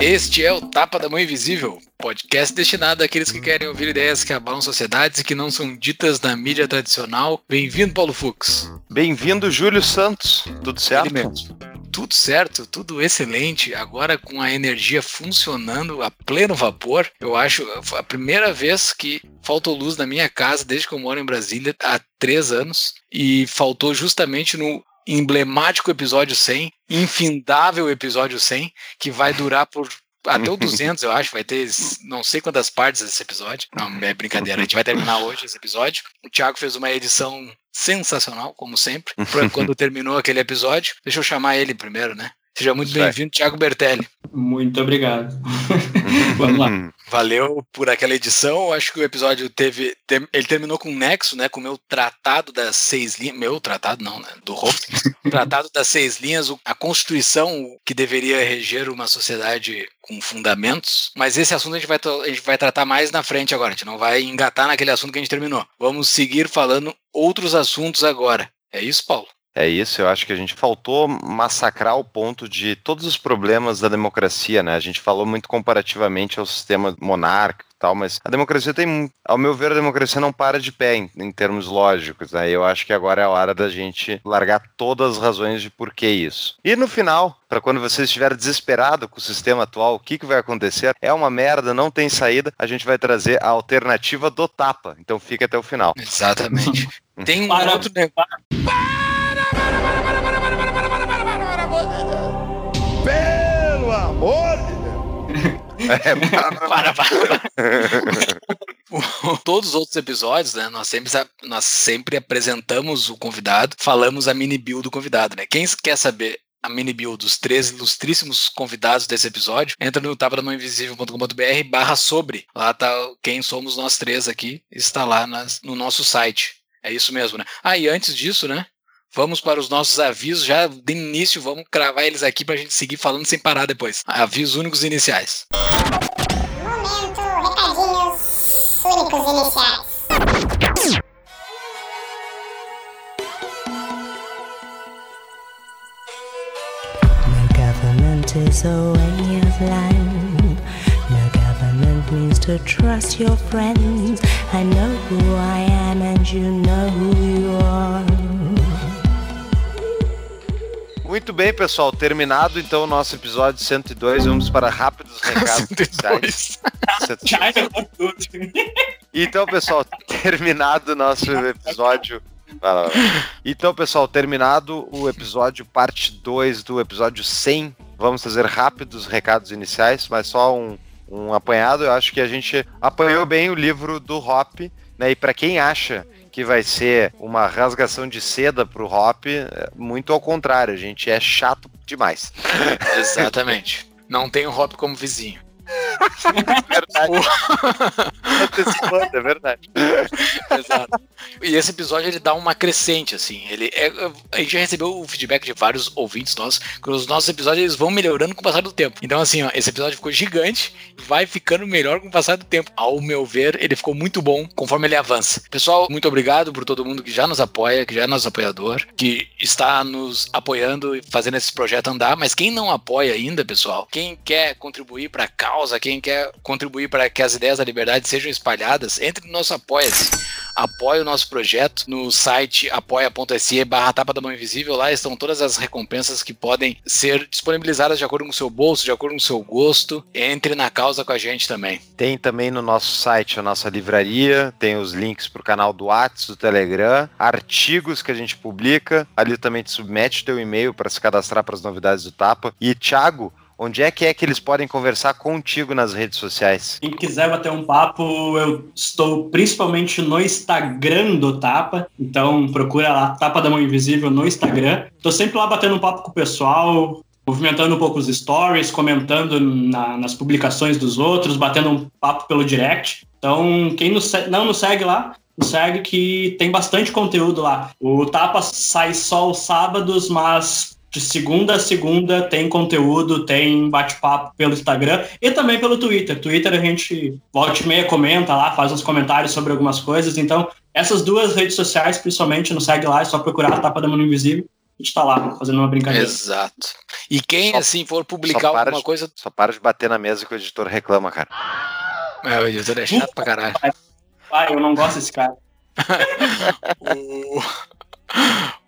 Este é o Tapa da Mão Invisível, podcast destinado àqueles que querem ouvir ideias que abalam sociedades e que não são ditas na mídia tradicional. Bem-vindo, Paulo Fux. Bem-vindo, Júlio Santos. Tudo certo? Tudo certo, tudo excelente. Agora com a energia funcionando a pleno vapor, eu acho a primeira vez que faltou luz na minha casa desde que eu moro em Brasília há três anos e faltou justamente no emblemático episódio 100, infindável episódio 100, que vai durar por até o 200, eu acho, vai ter não sei quantas partes esse episódio. Não, é brincadeira, a gente vai terminar hoje esse episódio. O Thiago fez uma edição sensacional, como sempre, quando terminou aquele episódio. Deixa eu chamar ele primeiro, né? Seja muito bem-vindo, Thiago Bertelli. Muito obrigado. Vamos lá. Valeu por aquela edição. Acho que o episódio teve. Ele terminou com um nexo, né? Com o meu tratado das seis linhas. Meu tratado, não, né? Do Hope. tratado das seis linhas, a constituição que deveria reger uma sociedade com fundamentos. Mas esse assunto a gente, vai, a gente vai tratar mais na frente agora. A gente não vai engatar naquele assunto que a gente terminou. Vamos seguir falando outros assuntos agora. É isso, Paulo? É isso, eu acho que a gente faltou massacrar o ponto de todos os problemas da democracia, né? A gente falou muito comparativamente ao sistema monárquico e tal, mas a democracia tem, ao meu ver, a democracia não para de pé em, em termos lógicos, né? Eu acho que agora é a hora da gente largar todas as razões de por que isso. E no final, para quando você estiver desesperado com o sistema atual, o que, que vai acontecer? É uma merda, não tem saída, a gente vai trazer a alternativa do tapa. Então fica até o final. Exatamente. tem um outro negócio. Pelo amor de Deus! É, para, para, para. Todos os outros episódios, né? Nós sempre, nós sempre apresentamos o convidado, falamos a mini bio do convidado, né? Quem quer saber a mini bio dos três ilustríssimos convidados desse episódio, entra no tapadamãoinvisível.com.br barra sobre. Lá tá quem somos nós três aqui, está lá nas, no nosso site. É isso mesmo, né? Ah, e antes disso, né? Vamos para os nossos avisos, já de início, vamos cravar eles aqui para a gente seguir falando sem parar depois. Avisos únicos iniciais. Momento, recadinhos únicos iniciais. Government is a way of life. Government means to trust your friends. I know who I am and you know who you are. Muito bem, pessoal. Terminado então o nosso episódio 102, vamos para rápidos recados. 102. então, pessoal, terminado o nosso episódio. Então, pessoal, terminado o episódio parte 2 do episódio 100, vamos fazer rápidos recados iniciais, mas só um, um apanhado. Eu acho que a gente apanhou bem o livro do Hop, né? E para quem acha que vai ser uma rasgação de seda pro Hop, muito ao contrário, a gente é chato demais. Exatamente. Não tem o Hop como vizinho. Verdade. Antecipando, é verdade. Exato. E esse episódio ele dá uma crescente, assim. Ele é, a gente já recebeu o feedback de vários ouvintes nossos que os nossos episódios eles vão melhorando com o passar do tempo. Então, assim, ó, esse episódio ficou gigante e vai ficando melhor com o passar do tempo. Ao meu ver, ele ficou muito bom conforme ele avança. Pessoal, muito obrigado por todo mundo que já nos apoia, que já é nosso apoiador, que está nos apoiando e fazendo esse projeto andar. Mas quem não apoia ainda, pessoal, quem quer contribuir para a causa, quem quer contribuir para que as ideias da liberdade sejam espalhadas, entre no nosso Apoia-se. Apoie o nosso projeto no site apoia.se barra tapa da mão invisível. Lá estão todas as recompensas que podem ser disponibilizadas de acordo com o seu bolso, de acordo com o seu gosto. Entre na causa com a gente também. Tem também no nosso site a nossa livraria, tem os links para o canal do WhatsApp, do Telegram, artigos que a gente publica. Ali também te submete teu e-mail para se cadastrar para as novidades do Tapa. E Thiago, Onde é que é que eles podem conversar contigo nas redes sociais? Quem quiser bater um papo, eu estou principalmente no Instagram do Tapa, então procura lá Tapa da Mão Invisível no Instagram. Estou sempre lá batendo um papo com o pessoal, movimentando um pouco os stories, comentando na, nas publicações dos outros, batendo um papo pelo direct. Então, quem se- não nos segue lá, nos segue que tem bastante conteúdo lá. O Tapa sai só os sábados, mas de segunda a segunda tem conteúdo, tem bate-papo pelo Instagram e também pelo Twitter. Twitter a gente volta e meia comenta lá, faz uns comentários sobre algumas coisas. Então, essas duas redes sociais, principalmente, nos segue lá, é só procurar a Tapa da Mão Invisível. A gente tá lá, fazendo uma brincadeira. Exato. E quem, Só- assim, for publicar alguma de- coisa. Só para de bater na mesa que o editor reclama, cara. É, o editor é chato pra caralho. Pai, eu não gosto desse cara. O-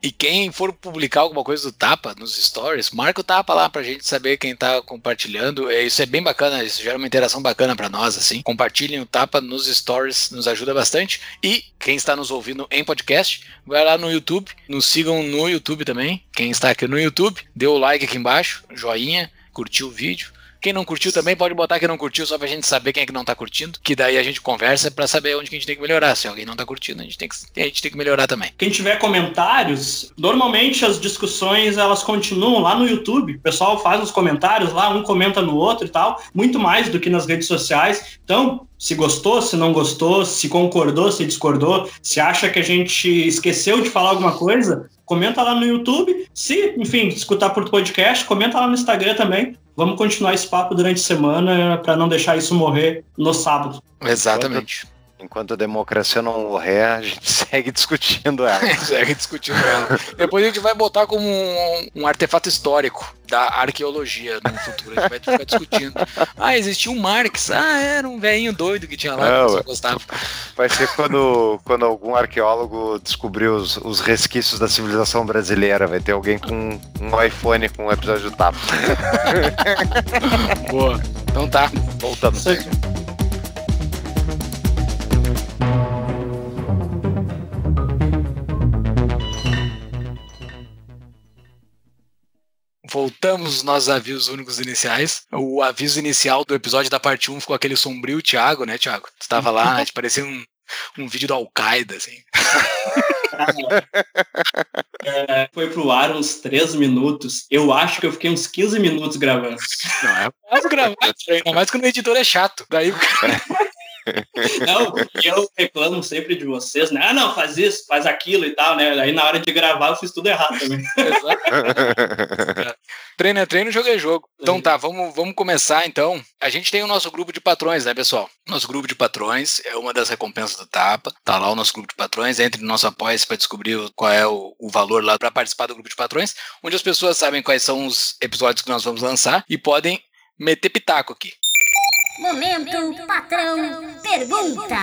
E quem for publicar alguma coisa do Tapa nos stories, marca o Tapa lá pra gente saber quem tá compartilhando. É, Isso é bem bacana, isso gera uma interação bacana pra nós, assim. Compartilhem o Tapa nos stories, nos ajuda bastante. E quem está nos ouvindo em podcast, vai lá no YouTube, nos sigam no YouTube também. Quem está aqui no YouTube, dê o like aqui embaixo, joinha, curtiu o vídeo. Quem não curtiu também pode botar que não curtiu só pra gente saber quem é que não tá curtindo, que daí a gente conversa pra saber onde que a gente tem que melhorar. Se alguém não tá curtindo, a gente tem que, a gente tem que melhorar também. Quem tiver comentários, normalmente as discussões elas continuam lá no YouTube. O pessoal faz os comentários lá, um comenta no outro e tal, muito mais do que nas redes sociais. Então, se gostou, se não gostou, se concordou, se discordou, se acha que a gente esqueceu de falar alguma coisa, comenta lá no YouTube. Se, enfim, escutar por podcast, comenta lá no Instagram também. Vamos continuar esse papo durante a semana para não deixar isso morrer no sábado. Exatamente. Enquanto a democracia não morrer, a gente segue discutindo ela. Segue discutindo ela. Depois a gente vai botar como um, um artefato histórico da arqueologia no futuro. A gente vai ficar discutindo. Ah, existia um Marx. Ah, era um velhinho doido que tinha lá, que Não, é. gostava. Vai ser quando, quando algum arqueólogo descobrir os, os resquícios da civilização brasileira. Vai ter alguém com um iPhone com um episódio do Tapa. Boa. Então tá. Voltando. Voltamos nossos avisos únicos iniciais. O aviso inicial do episódio da parte 1 ficou aquele sombrio Thiago, né, Thiago? Tu tava lá, a gente parecia um, um vídeo da Al-Qaeda, assim. É, foi pro ar uns 3 minutos. Eu acho que eu fiquei uns 15 minutos gravando. Não, é quase gravado, ainda mais quando o editor é chato. Daí o cara Não, eu reclamo sempre de vocês, né? Ah, não, faz isso, faz aquilo e tal, né? Aí na hora de gravar eu fiz tudo errado também. Treino é treino, jogo é jogo. Então tá, vamos, vamos começar então. A gente tem o nosso grupo de patrões, né, pessoal? Nosso grupo de patrões é uma das recompensas do Tapa. Tá lá o nosso grupo de patrões. Entre no nosso apoia para descobrir qual é o, o valor lá para participar do grupo de patrões, onde as pessoas sabem quais são os episódios que nós vamos lançar e podem meter pitaco aqui. Momento patrão pergunta.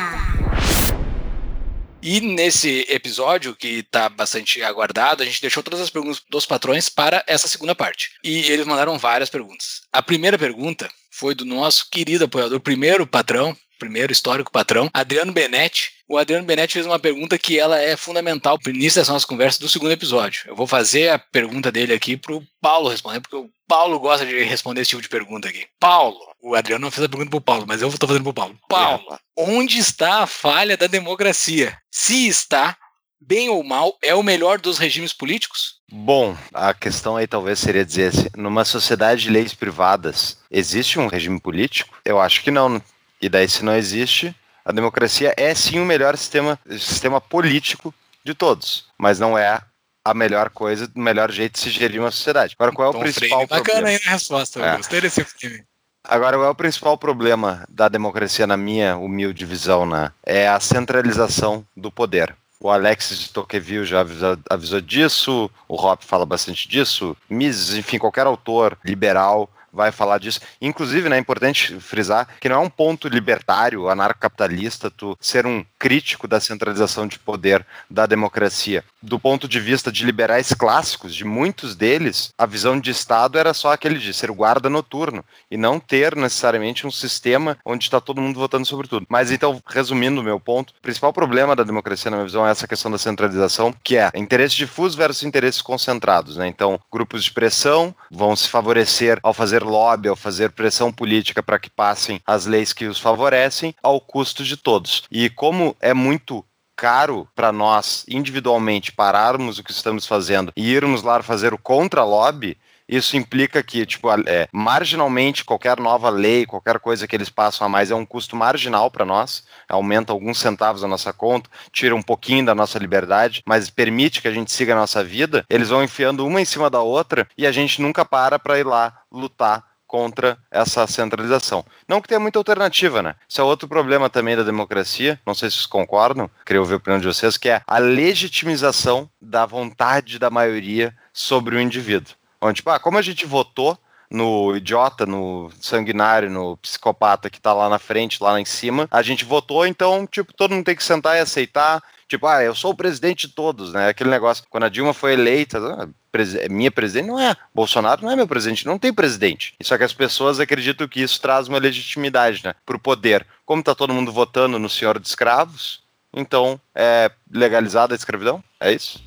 E nesse episódio, que tá bastante aguardado, a gente deixou todas as perguntas dos patrões para essa segunda parte. E eles mandaram várias perguntas. A primeira pergunta foi do nosso querido apoiador, primeiro patrão, primeiro histórico patrão, Adriano Benetti. O Adriano Benetti fez uma pergunta que ela é fundamental para o início dessa nossa conversa do segundo episódio. Eu vou fazer a pergunta dele aqui pro Paulo responder, porque o Paulo gosta de responder esse tipo de pergunta aqui. Paulo, o Adriano não fez a pergunta pro Paulo, mas eu estou fazendo pro Paulo. Paulo, onde está a falha da democracia? Se está, bem ou mal, é o melhor dos regimes políticos? Bom, a questão aí talvez seria dizer assim, numa sociedade de leis privadas, existe um regime político? Eu acho que não. E daí, se não existe, a democracia é sim o melhor sistema, sistema político de todos, mas não é a melhor coisa, o melhor jeito de se gerir uma sociedade. Agora, qual é o Tom principal Freire, bacana problema? aí na resposta, É. gostei desse filme. Agora, qual é o principal problema da democracia, na minha humilde visão, né? É a centralização do poder. O Alex de Tocqueville já avisou, avisou disso, o Hop fala bastante disso, Mises, enfim, qualquer autor liberal vai falar disso. Inclusive, né, é importante frisar que não é um ponto libertário, anarcocapitalista, tu ser um crítico da centralização de poder da democracia. Do ponto de vista de liberais clássicos, de muitos deles, a visão de Estado era só aquele de ser o guarda noturno e não ter necessariamente um sistema onde está todo mundo votando sobre tudo. Mas então, resumindo o meu ponto, o principal problema da democracia, na minha visão, é essa questão da centralização, que é interesse difuso versus interesses concentrados. Né? Então, grupos de pressão vão se favorecer ao fazer lobby, ao fazer pressão política para que passem as leis que os favorecem, ao custo de todos. E como é muito caro para nós individualmente pararmos o que estamos fazendo e irmos lá fazer o contra-lobby, Isso implica que, tipo, é, marginalmente qualquer nova lei, qualquer coisa que eles passam a mais é um custo marginal para nós, aumenta alguns centavos da nossa conta, tira um pouquinho da nossa liberdade, mas permite que a gente siga a nossa vida. Eles vão enfiando uma em cima da outra e a gente nunca para para ir lá lutar contra essa centralização. Não que tenha muita alternativa, né? Isso é outro problema também da democracia, não sei se vocês concordam, queria ouvir a opinião de vocês, que é a legitimização da vontade da maioria sobre o indivíduo. Onde, tipo, ah, como a gente votou no idiota, no sanguinário, no psicopata que tá lá na frente, lá em cima, a gente votou, então, tipo, todo mundo tem que sentar e aceitar, Tipo, ah, eu sou o presidente de todos, né? Aquele negócio, quando a Dilma foi eleita, ah, minha presidente não é, Bolsonaro não é meu presidente, não tem presidente. Só que as pessoas acreditam que isso traz uma legitimidade, né, pro poder. Como tá todo mundo votando no senhor de escravos, então é legalizada a escravidão? É isso?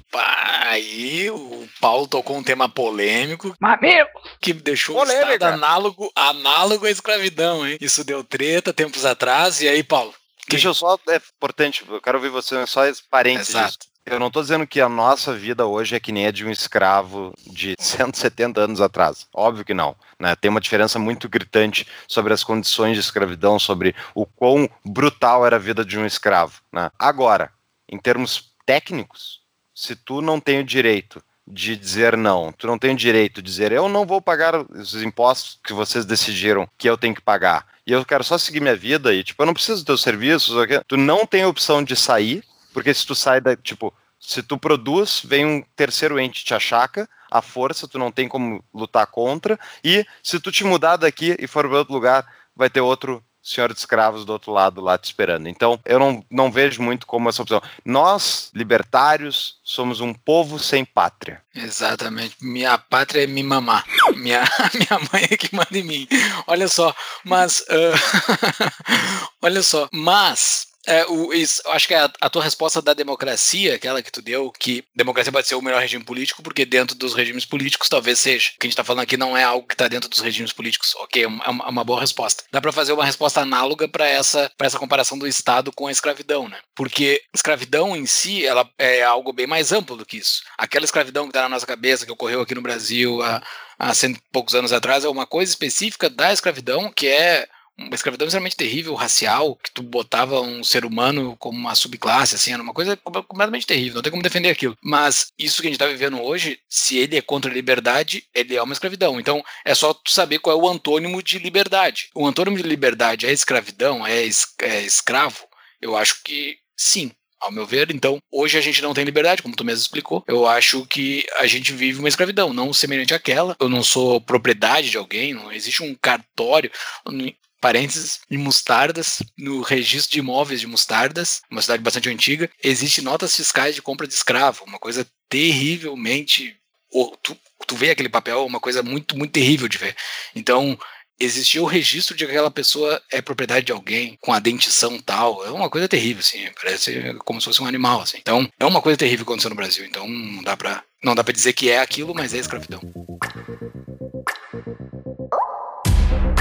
Aí o Paulo tocou um tema polêmico. Mas meu! Que deixou Polêmica. o Estado análogo, análogo à escravidão, hein? Isso deu treta tempos atrás. E aí, Paulo? Deixa eu só, é importante, eu quero ouvir você, só esse parênteses. Exato. Eu não estou dizendo que a nossa vida hoje é que nem a de um escravo de 170 anos atrás. Óbvio que não. Né? Tem uma diferença muito gritante sobre as condições de escravidão, sobre o quão brutal era a vida de um escravo. Né? Agora, em termos técnicos, se tu não tem o direito de dizer não, tu não tem o direito de dizer eu não vou pagar os impostos que vocês decidiram que eu tenho que pagar. E eu quero só seguir minha vida e, tipo, eu não preciso dos teus serviços, tu não tem opção de sair, porque se tu sai da, tipo, se tu produz, vem um terceiro ente te achaca, a força, tu não tem como lutar contra, e se tu te mudar daqui e for para outro lugar, vai ter outro senhor de escravos do outro lado lá te esperando. Então, eu não, não vejo muito como essa opção. Nós, libertários, somos um povo sem pátria. Exatamente. Minha pátria é me mamar. Minha, minha mãe é que manda em mim. Olha só, mas. Uh, olha só, mas é, o, isso, acho que a, a, tua resposta da democracia, aquela que tu deu, que democracia pode ser o melhor regime político, porque dentro dos regimes políticos talvez seja. O que a gente está falando aqui não é algo que está dentro dos regimes políticos. Ok, é uma, é uma boa resposta. Dá para fazer uma resposta análoga para essa, essa comparação do Estado com a escravidão, né? Porque escravidão em si, ela é algo bem mais amplo do que isso. Aquela escravidão que está na nossa cabeça, que ocorreu aqui no Brasil há, há cento e poucos anos atrás, é uma coisa específica da escravidão que é uma escravidão extremamente terrível, racial, que tu botava um ser humano como uma subclasse, assim, era uma coisa completamente terrível, não tem como defender aquilo. Mas isso que a gente tá vivendo hoje, se ele é contra a liberdade, ele é uma escravidão. Então é só tu saber qual é o antônimo de liberdade. O antônimo de liberdade é escravidão, é, es é escravo? Eu acho que sim. Ao meu ver, então, hoje a gente não tem liberdade, como tu mesmo explicou. Eu acho que a gente vive uma escravidão, não semelhante àquela. Eu não sou propriedade de alguém, não existe um cartório parênteses, de Mostardas, no registro de imóveis de Mostardas, uma cidade bastante antiga, existe notas fiscais de compra de escravo, uma coisa terrivelmente. Oh, tu, tu vê aquele papel, uma coisa muito, muito terrível de ver. Então, existia o registro de que aquela pessoa é propriedade de alguém com a dentição tal. É uma coisa terrível, assim. Parece como se fosse um animal, assim. Então, é uma coisa terrível que aconteceu no Brasil. Então, não dá pra, não dá pra dizer que é aquilo, mas é escravidão.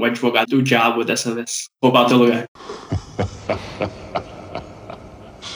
o advogado do diabo dessa vez. Roubar o teu lugar.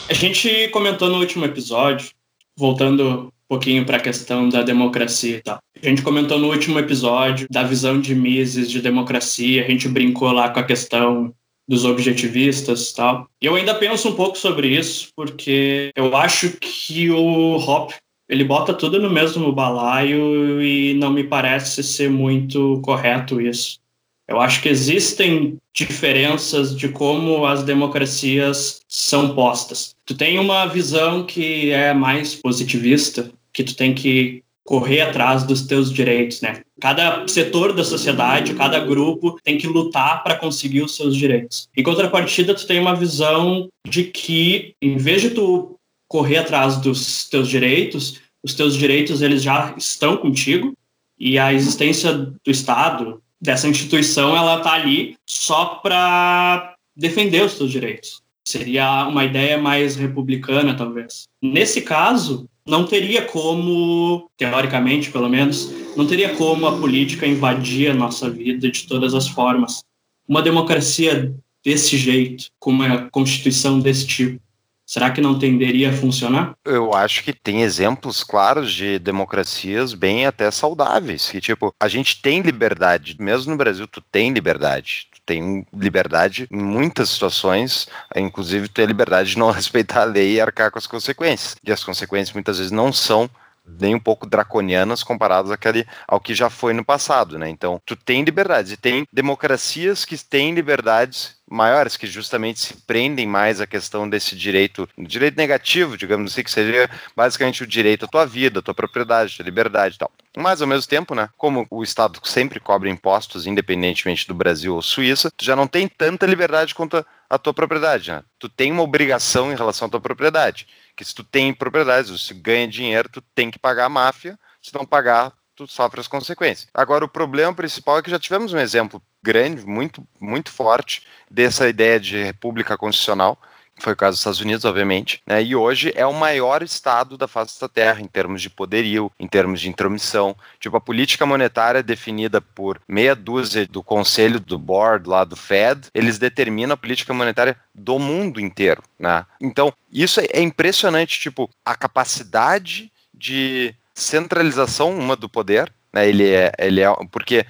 A gente comentou no último episódio, voltando um pouquinho para a questão da democracia e tal. A gente comentou no último episódio da visão de Mises de democracia, a gente brincou lá com a questão dos objetivistas e tal. E eu ainda penso um pouco sobre isso, porque eu acho que o Hop ele bota tudo no mesmo balaio e não me parece ser muito correto isso. Eu acho que existem diferenças de como as democracias são postas. Tu tem uma visão que é mais positivista, que tu tem que correr atrás dos teus direitos, né? Cada setor da sociedade, cada grupo tem que lutar para conseguir os seus direitos. Em contrapartida, tu tem uma visão de que em vez de tu correr atrás dos teus direitos, os teus direitos eles já estão contigo e a existência do Estado, dessa instituição ela tá ali só para defender os seus direitos. Seria uma ideia mais republicana, talvez. Nesse caso, não teria como, teoricamente pelo menos, não teria como a política invadir a nossa vida de todas as formas. Uma democracia desse jeito, com uma constituição desse tipo, será que não tenderia a funcionar? Eu acho que tem exemplos claros de democracias bem até saudáveis, que tipo, a gente tem liberdade, mesmo no Brasil tu tem liberdade, tu tem liberdade em muitas situações, inclusive tu tem liberdade de não respeitar a lei e arcar com as consequências. E as consequências muitas vezes não são nem um pouco draconianas comparadas àquele, ao que já foi no passado, né? Então, tu tem liberdades e tem democracias que têm liberdades maiores, que justamente se prendem mais à questão desse direito, direito negativo, digamos assim, que seria basicamente o direito à tua vida, à tua propriedade, à tua liberdade e tal. Mas, ao mesmo tempo, né, como o Estado sempre cobra impostos, independentemente do Brasil ou Suíça, tu já não tem tanta liberdade quanto a, tua propriedade, né? Tu tem uma obrigação em relação à tua propriedade que se tu tem propriedades, se ganha dinheiro, tu tem que pagar a máfia, se não pagar, tu sofre as consequências. Agora, o problema principal é que já tivemos um exemplo grande, muito, muito forte, dessa ideia de república constitucional, foi o caso dos Estados Unidos, obviamente, né? e hoje é o maior estado da face da Terra em termos de poderio, em termos de intromissão. Tipo, a política monetária definida por meia dúzia do conselho do board lá do Fed, eles determinam a política monetária do mundo inteiro, né? Então, isso é impressionante, tipo, a capacidade de centralização uma do poder, né? Ele é, ele é porque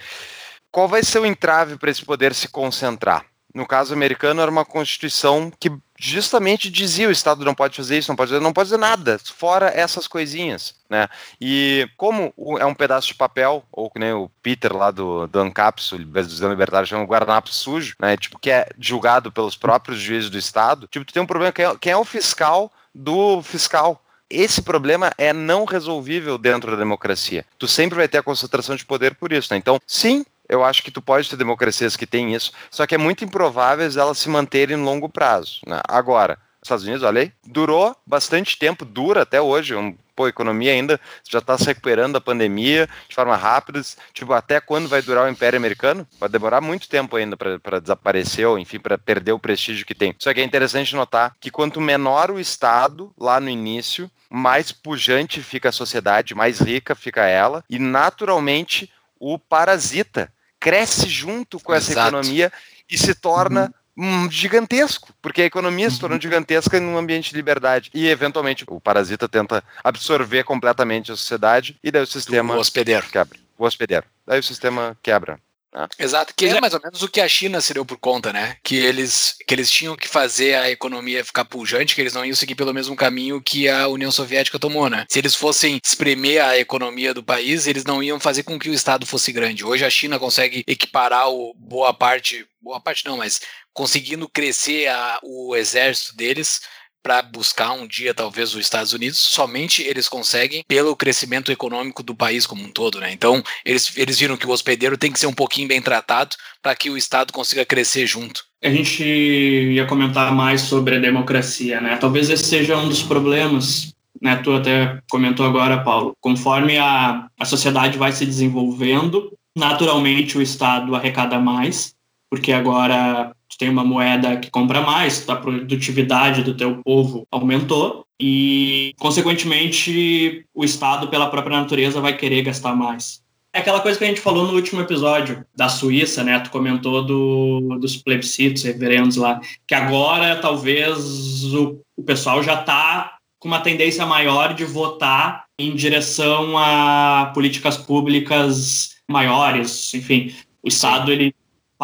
qual vai ser o entrave para esse poder se concentrar? No caso americano, era uma constituição que justamente dizia o Estado não pode fazer isso, não pode fazer, não pode fazer nada, fora essas coisinhas, né? E como é um pedaço de papel, ou que nem o Peter lá do, do Ancapso, do Libertário, chama guardanapo sujo, né? Tipo, que é julgado pelos próprios juízes do Estado, tipo, tu tem um problema, quem é, quem é o fiscal do fiscal? esse problema é não resolvível dentro da democracia. Tu sempre vai ter a concentração de poder por isso, né? Então, sim, eu acho que tu pode ter democracias que têm isso, só que é muito improvável elas se manterem no longo prazo. Né? Agora, Estados Unidos, olha aí, durou bastante tempo, dura até hoje, um, pô, a economia ainda já está se recuperando da pandemia de forma rápida, tipo, até quando vai durar o Império Americano? Vai demorar muito tempo ainda para desaparecer, ou enfim, para perder o prestígio que tem. Só que é interessante notar que quanto menor o Estado, lá no início, mais pujante fica a sociedade, mais rica fica ela, e naturalmente o parasita cresce junto com essa Exato. economia e se torna uhum. gigantesco, porque a economia se torna uhum. gigantesca num ambiente de liberdade e eventualmente o parasita tenta absorver completamente a sociedade e daí o sistema o hospedeiro quebra. O hospedeiro. Daí o sistema quebra. Né? Exato, que é mais ou menos o que a China se deu por conta, né? Que eles, que eles tinham que fazer a economia ficar pujante, que eles não iam seguir pelo mesmo caminho que a União Soviética tomou, né? Se eles fossem espremer a economia do país, eles não iam fazer com que o Estado fosse grande. Hoje a China consegue equiparar o, boa parte, boa parte não, mas conseguindo crescer a, o exército deles para buscar um dia talvez os Estados Unidos, somente eles conseguem pelo crescimento econômico do país como um todo, né? Então, eles, eles viram que o hospedeiro tem que ser um pouquinho bem tratado para que o Estado consiga crescer junto. A gente ia comentar mais sobre a democracia, né? Talvez esse seja um dos problemas né, tu até comentou agora, Paulo, conforme a, a sociedade vai se desenvolvendo, naturalmente o Estado arrecada mais, porque agora tu tem uma moeda que compra mais, a produtividade do teu povo aumentou e, consequentemente, o Estado, pela própria natureza, vai querer gastar mais. É aquela coisa que a gente falou no último episódio da Suíça, né? Tu comentou do, dos plebiscitos, referendos lá, que agora talvez o, o pessoal já está com uma tendência maior de votar em direção a políticas públicas maiores, enfim, o Estado ele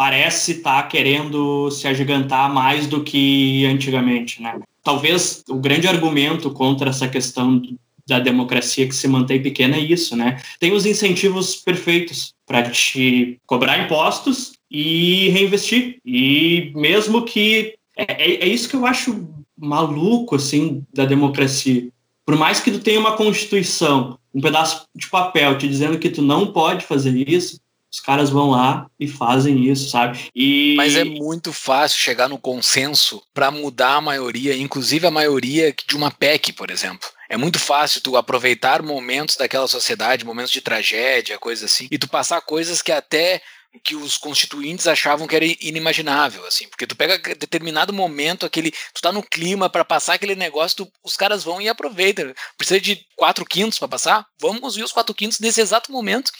parece estar tá querendo se agigantar mais do que antigamente, né? Talvez o grande argumento contra essa questão da democracia que se mantém pequena é isso, né? Tem os incentivos perfeitos para te cobrar impostos e reinvestir. E mesmo que é, é, é, isso que eu acho maluco assim da democracia. Por mais que tu tenha uma constituição, um pedaço de papel te dizendo que tu não pode fazer isso, os caras vão lá e fazem isso, sabe? E... Mas é muito fácil chegar no consenso para mudar a maioria, inclusive a maioria de uma PEC, por exemplo. É muito fácil tu aproveitar momentos daquela sociedade, momentos de tragédia, coisas assim, e tu passar coisas que até que os constituintes achavam que era inimaginável, assim, porque tu pega determinado momento, aquele, tu tá no clima para passar aquele negócio, tu, os caras vão e aproveitam. Precisa de quatro quintos para passar? Vamos conseguir os quatro quintos nesse exato momento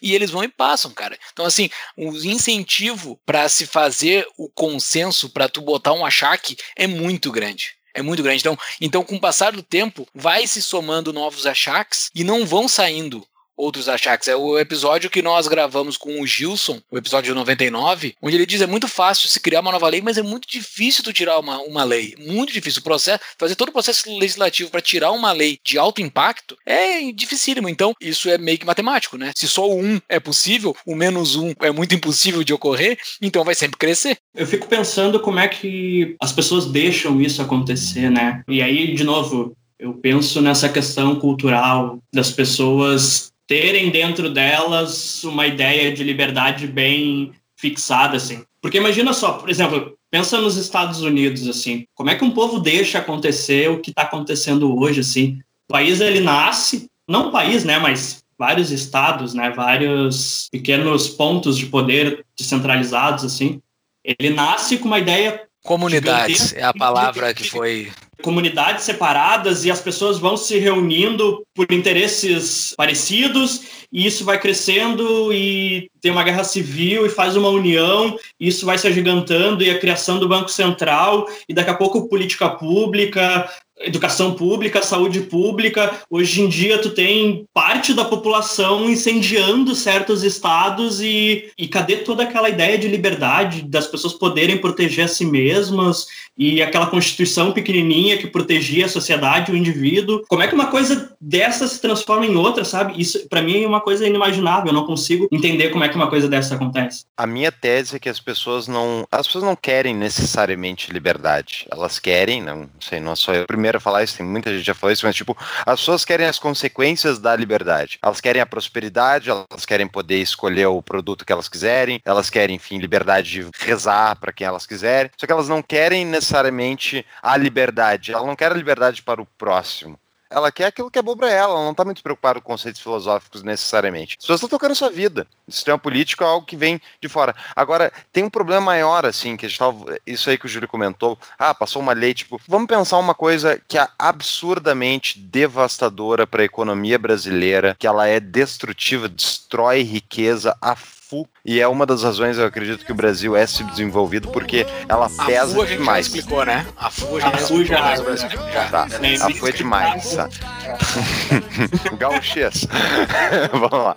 e eles vão e passam, cara. Então, assim, o incentivo para se fazer o consenso, para tu botar um achaque, é muito grande. É muito grande. Então, então, com o passar do tempo, vai se somando novos achaques e não vão saindo outros achaques. É o episódio que nós gravamos com o Gilson, o episódio 99, onde ele diz é muito fácil se criar uma nova lei, mas é muito difícil tu tirar uma, uma lei. Muito difícil. O processo, fazer todo o processo legislativo para tirar uma lei de alto impacto é dificílimo. Então, isso é meio que matemático, né? Se só o um é possível, o menos um é muito impossível de ocorrer, então vai sempre crescer. Eu fico pensando como é que as pessoas deixam isso acontecer, né? E aí, de novo, eu penso nessa questão cultural das pessoas terem dentro delas uma ideia de liberdade bem fixada, assim. Porque imagina só, por exemplo, pensa nos Estados Unidos, assim, como é que um povo deixa acontecer o que está acontecendo hoje, assim? O país, ele nasce, não o país, né, mas vários estados, né, vários pequenos pontos de poder descentralizados, assim, ele nasce com uma ideia Comunidades é a palavra que foi. Comunidades separadas e as pessoas vão se reunindo por interesses parecidos e isso vai crescendo e tem uma guerra civil e faz uma união, e isso vai se agigantando e a criação do Banco Central e daqui a pouco política pública, educação pública, saúde pública. Hoje em dia, tu tem parte da população incendiando certos estados e, e cadê toda aquela ideia de liberdade, das pessoas poderem proteger a si mesmas e aquela constituição pequenininha que protegia a sociedade, o indivíduo? Como é que uma coisa dessa se transforma em outra, sabe? Isso, para mim, é uma coisa inimaginável. Eu não consigo entender como é que uma coisa dessa acontece. A minha tese é que as pessoas não, as pessoas não querem necessariamente liberdade. Elas querem, não sei, não sou eu primeiro a falar isso, tem muita gente já falou isso, mas tipo, as pessoas querem as consequências da liberdade. Elas querem a prosperidade, elas querem poder escolher o produto que elas quiserem, elas querem, enfim, liberdade de rezar para quem elas quiserem. Só que elas não querem necessariamente a liberdade. Ela não quer a liberdade para o próximo ela quer aquilo que é bom para ela, ela não está muito preocupada com conceitos filosóficos necessariamente. As pessoas estão tocando sua vida. O sistema político é algo que vem de fora. Agora, tem um problema maior, assim, que a gente tava, isso aí que o Júlio comentou. Ah, passou uma lei, tipo, vamos pensar uma coisa que é absurdamente devastadora para a economia brasileira, que ela é destrutiva, destrói riqueza a. E é uma das razões, eu acredito, que o Brasil é subdesenvolvido, porque ela pesa a a demais. Já explicou, né? A FU a gente A já FU já- o Brasil. Já. Tá, a FU é demais, tá? Gauchês. Vamos lá.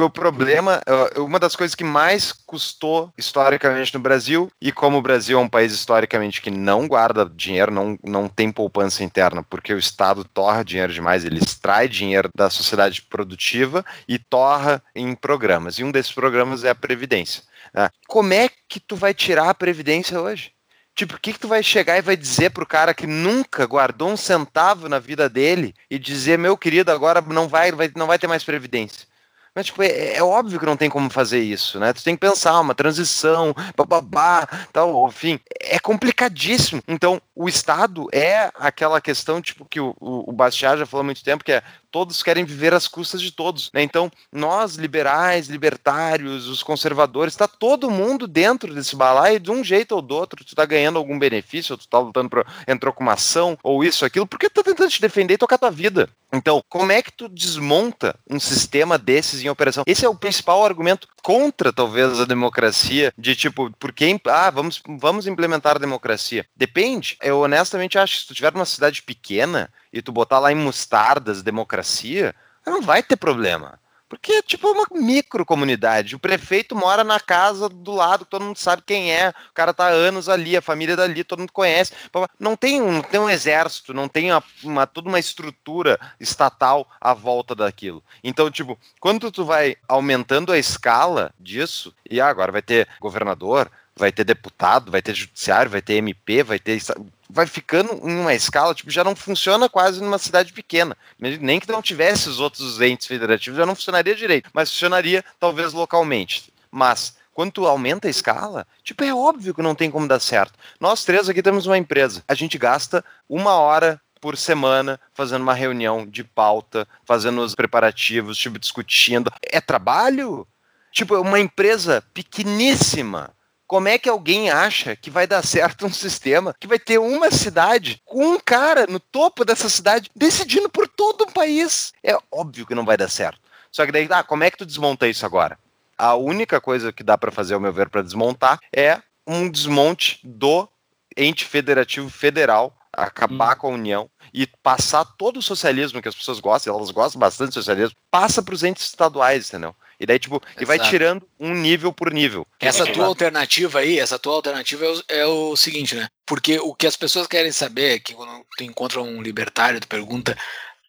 O problema, uma das coisas que mais custou historicamente no Brasil, e como o Brasil é um país historicamente que não guarda dinheiro, não, não tem poupança interna, porque o Estado torra dinheiro demais, ele extrai dinheiro da sociedade produtiva e torra em programas. E um desses programas é a Previdência. né? Como é que tu vai tirar a Previdência hoje? Tipo, o que, que tu vai chegar e vai dizer pro cara que nunca guardou um centavo na vida dele e dizer, meu querido, agora não vai, vai, não vai ter mais previdência? Mas, tipo, é, é óbvio que não tem como fazer isso, né? Tu tem que pensar, uma transição, bababá, tal, enfim, é complicadíssimo. Então, o Estado é aquela questão, tipo, que o, o, Bastiat já falou há muito tempo, que é todos querem viver às custas de todos. Né? Então, nós, liberais, libertários, os conservadores, está todo mundo dentro desse balaio de um jeito ou do outro. Tu está ganhando algum benefício, ou tu está lutando pra, entrou com uma ação, ou isso, aquilo, porque tu tá tentando te defender e tocar tua vida. Então, como é que tu desmonta um sistema desses em operação? Esse é o principal argumento contra, talvez, a democracia, de tipo, por quem, ah, vamos, vamos implementar a democracia. Depende. Eu honestamente acho que se tu tiver numa cidade pequena e tu botar lá em mostardas democracia, não vai ter problema. Porque é tipo uma micro comunidade. O prefeito mora na casa do lado, todo mundo sabe quem é. O cara tá há anos ali, a família dali, todo mundo conhece. Não tem um, não tem um exército, não tem uma, uma, toda uma estrutura estatal à volta daquilo. Então, tipo, quando tu vai aumentando a escala disso, e ah, agora vai ter governador, vai ter deputado, vai ter judiciário, vai ter MP, vai ter. Vai ficando em uma escala, tipo, já não funciona quase numa cidade pequena. Nem que não tivesse os outros entes federativos, já não funcionaria direito, mas funcionaria talvez localmente. Mas quando tu aumenta a escala, tipo, é óbvio que não tem como dar certo. Nós três aqui temos uma empresa. A gente gasta uma hora por semana fazendo uma reunião de pauta, fazendo os preparativos, tipo, discutindo. É trabalho? Tipo, uma empresa pequeníssima. Como é que alguém acha que vai dar certo um sistema que vai ter uma cidade com um cara no topo dessa cidade decidindo por todo o país? É óbvio que não vai dar certo. Só que daí, ah, como é que tu desmonta isso agora? A única coisa que dá para fazer, ao meu ver, para desmontar é um desmonte do ente federativo federal, acabar hum. com a União e passar todo o socialismo que as pessoas gostam, elas gostam bastante do socialismo, passa para os entes estaduais, entendeu? E daí, tipo, Exato. e vai tirando um nível por nível. Essa tua alternativa aí, essa tua alternativa é o, é o, seguinte, né? Porque o que as pessoas querem saber é que quando tu encontra um libertário, tu pergunta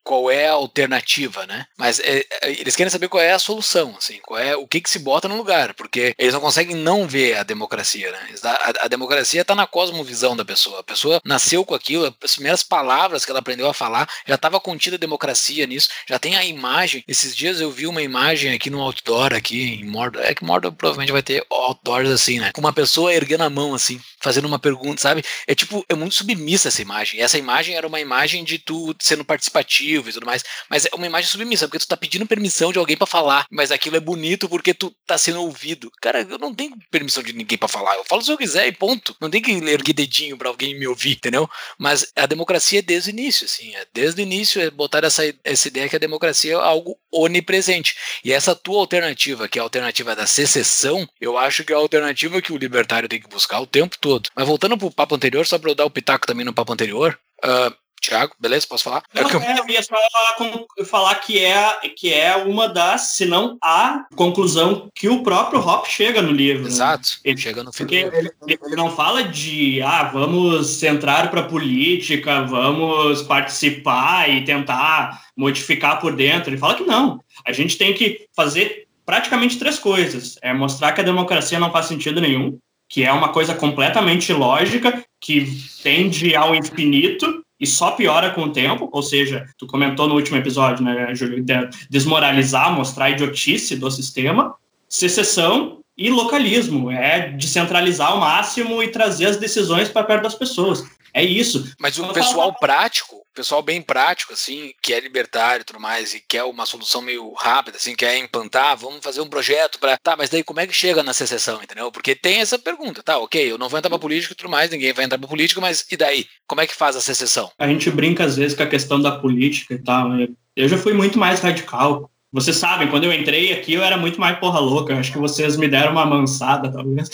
qual é a alternativa, né? Mas é, é, eles querem saber qual é a solução, assim, qual é o que, que se bota no lugar, porque eles não conseguem não ver a democracia, né? A, a democracia está na cosmovisão da pessoa. A pessoa nasceu com aquilo, as primeiras palavras que ela aprendeu a falar já estava contida a democracia nisso, já tem a imagem. Esses dias eu vi uma imagem aqui no outdoor aqui em Mordor, é que Mordor provavelmente vai ter outdoors assim, né? Com uma pessoa erguendo a mão assim, fazendo uma pergunta, sabe? É tipo, é muito submissa essa imagem. Essa imagem era uma imagem de tu sendo participativo e tudo mais. Mas é uma imagem submissa, porque tu tá pedindo permissão de alguém para falar, mas aquilo é bonito porque tu tá sendo ouvido. Cara, eu não tenho permissão de ninguém para falar. Eu falo se eu quiser e ponto. Não tem que erguer dedinho para alguém me ouvir, entendeu? Mas a democracia é desde o início, assim. É desde o início é botar essa, essa ideia que a democracia é algo onipresente. E essa tua alternativa, que é a alternativa da secessão, eu acho que é a alternativa que o libertário tem que buscar o tempo todo. Mas voltando pro papo anterior, só pra eu dar o pitaco também no papo anterior, uh, Tiago, beleza? Posso falar? Não, é, eu... É, eu ia falar, falar, que, é, que é uma das, se não a conclusão que o próprio Hop chega no livro. Né? Exato. Né? Ele, chega no fim Porque ele, ele, não fala de, ah, vamos entrar para política, vamos participar e tentar modificar por dentro. Ele fala que não. A gente tem que fazer praticamente três coisas. É mostrar que a democracia não faz sentido nenhum, que é uma coisa completamente lógica, que tende ao infinito, e só piora com o tempo, ou seja, tu comentou no último episódio, né, Júlio, de desmoralizar, mostrar a idiotice do sistema, secessão e localismo, é descentralizar ao máximo e trazer as decisões para perto das pessoas. É isso. Mas o pessoal prático, pessoal bem prático, assim, que é libertário e tudo mais, e quer uma solução meio rápida, assim, quer implantar, vamos fazer um projeto para. Tá, mas daí como é que chega na secessão, entendeu? Porque tem essa pergunta, tá, ok, eu não vou entrar pra política e tudo mais, ninguém vai entrar pra política, mas e daí? Como é que faz a secessão? A gente brinca às vezes com a questão da política e tal. Né? Eu já fui muito mais radical. Vocês sabem, quando eu entrei aqui, eu era muito mais porra louca. Acho que vocês me deram uma mansada, talvez.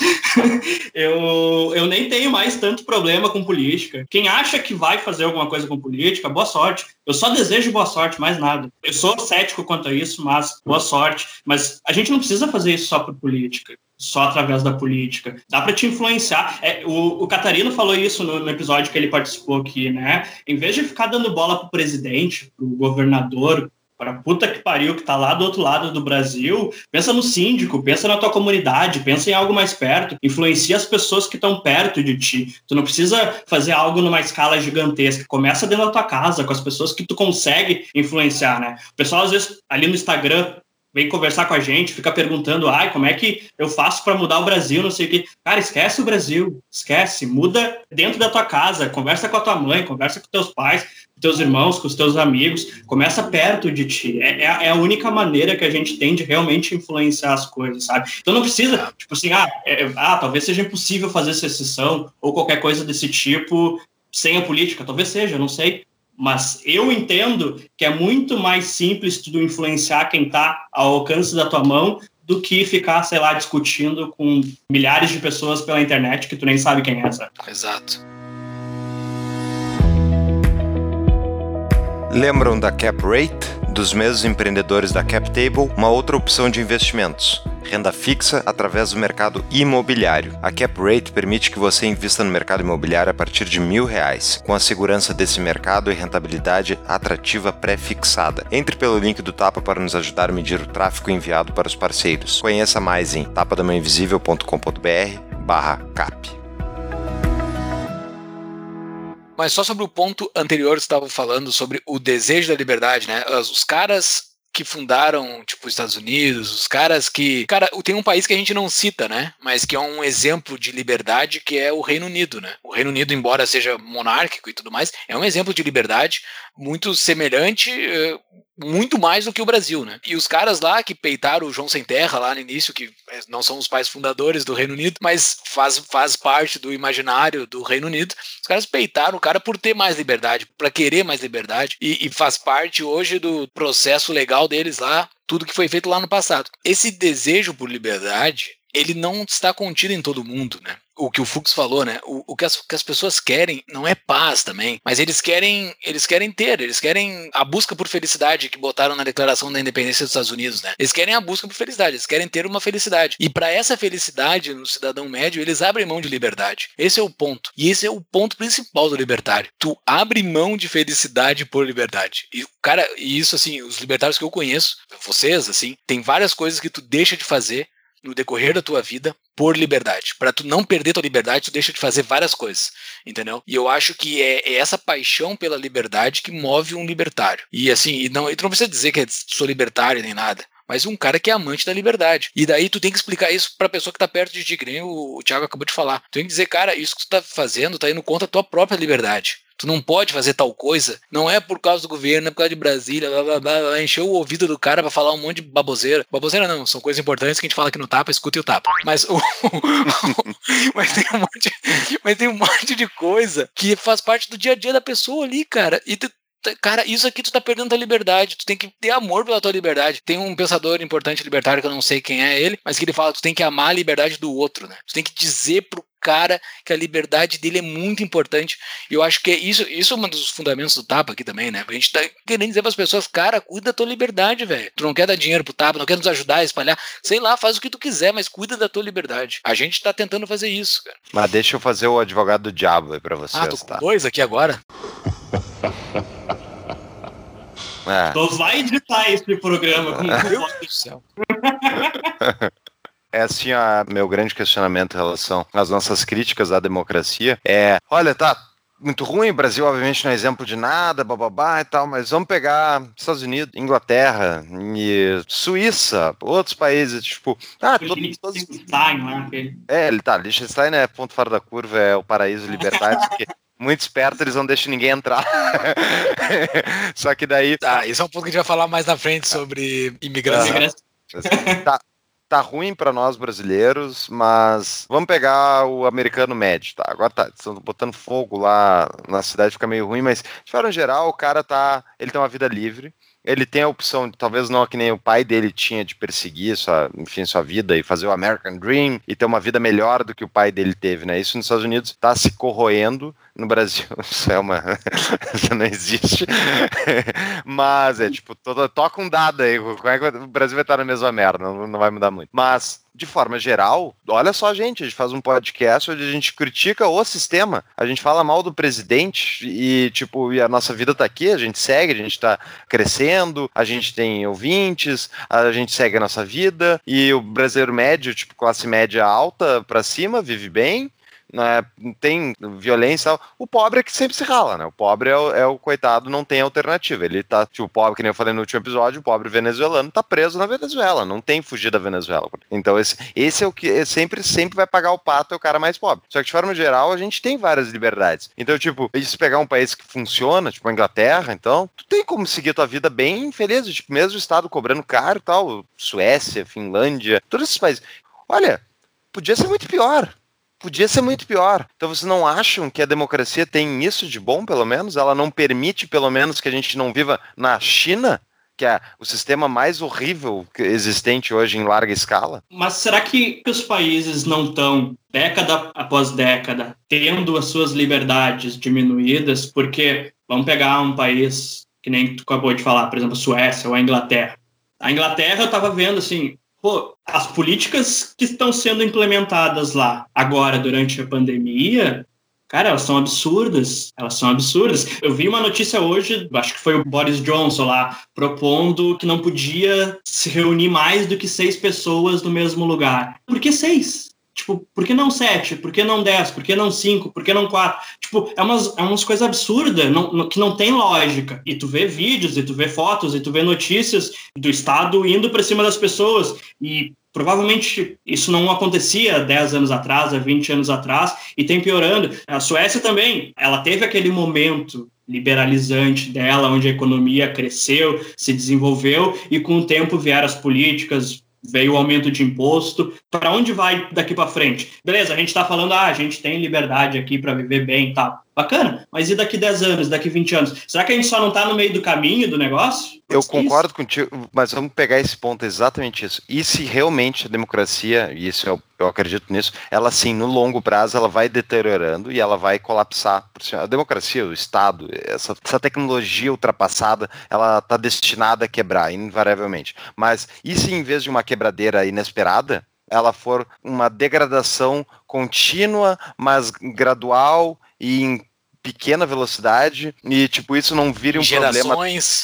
eu, eu nem tenho mais tanto problema com política. Quem acha que vai fazer alguma coisa com política, boa sorte. Eu só desejo boa sorte, mais nada. Eu sou cético quanto a isso, mas boa sorte. Mas a gente não precisa fazer isso só por política só através da política. Dá para te influenciar. É, o, o Catarino falou isso no, no, episódio que ele participou aqui, né? Em vez de ficar dando bola pro presidente, pro governador, para puta que pariu que tá lá do outro lado do Brasil, pensa no síndico, pensa na tua comunidade, pensa em algo mais perto, influencia as pessoas que estão perto de ti. Tu não precisa fazer algo numa escala gigantesca, começa dentro da tua casa, com as pessoas que tu consegue influenciar, né? O pessoal às vezes ali no Instagram vem conversar com a gente, fica perguntando, ai, como é que eu faço para mudar o Brasil, não sei o quê. Cara, esquece o Brasil, esquece, muda dentro da tua casa, conversa com a tua mãe, conversa com teus pais, com teus irmãos, com os teus amigos, começa perto de ti. É, é, é a única maneira que a gente tem de realmente influenciar as coisas, sabe? Então não precisa, tipo assim, ah, é, ah talvez seja impossível fazer secessão ou qualquer coisa desse tipo sem a política, talvez seja, não sei, mas eu entendo que é muito mais simples tu influenciar quem está ao alcance da tua mão do que ficar, sei lá, discutindo com milhares de pessoas pela internet que tu nem sabe quem é, sabe? Exato. Lembram da Cap Rate? Dos mesmos empreendedores da Cap Table, uma outra opção de investimentos renda fixa através do mercado imobiliário. A Cap Rate permite que você invista no mercado imobiliário a partir de mil reais, com a segurança desse mercado e rentabilidade atrativa pré-fixada. Entre pelo link do Tapa para nos ajudar a medir o tráfego enviado para os parceiros. Conheça mais em tapadamainvisível.com.br barra cap. Mas só sobre o ponto anterior que estava falando sobre o desejo da liberdade, né? Os caras que fundaram, tipo, os Estados Unidos, os caras que. Cara, tem um país que a gente não cita, né? Mas que é um exemplo de liberdade, que é o Reino Unido, né? O Reino Unido, embora seja monárquico e tudo mais, é um exemplo de liberdade muito semelhante, eh, muito mais do que o Brasil, né? E os caras lá que peitaram o João Sem Terra lá no início, que não são os pais fundadores do Reino Unido, mas faz, faz parte do imaginário do Reino Unido, os caras peitaram o cara por ter mais liberdade, para querer mais liberdade, e, e faz parte hoje do processo legal deles lá, tudo que foi feito lá no passado. Esse desejo por liberdade, ele não está contido em todo mundo, né? O que o Fux falou, né? O, o que, as, que, as, pessoas querem não é paz também, mas eles querem, eles querem ter, eles querem a busca por felicidade que botaram na Declaração da Independência dos Estados Unidos, né? Eles querem a busca por felicidade, eles querem ter uma felicidade. E para essa felicidade no cidadão médio, eles abrem mão de liberdade. Esse é o ponto. E esse é o ponto principal do libertário. Tu abre mão de felicidade por liberdade. E cara, e isso assim, os libertários que eu conheço, vocês assim, tem várias coisas que tu deixa de fazer no decorrer da tua vida por liberdade. Para tu não perder tua liberdade, tu deixa de fazer várias coisas, entendeu? E eu acho que é, é, essa paixão pela liberdade que move um libertário. E assim, e não, e tu não precisa dizer que sou libertário nem nada mas um cara que é amante da liberdade. E daí tu tem que explicar isso pra pessoa que tá perto de ti, que nem o, o Thiago acabou de falar. Tu tem que dizer, cara, isso que tu tá fazendo tá indo contra a tua própria liberdade. Tu não pode fazer tal coisa. Não é por causa do governo, é por causa de Brasília, blá blá blá, blá encheu o ouvido do cara pra falar um monte de baboseira. Baboseira não, são coisas importantes que a gente fala aqui no tapa, escuta e o tapa. Mas o. mas, tem um monte, mas tem um monte de coisa que faz parte do dia a dia da pessoa ali, cara. E tu, Cara, isso aqui tu tá perdendo a liberdade. Tu tem que ter amor pela tua liberdade. Tem um pensador importante libertário que eu não sei quem é ele, mas que ele fala: tu tem que amar a liberdade do outro, né? Tu tem que dizer pro cara que a liberdade dele é muito importante. E eu acho que é isso, isso é um dos fundamentos do Tapa aqui também, né? A gente tá querendo dizer para as pessoas, cara, cuida da tua liberdade, velho. Tu não quer dar dinheiro pro Tapa, não quer nos ajudar a espalhar, sei lá, faz o que tu quiser, mas cuida da tua liberdade. A gente tá tentando fazer isso, cara. Mas deixa eu fazer o advogado do diabo aí pra vocês, ah, tô com tá? dois aqui agora. É. Então vai editar esse programa. Com... Meu Deus do céu. é assim, a, meu grande questionamento em relação às nossas críticas à democracia é, olha, tá muito ruim, o Brasil obviamente não é exemplo de nada, bababá e tal, mas vamos pegar Estados Unidos, Inglaterra e Suíça, outros países, tipo, ah, todos, todos... É, ele tá, Liechtenstein é ponto fora da curva, é o paraíso libertário, porque muito esperto, eles não deixam ninguém entrar. Só que daí. Tá, isso é um ponto que a gente vai falar mais na frente sobre imigração. Tá, tá ruim para nós brasileiros, mas vamos pegar o americano médio, tá? Agora tá, estão botando fogo lá na cidade, fica meio ruim, mas de forma geral, o cara tá. Ele tem uma vida livre ele tem a opção, talvez não que nem o pai dele tinha, de perseguir sua, enfim, sua vida e fazer o American Dream e ter uma vida melhor do que o pai dele teve, né? Isso nos Estados Unidos está se corroendo, no Brasil isso é uma. isso não existe. Mas é tipo, toda, toca um dado aí, como é que o Brasil vai estar na mesma merda, não, não vai mudar muito. Mas de forma geral, olha só, gente, a gente faz um podcast onde a gente critica o sistema, a gente fala mal do presidente e, tipo, e a nossa vida tá aqui, a gente segue, a gente tá crescendo, a gente tem ouvintes, a gente segue a nossa vida e o brasileiro médio, tipo, classe média alta para cima, vive bem né, tem violência. O pobre é que sempre se rala, né? O pobre é o, é o, coitado, não tem alternativa. Ele tá, tipo, pobre, que nem eu falei no último episódio, o pobre venezuelano tá preso na Venezuela, não tem fugir da Venezuela. Então, esse, esse é o que é, sempre, sempre vai pagar o pato, é o cara mais pobre. Só que, de forma geral, a gente tem várias liberdades. Então, tipo, se pegar um país que funciona, tipo a Inglaterra, então, tu tem como seguir tua vida bem feliz, tipo, mesmo o Estado cobrando caro e tal, Suécia, Finlândia, todos esses países. Olha, podia ser muito pior podia ser muito pior. Então vocês não acham que a democracia tem isso de bom, pelo menos? Ela não permite, pelo menos, que a gente não viva na China? Que é o sistema mais horrível existente hoje em larga escala? Mas será que os países não estão, década após década, tendo as suas liberdades diminuídas? Porque, vamos pegar um país que nem tu acabou de falar, por exemplo, a Suécia ou a Inglaterra. A Inglaterra eu estava vendo assim, pô, as políticas que estão sendo implementadas lá agora durante a pandemia, cara, elas são absurdas. Elas são absurdas. Eu vi uma notícia hoje, acho que foi o Boris Johnson lá, propondo que não podia se reunir mais do que seis pessoas no mesmo lugar. Por que seis? Tipo, por que não 7? Por que não 10? Por que não 5? Por que não 4? Tipo, é umas, é umas coisas absurdas não, não, que não tem lógica. E tu vê vídeos, e tu vê fotos, e tu vê notícias do Estado indo para cima das pessoas. E provavelmente isso não acontecia 10 anos atrás, há 20 anos atrás, e tem piorando. A Suécia também, ela teve aquele momento liberalizante dela, onde a economia cresceu, se desenvolveu, e com o tempo vieram as políticas veio o aumento de imposto. Para onde vai daqui para frente? Beleza, a gente está falando, ah, a gente tem liberdade aqui para viver bem tal. Bacana, mas e daqui 10 anos, daqui 20 anos? Será que a gente só não está no meio do caminho do negócio? Eu concordo contigo, mas vamos pegar esse ponto, exatamente isso. E se realmente a democracia, e isso eu, eu acredito nisso, ela sim, no longo prazo, ela vai deteriorando e ela vai colapsar. A democracia, o Estado, essa, essa tecnologia ultrapassada, ela está destinada a quebrar, invariavelmente. Mas e se em vez de uma quebradeira inesperada, ela for uma degradação contínua, mas gradual e em pequena velocidade e tipo isso não vire um Gerações.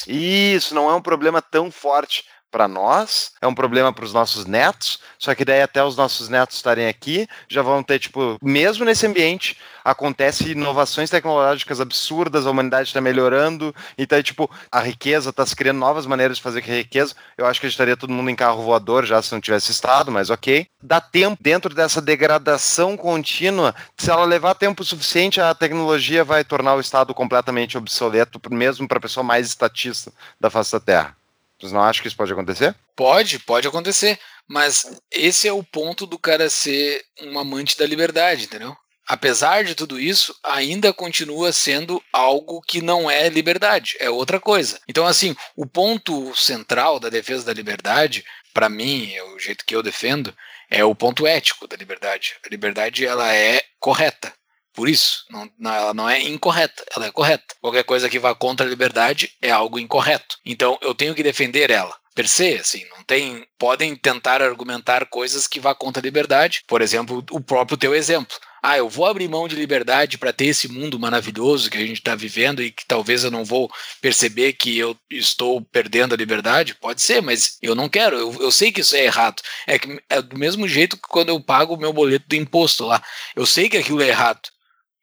problema. Isso não é um problema tão forte para nós, é um problema para os nossos netos, só que daí até os nossos netos estarem aqui, já vão ter, tipo, mesmo nesse ambiente, acontece inovações tecnológicas absurdas, a humanidade está melhorando, então, tipo, a riqueza está se criando novas maneiras de fazer riqueza, eu acho que a gente estaria todo mundo em carro voador já se não tivesse estado, mas ok. Dá tempo, dentro dessa degradação contínua, se ela levar tempo suficiente, a tecnologia vai tornar o Estado completamente obsoleto, mesmo para a pessoa mais estatista da face da Terra. Vocês não acham que isso pode acontecer? Pode, pode acontecer. Mas esse é o ponto do cara ser um amante da liberdade, entendeu? Apesar de tudo isso, ainda continua sendo algo que não é liberdade, é outra coisa. Então, assim, o ponto central da defesa da liberdade, para mim, é o jeito que eu defendo, é o ponto ético da liberdade. A liberdade ela é correta. Por isso, não, não, ela não é incorreta, ela é correta. Qualquer coisa que vá contra a liberdade é algo incorreto. Então eu tenho que defender ela. Per se, assim, não tem. Podem tentar argumentar coisas que vá contra a liberdade. Por exemplo, o próprio teu exemplo. Ah, eu vou abrir mão de liberdade para ter esse mundo maravilhoso que a gente está vivendo e que talvez eu não vou perceber que eu estou perdendo a liberdade? Pode ser, mas eu não quero. Eu, eu sei que isso é errado. É, que, é do mesmo jeito que quando eu pago o meu boleto do imposto lá. Eu sei que aquilo é errado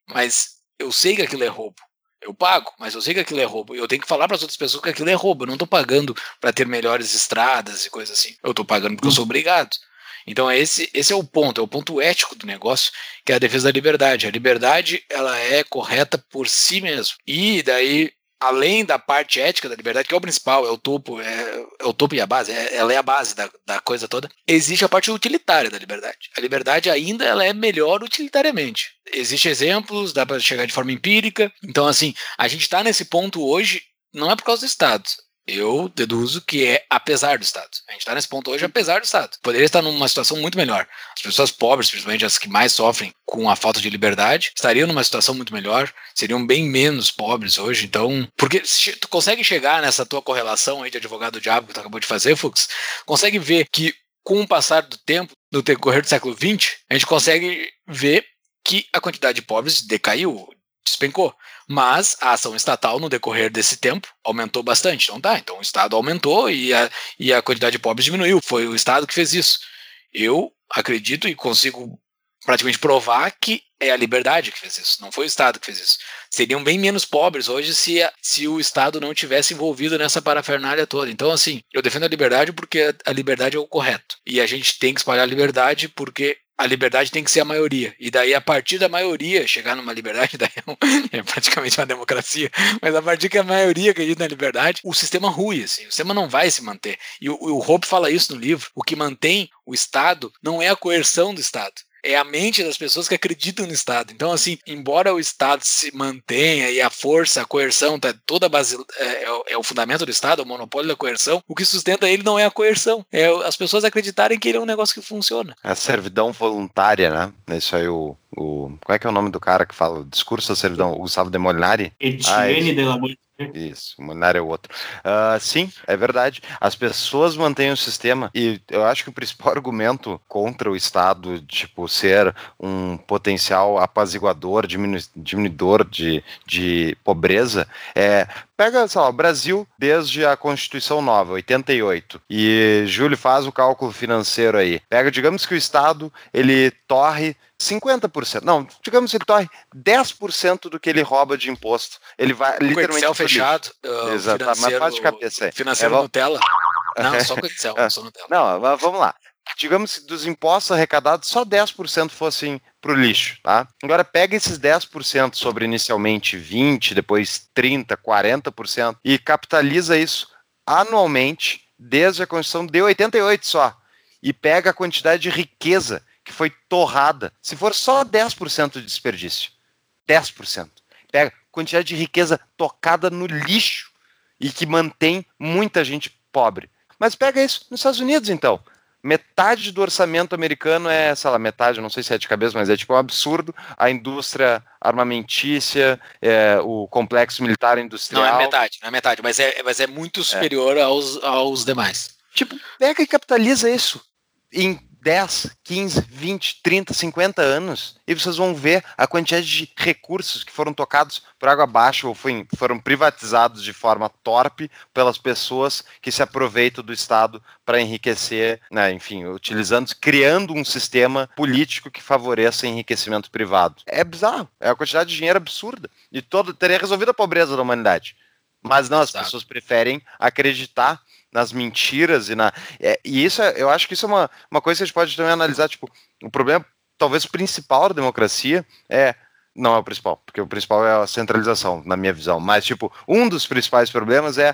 mas eu sei que aquilo é roubo. Eu pago, mas eu sei que aquilo é roubo. Eu tenho que falar para as outras pessoas que aquilo é roubo. Eu não estou pagando para ter melhores estradas e coisas assim. Eu estou pagando porque eu sou obrigado. Então esse, esse é o ponto, é o ponto ético do negócio, que é a defesa da liberdade. A liberdade ela é correta por si mesmo. E daí além da parte ética da liberdade, que é o principal, é o topo, é, é o topo e a base, é, ela é a base da, da coisa toda, existe a parte utilitária da liberdade. A liberdade ainda ela é melhor utilitariamente. Existem exemplos, dá para chegar de forma empírica. Então, assim, a gente está nesse ponto hoje, não é por causa do Estado. Eu deduzo que é apesar do Estado. A gente está nesse ponto hoje apesar do Estado. Poderia estar numa situação muito melhor. As pessoas pobres, principalmente as que mais sofrem com a falta de liberdade, estariam numa situação muito melhor, seriam bem menos pobres hoje. Então, porque tu consegue chegar nessa tua correlação aí de advogado do diabo que tu acabou de fazer, Fux, consegue ver que com o passar do tempo, no decorrer do século XX, a gente consegue ver que a quantidade de pobres decaiu, despencou. Mas a ação estatal, no decorrer desse tempo, aumentou bastante. Então tá, então o Estado aumentou e a, e a quantidade de pobres diminuiu. Foi o Estado que fez isso. Eu acredito e consigo praticamente provar que é a liberdade que fez isso, não foi o Estado que fez isso. Seriam bem menos pobres hoje se, a, se o Estado não tivesse envolvido nessa parafernália toda. Então, assim, eu defendo a liberdade porque a liberdade é o correto. E a gente tem que espalhar a liberdade porque a liberdade tem que ser a maioria. E daí, a partir da maioria, chegar numa liberdade, daí é, é praticamente uma democracia, mas a partir que a maioria acredita na liberdade, o sistema rui, assim, o sistema não vai se manter. E o, o Hope fala isso no livro, o que mantém o Estado não é a coerção do Estado, é a mente das pessoas que acreditam no Estado. Então, assim, embora o Estado se mantenha e a força, a coerção, tá toda base, é, é, é, o fundamento do Estado, o monopólio da coerção, o que sustenta ele não é a coerção, é as pessoas acreditarem que ele é um negócio que funciona. É a servidão voluntária, né? Isso aí o, o. Qual é que é o nome do cara que fala o discurso da servidão? O Gustavo de Molinari? Etienne ah, de la isso, o Monar é o outro. Uh, sim, é verdade. As pessoas mantêm o sistema e eu acho que o principal argumento contra o Estado, tipo, ser um potencial apaziguador, diminu diminuidor de, de pobreza, é pega, sei lá, o Brasil desde a Constituição Nova, 88, e Júlio faz o cálculo financeiro aí. Pega, digamos que o Estado, ele torre 50%. Não, digamos que ele torre 10% do que ele rouba de imposto. Ele vai Com literalmente. Excel fechado. uh, Exato, mas financeiro- faz de cabeça aí. Financeiro É, Nutella. Não, só com Excel, só Nutella. Não, mas vamos lá. Digamos que dos impostos arrecadados, só 10% fossem para o lixo, tá? Agora pega esses 10% sobre inicialmente 20%, depois 30%, 40% e capitaliza isso anualmente desde a Constituição de 88 só. E pega a quantidade de riqueza que foi torrada. Se for só 10% de desperdício, 10%. Pega quantidade de riqueza tocada no lixo e que mantém muita gente pobre. Mas pega isso nos Estados Unidos, então. Metade do orçamento americano é, sei lá, metade, não sei se é de cabeça, mas é tipo um absurdo. A indústria armamentícia, é, o complexo militar industrial. Não é metade, não é metade, mas é, mas é muito superior aos, aos demais. Tipo, pega e capitaliza isso em 10, 15, 20, 30, 50 anos e vocês vão ver a quantidade de recursos que foram tocados por água abaixo ou foi- foram privatizados de forma torpe pelas pessoas que se aproveitam do Estado para enriquecer, né, enfim, utilizando, criando um sistema político que favoreça enriquecimento privado. É bizarro, é uma quantidade de dinheiro absurda e todo teria resolvido a pobreza da humanidade. Mas não, as Exato. pessoas preferem acreditar nas mentiras e na. é, e isso é- eu acho que isso é uma, uma coisa que a gente pode também analisar. Tipo, o problema, talvez principal da democracia é. Não é o principal, porque o principal é a centralização, na minha visão. Mas, tipo, um dos principais problemas é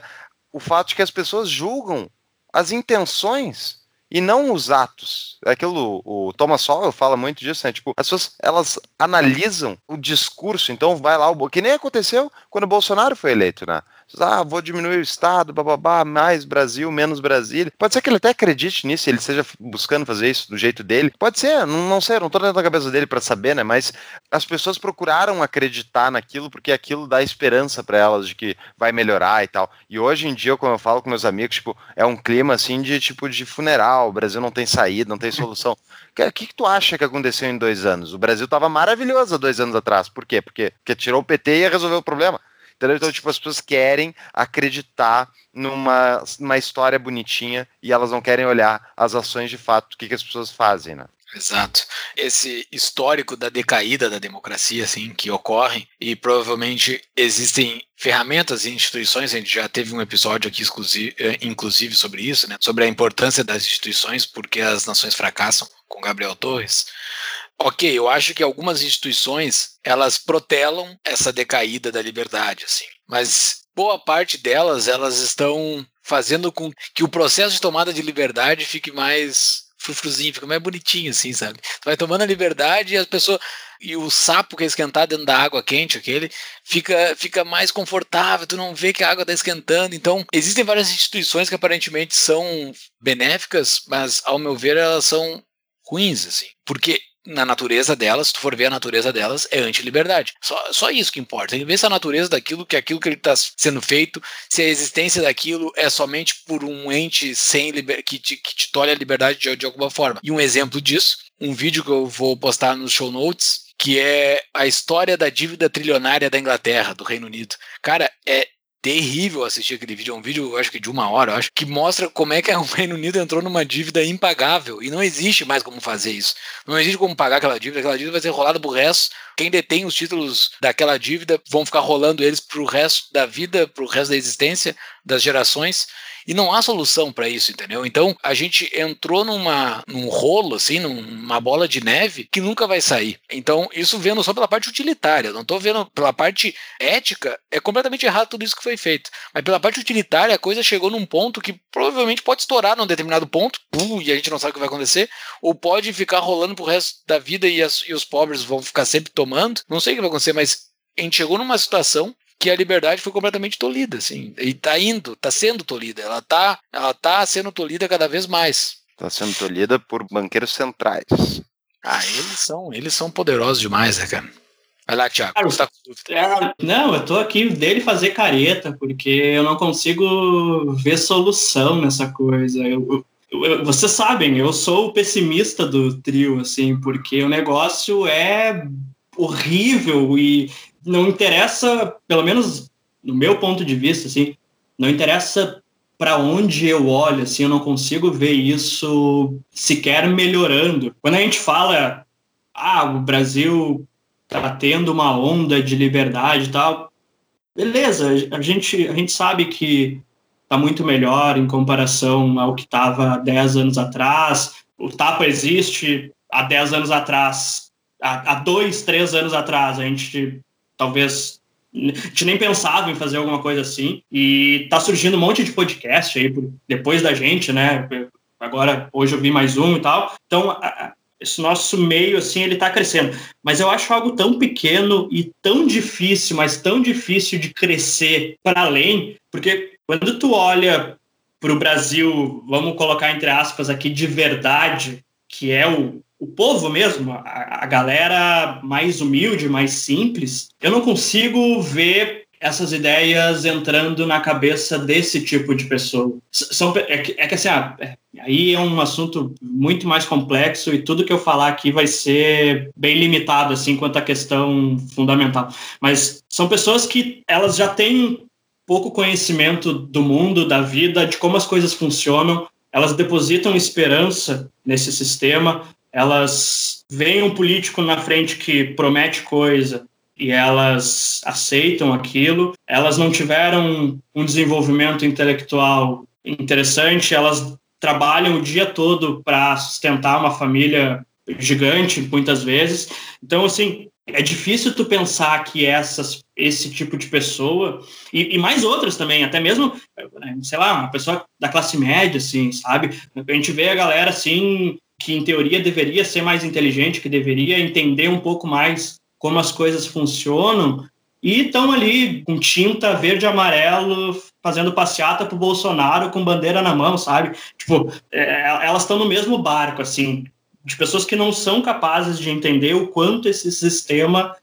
o fato de que as pessoas julgam as intenções e não os atos. É Aquilo, o Thomas Sowell fala muito disso, né? Tipo, as pessoas, elas analisam o discurso, então vai lá, o que nem aconteceu quando o Bolsonaro foi eleito, né? Ah, vou diminuir o Estado, bababá, mais Brasil, menos Brasília. Pode ser que ele até acredite nisso, ele esteja buscando fazer isso do jeito dele. Pode ser, não, não sei, não tô dentro da cabeça dele para saber, né? Mas as pessoas procuraram acreditar naquilo porque aquilo dá esperança para elas de que vai melhorar e tal. E hoje em dia, como eu falo com meus amigos, tipo, é um clima assim de tipo de funeral. O Brasil não tem saída, não tem solução. O que, que, tu acha que aconteceu em dois anos? O Brasil tava maravilhoso há dois anos atrás. Por quê? Porque, porque tirou o PT e ia resolver o problema. Entendeu? Então, tipo, as pessoas querem acreditar numa, numa história bonitinha e elas não querem olhar as ações de fato, o que, que as pessoas fazem, né? Exato. Esse histórico da decaída da democracia, assim, que ocorre, e provavelmente existem ferramentas e instituições, a gente já teve um episódio aqui, eh, inclusive, sobre isso, né? Sobre a importância das instituições, porque as nações fracassam, com Gabriel Torres. Ok, eu acho que algumas instituições, elas protelam essa decaída da liberdade, assim. Mas boa parte delas, elas estão fazendo com que o processo de tomada de liberdade fique mais frufruzinho, fica mais bonitinho, assim, sabe? Tu vai tomando a liberdade e as pessoas. E o sapo que é esquentado dentro da água quente, aquele, fica, fica mais confortável, tu não vê que a água está esquentando. Então, existem várias instituições que aparentemente são benéficas, mas, ao meu ver, elas são ruins, assim. Porque na natureza delas, se tu for ver a natureza delas, é anti-liberdade. Só, só isso que importa. Tem que ver se a natureza daquilo, que aquilo que ele está sendo feito, se a existência daquilo é somente por um ente sem liber, que, te, que te tolhe a liberdade de, de alguma forma. E um exemplo disso, um vídeo que eu vou postar nos show notes, que é a história da dívida trilionária da Inglaterra, do Reino Unido. Cara, é terrível assistir aquele vídeo. É um vídeo, acho que de uma hora, acho, que mostra como é que o Reino Unido entrou numa dívida impagável. E não existe mais como fazer isso. Não existe como pagar aquela dívida. Aquela dívida vai ser rolada pro resto. Quem detém os títulos daquela dívida vão ficar rolando eles pro resto da vida, pro resto da existência, das gerações. E não há solução para isso, entendeu? Então a gente entrou numa, num rolo, assim, numa bola de neve que nunca vai sair. Então, isso vendo só pela parte utilitária, não tô vendo pela parte ética, é completamente errado tudo isso que foi feito. Mas pela parte utilitária, a coisa chegou num ponto que provavelmente pode estourar num determinado ponto, pum, e a gente não sabe o que vai acontecer, ou pode ficar rolando pro resto da vida e, as, e os pobres vão ficar sempre tomando. Não sei o que vai acontecer, mas a gente chegou numa situação que a liberdade foi completamente tolhida, assim. E tá indo, tá sendo tolhida. Ela tá, ela tá sendo tolhida cada vez mais. Está sendo tolhida por banqueiros centrais. Ah, eles são, eles são poderosos demais, né, cara? Vai lá, Thiago. Cara, você tá com dúvida. É, não, eu tô aqui dele fazer careta, porque eu não consigo ver solução nessa coisa. Eu, eu, eu- vocês sabem, eu sou o pessimista do trio, assim, porque o negócio é horrível e não interessa, pelo menos no meu ponto de vista, assim, não interessa para onde eu olho, assim, eu não consigo ver isso sequer melhorando. Quando a gente fala, ah, o Brasil tá tendo uma onda de liberdade e tal, beleza, a gente, a gente sabe que tá muito melhor em comparação ao que estava 10 anos atrás. O Tapa existe há 10 anos atrás, há, há dois, três anos atrás, a gente talvez a gente nem pensava em fazer alguma coisa assim. E tá surgindo um monte de podcast aí depois da gente, né? Agora, hoje eu vi mais um e tal. Então, a, esse nosso meio, assim, ele tá crescendo. Mas eu acho algo tão pequeno e tão difícil, mas tão difícil de crescer para além, porque quando tu olha para o Brasil, vamos colocar entre aspas aqui, de verdade, que é o, o povo mesmo, a, a galera mais humilde, mais simples, eu não consigo ver essas ideias entrando na cabeça desse tipo de pessoa. São, é, que, é que assim, ah, é, aí é um assunto muito mais complexo e tudo que eu falar aqui vai ser bem limitado, assim, quanto à questão fundamental. Mas são pessoas que elas já têm pouco conhecimento do mundo, da vida, de como as coisas funcionam, elas depositam esperança nesse sistema, elas veem um político na frente que promete coisa e elas aceitam aquilo, elas não tiveram um desenvolvimento intelectual interessante, elas trabalham o dia todo para sustentar uma família gigante, muitas vezes. Então, assim, é difícil tu pensar que essas, esse tipo de pessoa, e, e, mais outras também, até mesmo, sei lá, uma pessoa da classe média, assim, sabe? A gente vê a galera, assim, que em teoria deveria ser mais inteligente, que deveria entender um pouco mais como as coisas funcionam, e estão ali com tinta verde e amarelo fazendo passeata pro Bolsonaro com bandeira na mão, sabe? Tipo, é, elas estão no mesmo barco, assim, de pessoas que não são capazes de entender o quanto esse sistema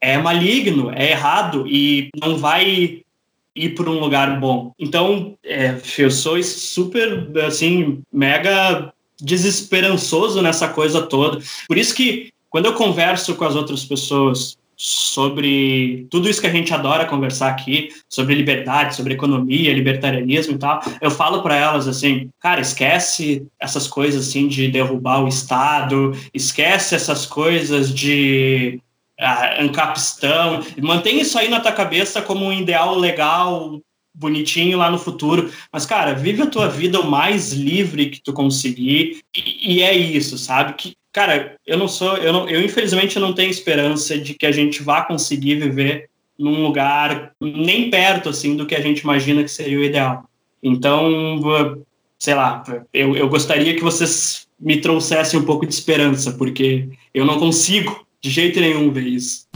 é maligno, é errado e não vai ir para um lugar bom. Então, é, eu sou super, assim, mega desesperançoso nessa coisa toda. Por isso que quando eu converso com as outras pessoas sobre tudo isso que a gente adora conversar aqui, sobre liberdade, sobre economia, libertarianismo e tal, eu falo para elas assim, cara, esquece essas coisas assim de derrubar o Estado, esquece essas coisas de ah, ancapistão, mantém isso aí na tua cabeça como um ideal legal bonitinho lá no futuro. Mas, cara, vive a tua vida o mais livre que tu conseguir. E, e, é isso, sabe? Que, cara, eu não sou. Eu, não, eu infelizmente não tenho esperança de que a gente vá conseguir viver num lugar nem perto assim do que a gente imagina que seria o ideal. Então, sei lá, eu, eu gostaria que vocês me trouxessem um pouco de esperança, porque eu não consigo de jeito nenhum ver isso.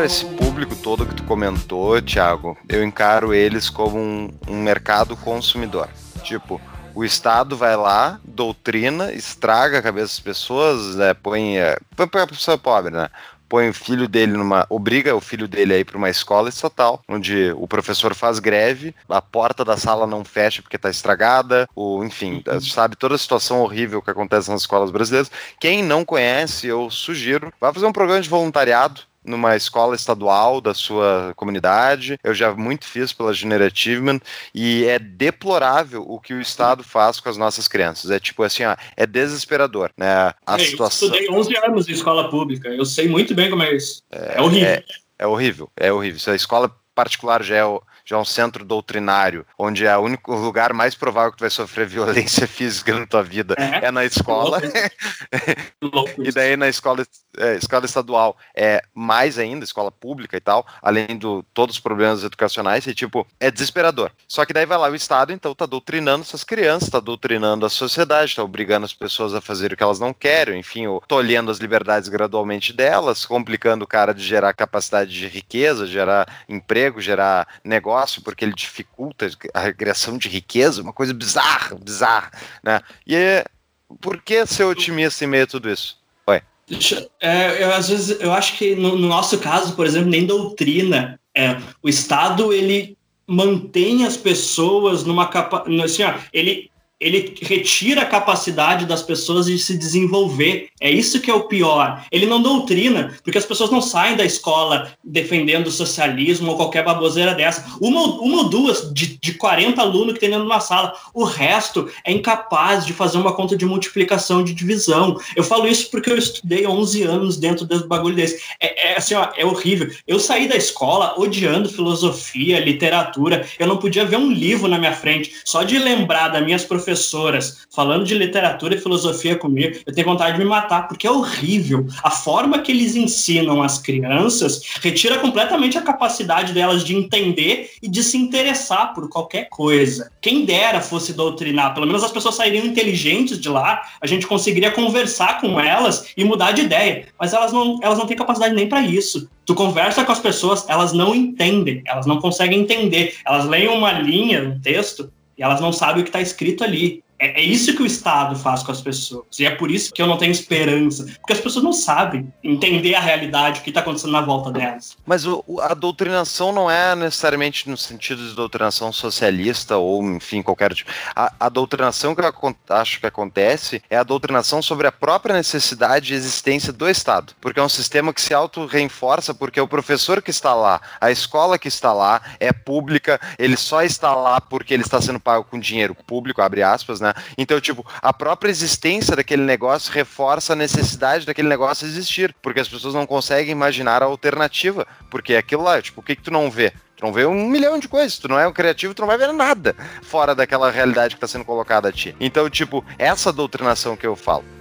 Encaro esse público todo que tu comentou, Thiago, eu encaro eles como um, um mercado consumidor. Tipo, o Estado vai lá, doutrina, estraga a cabeça das pessoas, né, põe, é, põe a pessoa pobre, né? põe o filho dele numa. obriga o filho dele a ir para uma escola estatal, onde o professor faz greve, a porta da sala não fecha porque está estragada, o, enfim, uhum. sabe toda a situação horrível que acontece nas escolas brasileiras. Quem não conhece, eu sugiro, vá fazer um programa de voluntariado numa escola estadual da sua comunidade. Eu já muito fiz pela Junior Achievement e é deplorável o que o Estado faz com as nossas crianças. É tipo assim, ó, é desesperador, né? A é, situação. Eu estudei 11 anos em escola pública. Eu sei muito bem como é isso. É, é horrível. É, é horrível, é horrível. Se a escola particular já é já é um centro doutrinário, onde é o único lugar mais provável que tu vai sofrer violência física na tua vida. É, é na escola. e daí na escola, é, escola estadual. É mais ainda, escola pública e tal, além de todos os problemas educacionais, e tipo, é desesperador. Só que daí vai lá o Estado, então tá doutrinando essas crianças, tá doutrinando a sociedade, tá obrigando as pessoas a fazer o que elas não querem, enfim, tolhendo as liberdades gradualmente delas, complicando o cara de gerar capacidade de riqueza, gerar emprego, gerar negócio negócio, porque ele dificulta a criação de riqueza, uma coisa bizarra, bizarra, né? E é, por que ser otimista em meio a tudo isso? Oi. É, eu, às vezes, eu acho que no, no nosso caso, por exemplo, nem doutrina. É, o Estado, ele mantém as pessoas numa capa, assim, ó, ele ele retira a capacidade das pessoas de se desenvolver. É isso que é o pior. Ele não doutrina, porque as pessoas não saem da escola defendendo o socialismo ou qualquer baboseira dessa. Uma, uma ou duas de, de 40 alunos que tem dentro de uma sala. O resto é incapaz de fazer uma conta de multiplicação, de divisão. Eu falo isso porque eu estudei 11 anos dentro desse bagulho desse. É, é assim, ó, é horrível. Eu saí da escola odiando filosofia, literatura. Eu não podia ver um livro na minha frente. Só de lembrar das minhas professoras falando de literatura e filosofia comigo, eu tenho vontade de me matar, porque é horrível. A forma que eles ensinam as crianças retira completamente a capacidade delas de entender e de se interessar por qualquer coisa. Quem dera fosse doutrinar, pelo menos as pessoas sairiam inteligentes de lá, a gente conseguiria conversar com elas e mudar de ideia. Mas elas não, elas não têm capacidade nem para isso. Tu conversa com as pessoas, elas não entendem, elas não conseguem entender. Elas leem uma linha, um texto, e elas não sabem o que está escrito ali. É, é isso que o Estado faz com as pessoas. E é por isso que eu não tenho esperança. Porque as pessoas não sabem entender a realidade, o que está acontecendo na volta delas. Mas o- a doutrinação não é necessariamente no sentido de doutrinação socialista ou, enfim, qualquer tipo. A, a doutrinação que eu acho que acontece é a doutrinação sobre a própria necessidade e existência do Estado. Porque é um sistema que se auto-reenforça porque o professor que está lá, a escola que está lá, é pública, ele só está lá porque ele está sendo pago com dinheiro público, abre aspas, né? Então, tipo, a própria existência daquele negócio reforça a necessidade daquele negócio existir, porque as pessoas não conseguem imaginar a alternativa, porque é aquilo lá, tipo, o que, que tu não vê? Tu não vê um milhão de coisas, tu não é um criativo, tu não vai ver nada fora daquela realidade que está sendo colocada a ti. Então, tipo, essa doutrinação que eu falo.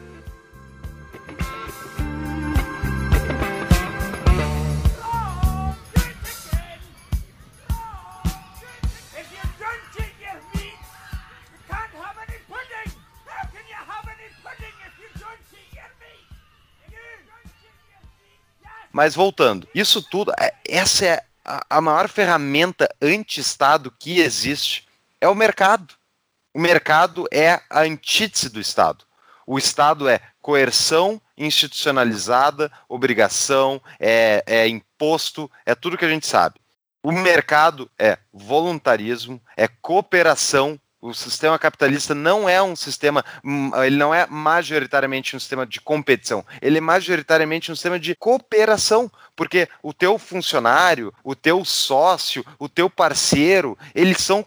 Mas voltando, isso tudo, é- essa é a, maior ferramenta anti-Estado que existe, é o mercado. O mercado é a antítese do Estado. O Estado é coerção institucionalizada, obrigação, é, é imposto, é tudo que a gente sabe. O mercado é voluntarismo, é cooperação. O sistema capitalista não é um sistema, hum, ele não é majoritariamente um sistema de competição, ele é majoritariamente um sistema de cooperação, porque o teu funcionário, o teu sócio, o teu parceiro, eles são,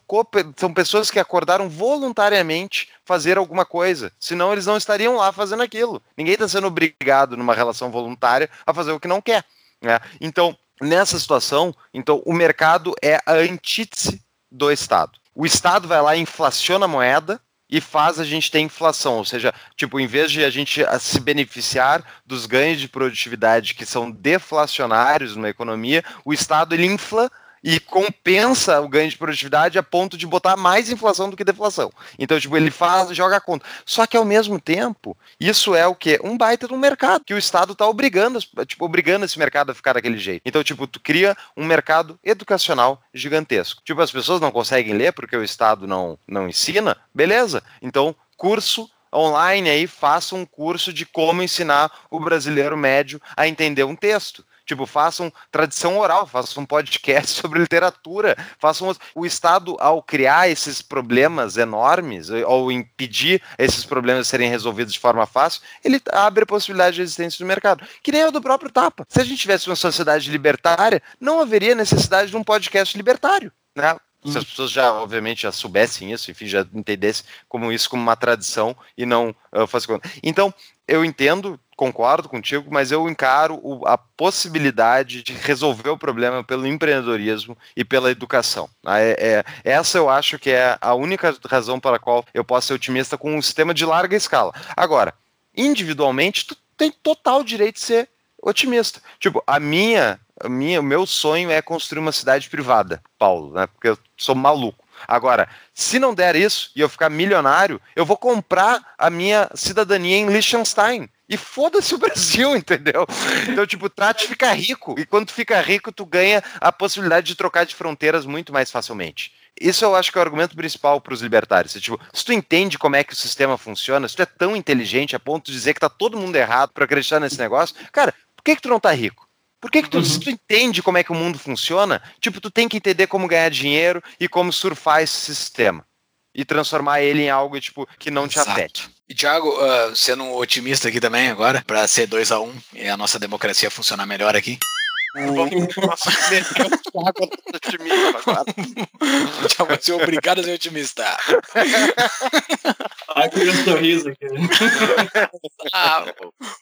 são pessoas que acordaram voluntariamente fazer alguma coisa, senão eles não estariam lá fazendo aquilo. Ninguém está sendo obrigado numa relação voluntária a fazer o que não quer. né? Então, nessa situação, então o mercado é a antítese do Estado. O Estado vai lá e inflaciona a moeda e faz a gente ter inflação, ou seja, tipo, em vez de a gente ah, se beneficiar dos ganhos de produtividade que são deflacionários numa economia, o Estado ele infla e compensa o ganho de produtividade a ponto de botar mais inflação do que deflação. Então, tipo, ele faz, joga a conta. Só que ao mesmo tempo, isso é o quê? Um baita do mercado, que o Estado está obrigando, tipo, obrigando esse mercado a ficar daquele jeito. Então, tipo, tu cria um mercado educacional gigantesco. Tipo, as pessoas não conseguem ler porque o Estado não, não ensina, beleza. Então, curso online aí, faça um curso de como ensinar o brasileiro médio a entender um texto. Tipo, façam tradição oral, façam um podcast sobre literatura, façam o Estado ao criar esses problemas enormes, ou impedir esses problemas serem resolvidos de forma fácil, ele abre a possibilidade de existência do mercado. Que nem o do próprio Tapa. Se a gente tivesse uma sociedade libertária, não haveria necessidade de um podcast libertário, né? Se as pessoas já, obviamente, já soubessem isso, enfim, já entendessem como isso como uma tradição e não uh, fosse. Então, eu entendo, concordo contigo, mas eu encaro o- a possibilidade de resolver o problema pelo empreendedorismo e pela educação. Ah, é- é- essa eu acho que é a única razão pela qual eu posso ser otimista com um sistema de larga escala. Agora, individualmente, tu tem total direito de ser otimista. Tipo, a minha, a minha, o meu sonho é construir uma cidade privada, Paulo, né? Porque eu sou maluco. Agora, se não der isso e eu ficar milionário, eu vou comprar a minha cidadania em Liechtenstein. E foda-se o Brasil, entendeu? Então, tipo, trate de ficar rico. E quando tu fica rico, tu ganha a possibilidade de trocar de fronteiras muito mais facilmente. Isso eu acho que é o argumento principal para os libertários. É, tipo, se tu entende como é que o sistema funciona, se tu é tão inteligente a ponto de dizer que tá todo mundo errado para acreditar nesse negócio, cara, por que, que tu não tá rico? Por que, que tu, Uhum. se tu entende como é que o mundo funciona, tipo, tu tem que entender como ganhar dinheiro e como surfar esse sistema. E transformar ele em algo, tipo, que não te Exato. afete. E, Thiago, ah, sendo um otimista aqui também agora, pra ser 2 a 1 e a nossa democracia funcionar melhor aqui. Agora. Thiago vai ser obrigado a ser otimista. Olha que meu sorriso aqui. Ah,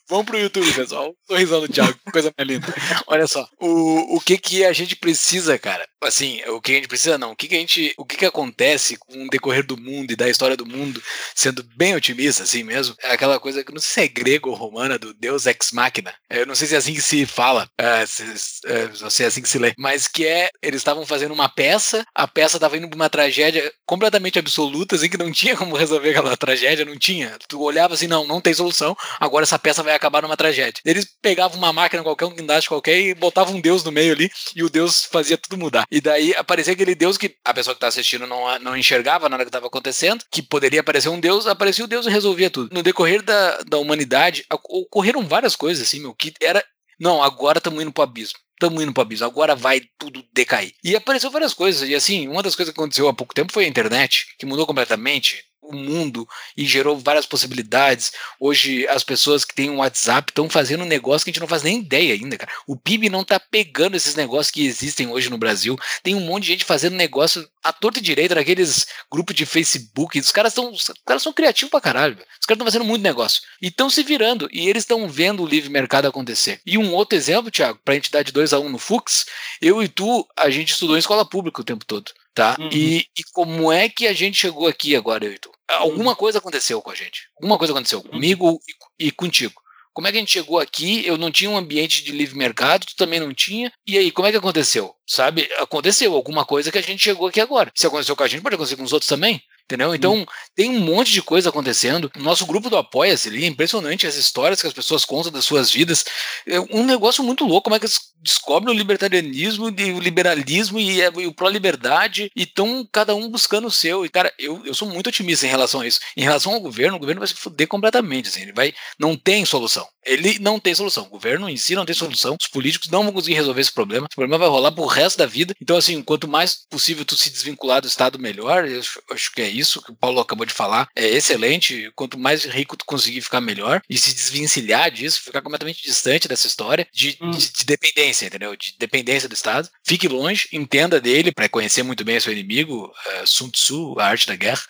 vamos pro YouTube, pessoal. Sorrisão do Thiago, coisa mais linda. Olha só, o, o que que a gente precisa, cara? Assim, o que a gente precisa não, o que que a gente, o que que acontece com o decorrer do mundo e da história do mundo, sendo bem otimista assim mesmo, é aquela coisa que não sei se é grego ou romana, do Deus Ex Machina. Eu não sei se é assim que se fala, é, se, é, não sei se é assim que se lê, mas que é, eles estavam fazendo uma peça, a peça estava indo pra uma tragédia completamente absoluta, assim, que não tinha como resolver aquela tragédia, não tinha. Tu olhava assim, não, não tem solução, agora essa peça vai acabar numa tragédia. Eles pegavam uma máquina qualquer, um guindaste qualquer e botavam um deus no meio ali e o deus fazia tudo mudar. E daí aparecia aquele deus que a pessoa que tá assistindo não, não enxergava nada que estava acontecendo, que poderia aparecer um deus, aparecia o deus e resolvia tudo. No decorrer da, da humanidade, ocorreram várias coisas assim, meu, que era. Não, agora estamos indo pro abismo. Estamos indo pro abismo, agora vai tudo decair. E apareceu várias coisas, e assim, uma das coisas que aconteceu há pouco tempo foi a internet, que mudou completamente o mundo e gerou várias possibilidades. Hoje as pessoas que têm um WhatsApp estão fazendo um negócio que a gente não faz nem ideia ainda, cara. O PIB não tá pegando esses negócios que existem hoje no Brasil. Tem um monte de gente fazendo negócio à torta e direita naqueles grupos de Facebook. Os caras são, os caras são criativos pra caralho. velho. Os caras estão fazendo muito negócio. E estão se virando. E eles estão vendo o livre mercado acontecer. E um outro exemplo, Thiago, pra gente dar de 2 a 1 um no Fux, eu e tu, a gente estudou em escola pública o tempo todo. Tá? Uhum. E, e como é que a gente chegou aqui agora, eu e tu? Alguma coisa aconteceu com a gente. Alguma coisa aconteceu comigo e, e contigo. Como é que a gente chegou aqui? Eu não tinha um ambiente de livre mercado, tu também não tinha. E aí, como é que aconteceu? Sabe? Aconteceu alguma coisa que a gente chegou aqui agora. Se aconteceu com a gente, pode acontecer com os outros também. Entendeu? Então, tem um monte de coisa acontecendo. Nosso grupo do Apoia-se ali, é impressionante as histórias que as pessoas contam das suas vidas. É um negócio muito louco, como é que eles descobrem o libertarianismo, e o liberalismo e, a- e o pró-liberdade e estão cada um buscando o seu. E, cara, eu, eu sou muito otimista em relação a isso. Em relação ao governo, o governo vai se fuder completamente. Assim, ele vai. Não tem solução. Ele não tem solução. O governo em si não tem solução. Os políticos não vão conseguir resolver esse problema. Esse problema vai rolar pro resto da vida. Então, assim, quanto mais possível tu se desvincular do Estado, melhor. Eu acho que é isso que o Paulo acabou de falar. É excelente. Quanto mais rico tu conseguir ficar melhor e se desvencilhar disso, ficar completamente distante dessa história de, Hum. de- de dependência, entendeu? De dependência do Estado. Fique longe, entenda dele para conhecer muito bem seu inimigo, é, Sun Tzu, a arte da guerra.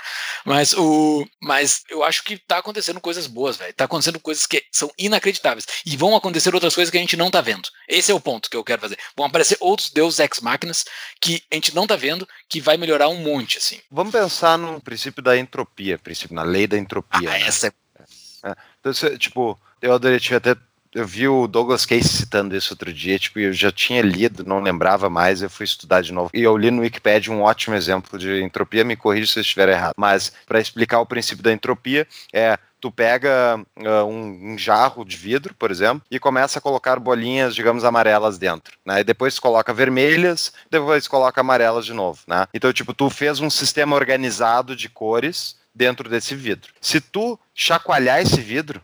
Mas o, mas eu acho que tá acontecendo coisas boas, velho. Tá acontecendo coisas que são inacreditáveis e vão acontecer outras coisas que a gente não tá vendo. Esse é o ponto que eu quero fazer. Vão aparecer outros deuses ex máquinas que a gente não tá vendo, que vai melhorar um monte, assim. Vamos pensar no princípio da entropia, princípio, na lei da entropia. Ah, né? essa é Então, você, tipo, eu adoraria até. Eu vi o Douglas Case citando isso outro dia, tipo, eu já tinha lido, não lembrava mais, eu fui estudar de novo. E eu li no Wikipedia um ótimo exemplo de entropia, me corrija se eu estiver errado. Mas, para explicar o princípio da entropia, é tu pega ah, um, um jarro de vidro, por exemplo, e começa a colocar bolinhas, digamos, amarelas dentro, né? E depois coloca vermelhas, depois coloca amarelas de novo, né? Então, tipo, tu fez um sistema organizado de cores dentro desse vidro. Se tu chacoalhar esse vidro,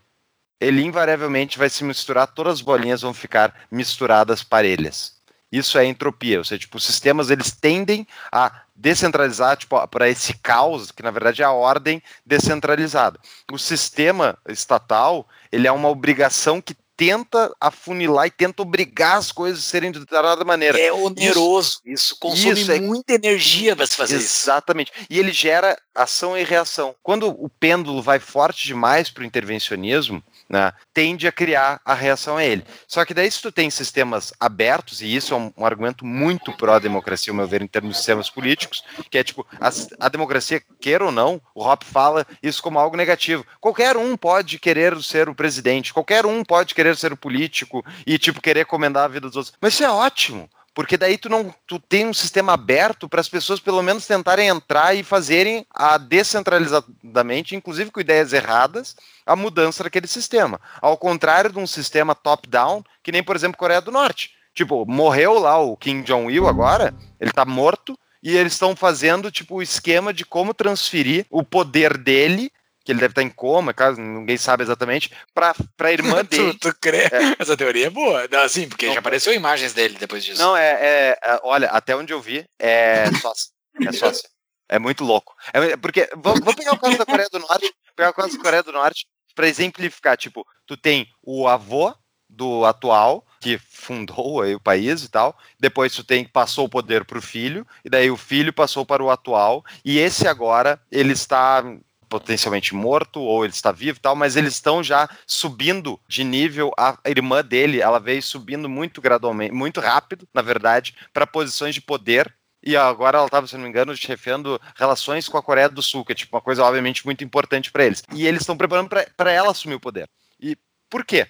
ele invariavelmente vai se misturar, todas as bolinhas vão ficar misturadas parelhas. Isso é entropia, ou seja, tipo, os sistemas eles tendem a descentralizar tipo, para esse caos, que na verdade é a ordem descentralizada. O sistema estatal, ele é uma obrigação que tenta afunilar e tenta obrigar as coisas a serem de determinada maneira. É oneroso. Isso, consome Isso, é- muita energia para se fazer isso. Exatamente. E ele gera ação e reação. Quando o pêndulo vai forte demais para o intervencionismo, né, tende a criar a reação a ele. Só que daí se tu tem sistemas abertos, e isso é um, um argumento muito pró-democracia, ao meu ver, em termos de sistemas políticos, que é tipo, a, a democracia, queira ou não, o Hop fala isso como algo negativo. Qualquer um pode querer ser o presidente, qualquer um pode querer ser o político e, tipo, querer comandar a vida dos outros. Mas isso é ótimo. Porque daí tu não tu tem um sistema aberto para as pessoas pelo menos tentarem entrar e fazerem a descentralizadamente, inclusive com ideias erradas, a mudança daquele sistema. Ao contrário de um sistema top-down, que nem, por exemplo, Coreia do Norte. Tipo, morreu lá o Kim Jong-il agora, ele tá morto, e eles estão fazendo, tipo, o esquema de como transferir o poder dele que ele deve estar em coma, caso ninguém sabe exatamente, para a irmã dele. tu, tu crê? Essa teoria é boa. Não, assim, porque Não, já apareceu imagens dele depois disso. Não, é, é- é- Olha, até onde eu vi, é sócia. É sócia. É muito louco. É, porque, vamos, pegar o caso da Coreia do Norte, pegar o caso da Coreia do Norte para exemplificar. Tipo, tu tem o avô do atual, que fundou aí o país e tal, depois tu tem passou o poder para o filho, e daí o filho passou para o atual, e esse agora, ele está potencialmente morto ou ele está vivo e tal, mas eles estão já subindo de nível. A irmã dele, ela veio subindo muito gradualmente, muito rápido, na verdade, para posições de poder. E agora ela estava, se não me engano, chefiando relações com a Coreia do Sul, que é tipo uma coisa obviamente muito importante para eles. E eles estão preparando para ela assumir o poder. E por quê?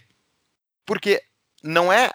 Porque não é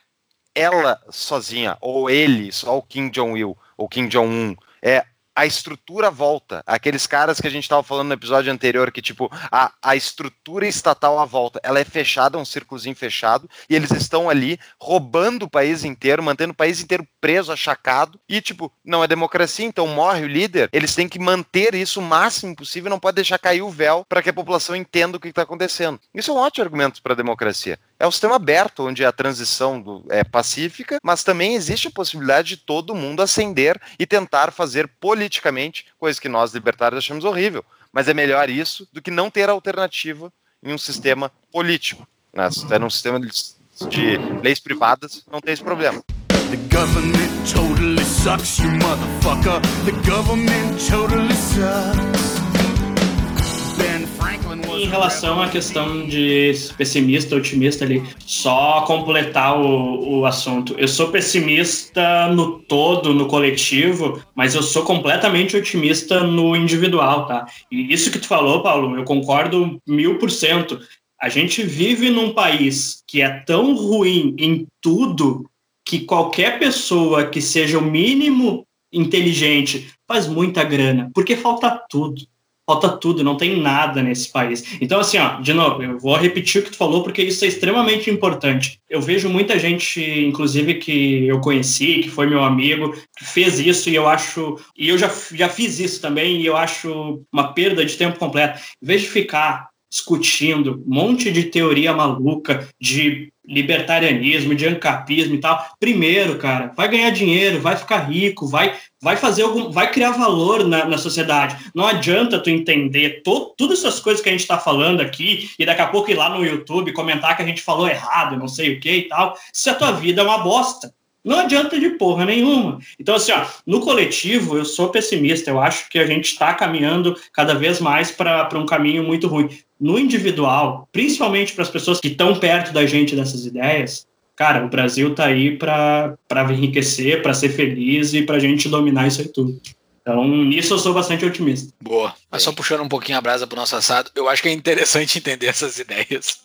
ela sozinha, ou ele, só o Kim Jong-il, ou Kim Jong-un. É a estrutura volta. Aqueles caras que a gente estava falando no episódio anterior, que tipo, a, a estrutura estatal à volta, ela é fechada, um círculozinho fechado, e eles estão ali roubando o país inteiro, mantendo o país inteiro preso, achacado, e tipo, não é democracia, então morre o líder, eles têm que manter isso o máximo possível, não pode deixar cair o véu para que a população entenda o que está acontecendo. Isso é um ótimo argumento para a democracia. É um sistema aberto, onde a transição do- é pacífica, mas também existe a possibilidade de todo mundo ascender e tentar fazer politicamente, coisa que nós libertários achamos horrível. Mas é melhor isso do que não ter alternativa em um sistema político. Né? Se tá num sistema de, de leis privadas, não tem esse problema. The government totally sucks, you motherfucker. The government totally sucks. Em relação à questão de pessimista, otimista ali, só completar o, o assunto. Eu sou pessimista no todo, no coletivo, mas eu sou completamente otimista no individual, tá? E isso que tu falou, Paulo, eu concordo mil por cento. A gente vive num país que é tão ruim em tudo que qualquer pessoa que seja o mínimo inteligente faz muita grana, porque falta tudo. Falta tudo, não tem nada nesse país. Então, assim, ó, de novo, eu vou repetir o que tu falou, porque isso é extremamente importante. Eu vejo muita gente, inclusive, que eu conheci, que foi meu amigo, que fez isso, e eu acho. E eu já, já fiz isso também, e eu acho uma perda de tempo completa. Em vez de ficar discutindo um monte de teoria maluca, de libertarianismo, de ancapismo e tal. Primeiro, cara, vai ganhar dinheiro, vai ficar rico, vai, vai fazer algum, vai criar valor na, na sociedade. Não adianta tu entender to, todas essas coisas que a gente está falando aqui e daqui a pouco ir lá no YouTube comentar que a gente falou errado, não sei o que e tal, se a tua vida é uma bosta. Não adianta de porra nenhuma. Então, assim, ó, no coletivo, eu sou pessimista. Eu acho que a gente está caminhando cada vez mais para um caminho muito ruim. No individual, principalmente para as pessoas que estão perto da gente dessas ideias, cara, o Brasil tá aí para enriquecer, para ser feliz e para a gente dominar isso aí tudo. Então, nisso eu sou bastante otimista. Boa. Mas só puxando um pouquinho a brasa pro nosso assado, eu acho que é interessante entender essas ideias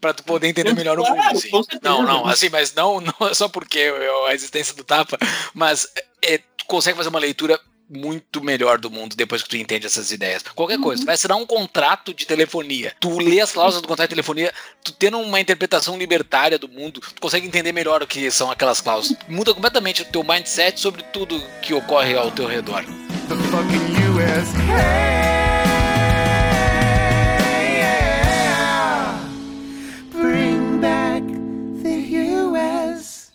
pra tu poder entender melhor o mundo. Assim. Não, não, assim, mas não, não é só porque eu- a existência do tapa, mas é, tu consegue fazer uma leitura muito melhor do mundo depois que tu entende essas ideias. Qualquer coisa, tu vai assinar um contrato de telefonia. Tu lê as cláusulas do contrato de telefonia, tu tendo uma interpretação libertária do mundo, tu consegue entender melhor o que são aquelas cláusulas. Muda completamente o teu mindset sobre tudo que ocorre ao teu redor. the fucking US. Hey, bring back the US.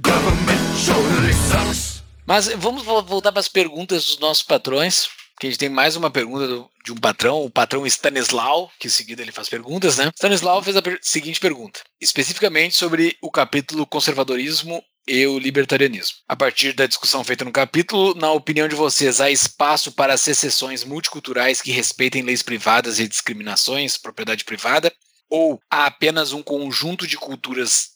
Government totally sucks. Mas vamos vo- voltar para as perguntas dos nossos patrões. Que a gente tem mais uma pergunta do- de um patrão, o patrão Stanislau, que em seguida ele faz perguntas, né? Stanislau fez a per- seguinte pergunta, especificamente sobre o capítulo conservadorismo e o libertarianismo. A partir da discussão feita no capítulo, na opinião de vocês, há espaço para secessões multiculturais que respeitem leis privadas e discriminações, propriedade privada? Ou há apenas um conjunto de culturas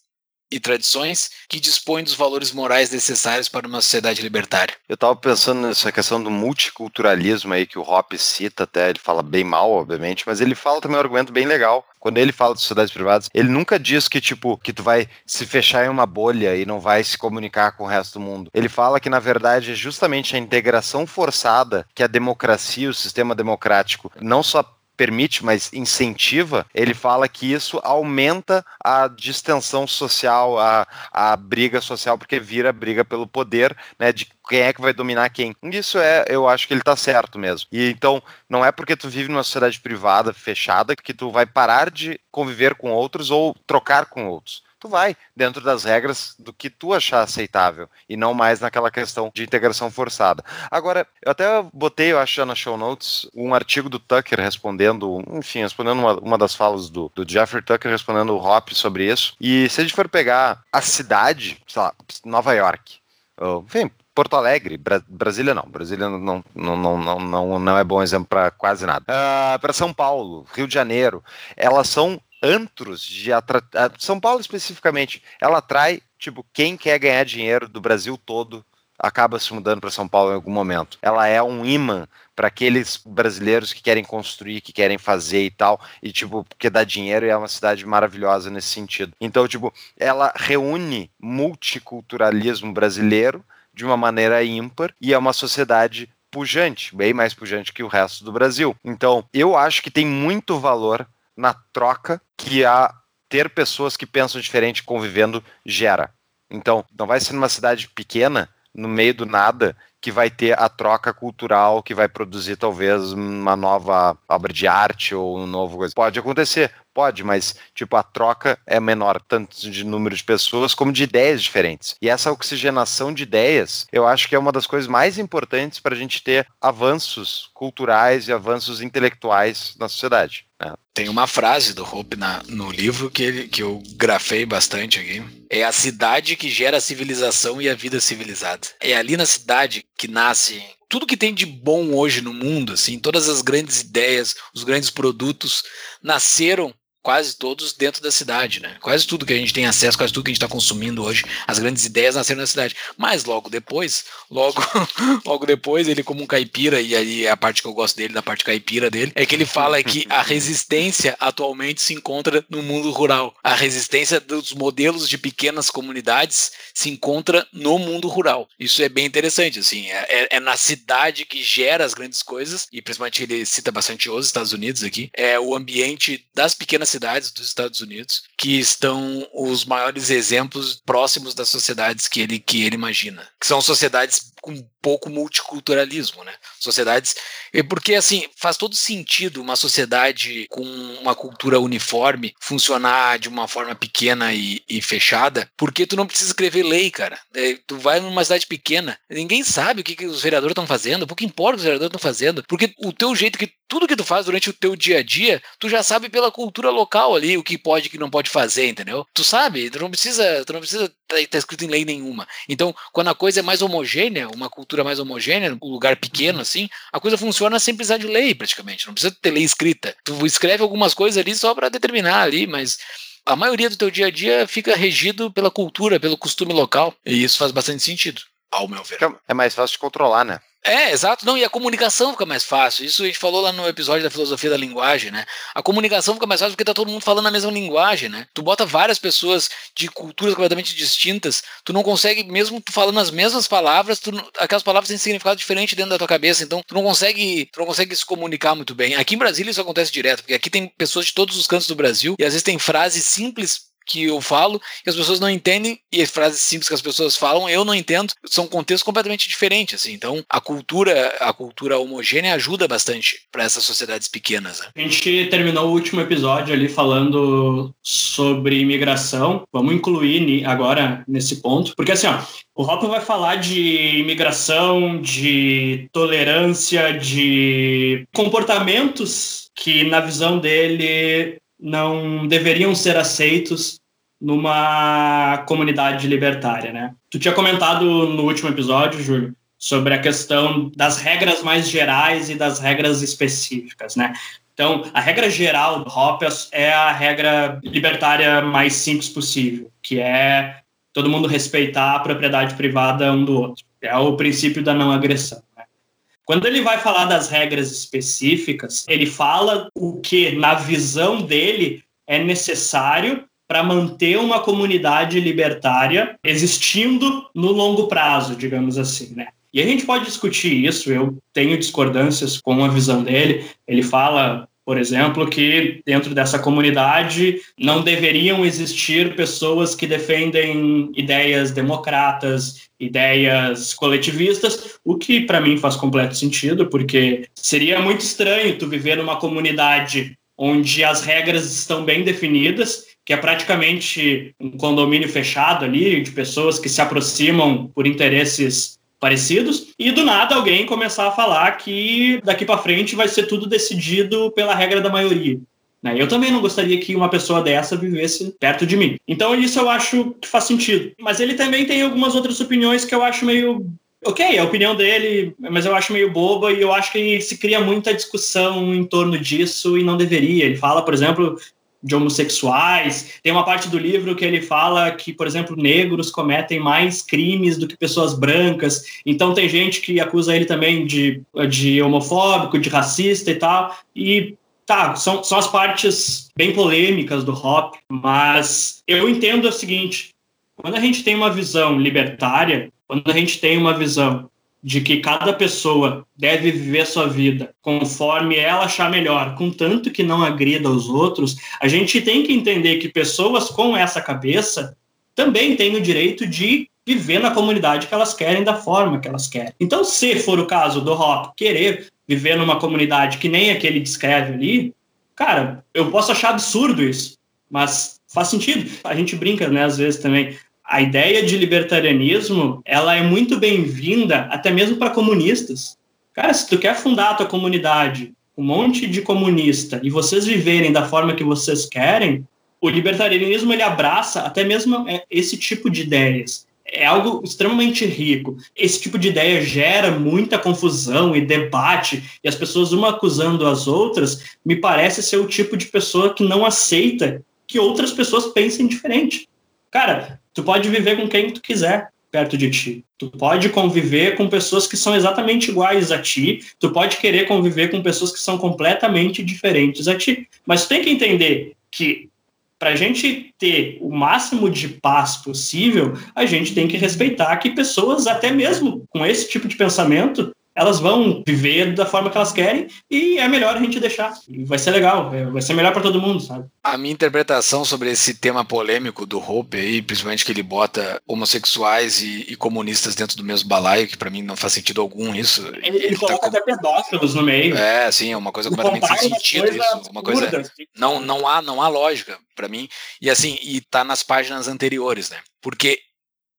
e tradições que dispõem dos valores morais necessários para uma sociedade libertária. Eu tava pensando nessa questão do multiculturalismo aí que o Hoppe cita até, ele fala bem mal, obviamente, mas ele fala também um argumento bem legal. Quando ele fala de sociedades privadas, ele nunca diz que, tipo, que tu vai se fechar em uma bolha e não vai se comunicar com o resto do mundo. Ele fala que, na verdade, é justamente a integração forçada que a democracia, o sistema democrático, não só permite, mas incentiva, ele fala que isso aumenta a distensão social, a, a briga social, porque vira briga pelo poder, né, de quem é que vai dominar quem. Isso é, eu acho que ele tá certo mesmo. E então, não é porque tu vive numa sociedade privada, fechada, que tu vai parar de conviver com outros ou trocar com outros tu vai dentro das regras do que tu achar aceitável e não mais naquela questão de integração forçada. Agora, eu até botei, eu acho, na show notes, um artigo do Tucker respondendo, enfim, respondendo uma, uma das falas do, do Jeffrey Tucker respondendo o Hop sobre isso. E se a gente for pegar a cidade, sei lá, Nova York, ou, enfim, Porto Alegre, Bra Brasília não, Brasília não, não, não, não, não, é bom exemplo para quase nada. Uh, para São Paulo, Rio de Janeiro, elas são antros de atra... São Paulo especificamente, ela atrai tipo quem quer ganhar dinheiro do Brasil todo acaba se mudando para São Paulo em algum momento. Ela é um imã para aqueles brasileiros que querem construir, que querem fazer e tal, e tipo, porque dá dinheiro e é uma cidade maravilhosa nesse sentido. Então, tipo, ela reúne multiculturalismo brasileiro de uma maneira ímpar e é uma sociedade pujante, bem mais pujante que o resto do Brasil. Então, eu acho que tem muito valor na troca que a ter pessoas que pensam diferente convivendo gera. Então, não vai ser numa cidade pequena, no meio do nada, que vai ter a troca cultural, que vai produzir talvez uma nova obra de arte ou um novo coisa. Pode acontecer, pode, mas tipo a troca é menor, tanto de número de pessoas como de ideias diferentes. E essa oxigenação de ideias, eu acho que é uma das coisas mais importantes para a gente ter avanços culturais e avanços intelectuais na sociedade. Tem uma frase do Hope na, no livro que, ele, que eu grafei bastante aqui. É a cidade que gera a civilização e a vida civilizada. É ali na cidade que nasce tudo que tem de bom hoje no mundo, assim, todas as grandes ideias, os grandes produtos nasceram quase todos dentro da cidade, né? Quase tudo que a gente tem acesso, quase tudo que a gente está consumindo hoje, as grandes ideias nasceram na cidade. Mas logo depois, logo, logo depois, ele como um caipira, e aí é a parte que eu gosto dele, da parte caipira dele, é que ele fala que a resistência atualmente se encontra no mundo rural. A resistência dos modelos de pequenas comunidades se encontra no mundo rural. Isso é bem interessante, assim, é, é, é na cidade que gera as grandes coisas, e principalmente ele cita bastante os Estados Unidos aqui, é o ambiente das pequenas cidades dos Estados Unidos que estão os maiores exemplos próximos das sociedades que ele, que ele imagina, que são sociedades com pouco multiculturalismo, né? Sociedades. Porque, assim, faz todo sentido uma sociedade com uma cultura uniforme funcionar de uma forma pequena e, e fechada, porque tu não precisa escrever lei, cara. É, tu vai numa cidade pequena, ninguém sabe o que, que os vereadores estão fazendo, pouco importa o que os vereadores estão fazendo, porque o teu jeito que tudo que tu faz durante o teu dia a dia, tu já sabe pela cultura local ali o que pode e que não pode fazer, entendeu? Tu sabe, tu não precisa, tu não estar tá, tá escrito em lei nenhuma. Então, quando a coisa é mais homogênea, uma cultura mais homogênea, um lugar pequeno assim, a coisa funciona sem precisar de lei praticamente, não precisa ter lei escrita. Tu escreve algumas coisas ali só para determinar ali, mas a maioria do teu dia a dia fica regido pela cultura, pelo costume local, e isso faz bastante sentido, ao meu ver. É mais fácil de controlar, né? É, exato. Não, e a comunicação fica mais fácil. Isso a gente falou lá no episódio da filosofia da linguagem, né? A comunicação fica mais fácil porque tá todo mundo falando a mesma linguagem, né? Tu bota várias pessoas de culturas completamente distintas, tu não consegue, mesmo tu falando as mesmas palavras, tu, aquelas palavras têm significado diferente dentro da tua cabeça, então tu não consegue, tu não consegue se comunicar muito bem. Aqui em Brasília isso acontece direto, porque aqui tem pessoas de todos os cantos do Brasil e às vezes tem frases simples que eu falo que as pessoas não entendem e as frases simples que as pessoas falam eu não entendo são contextos completamente diferentes assim então a cultura a cultura homogênea ajuda bastante para essas sociedades pequenas né? a gente terminou o último episódio ali falando sobre imigração vamos incluir agora nesse ponto porque assim ó o Hop vai falar de imigração, de tolerância, de comportamentos que, na visão dele, não deveriam ser aceitos numa comunidade libertária, né? Tu tinha comentado no último episódio, Júlio, sobre a questão das regras mais gerais e das regras específicas, né? Então, a regra geral do Hoppes é a regra libertária mais simples possível, que é todo mundo respeitar a propriedade privada um do outro. É o princípio da não agressão. Quando ele vai falar das regras específicas, ele fala o que, na visão dele, é necessário para manter uma comunidade libertária existindo no longo prazo, digamos assim, né? E a gente pode discutir isso, eu tenho discordâncias com a visão dele. Ele fala, por exemplo, que dentro dessa comunidade não deveriam existir pessoas que defendem ideias democratas, ideias coletivistas, o que para mim faz completo sentido, porque seria muito estranho tu viver numa comunidade onde as regras estão bem definidas, que é praticamente um condomínio fechado ali, de pessoas que se aproximam por interesses parecidos, e do nada alguém começar a falar que daqui para frente vai ser tudo decidido pela regra da maioria. né? Eu também não gostaria que uma pessoa dessa vivesse perto de mim. Então isso eu acho que faz sentido. Mas ele também tem algumas outras opiniões que eu acho meio Ok, é a opinião dele, mas eu acho meio boba e eu acho que se cria muita discussão em torno disso e não deveria. Ele fala, por exemplo, de homossexuais. Tem uma parte do livro que ele fala que, por exemplo, negros cometem mais crimes do que pessoas brancas. Então tem gente que acusa ele também de, de homofóbico, de racista e tal. E tá, são, são as partes bem polêmicas do Hop, mas eu entendo o seguinte: quando a gente tem uma visão libertária, quando a gente tem uma visão de que cada pessoa deve viver sua vida conforme ela achar melhor, contanto que não agrida os outros, a gente tem que entender que pessoas com essa cabeça também têm o direito de viver na comunidade que elas querem, da forma que elas querem. Então, se for o caso do Hop querer viver numa comunidade que nem a que ele descreve ali, cara, eu posso achar absurdo isso, mas faz sentido. A gente brinca, né, às vezes também a ideia de libertarianismo ela é muito bem-vinda até mesmo para comunistas. Cara, se tu quer fundar a tua comunidade, um monte de comunista e vocês viverem da forma que vocês querem, o libertarianismo ele abraça até mesmo é, esse tipo de ideias. É algo extremamente rico. Esse tipo de ideia gera muita confusão e debate, e as pessoas uma acusando as outras, me parece ser o tipo de pessoa que não aceita que outras pessoas pensem diferente. Cara, tu pode viver com quem tu quiser perto de ti. Tu pode conviver com pessoas que são exatamente iguais a ti, tu pode querer conviver com pessoas que são completamente diferentes a ti. Mas tu tem que entender que para a gente ter o máximo de paz possível, a gente tem que respeitar que pessoas, até mesmo com esse tipo de pensamento, elas vão viver da forma que elas querem e é melhor a gente deixar. E vai ser legal, é, vai ser melhor para todo mundo, sabe? A minha interpretação sobre esse tema polêmico do Hope aí, principalmente que ele bota homossexuais e, e comunistas dentro do mesmo balaio, que para mim não faz sentido algum isso. Ele, ele coloca com- até pedófilos no meio. É, sim, é uma coisa Ele completamente sem sentido isso. Uma coisa absurdas. não, não há não há lógica pra mim e assim e tá nas páginas anteriores né porque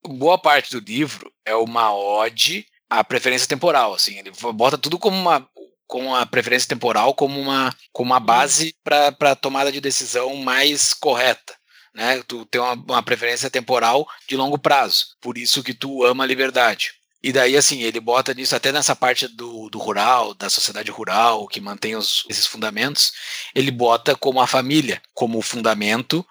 boa parte do livro é uma ode à preferência temporal assim ele bota tudo como uma com a preferência temporal como uma como uma base para tomada de decisão mais correta né? Tu tem uma, uma preferência temporal de longo prazo por isso que tu ama a liberdade. E daí, assim, ele bota nisso até nessa parte do, do rural, da sociedade rural, que mantém os, esses fundamentos, ele bota como a família, como fundamento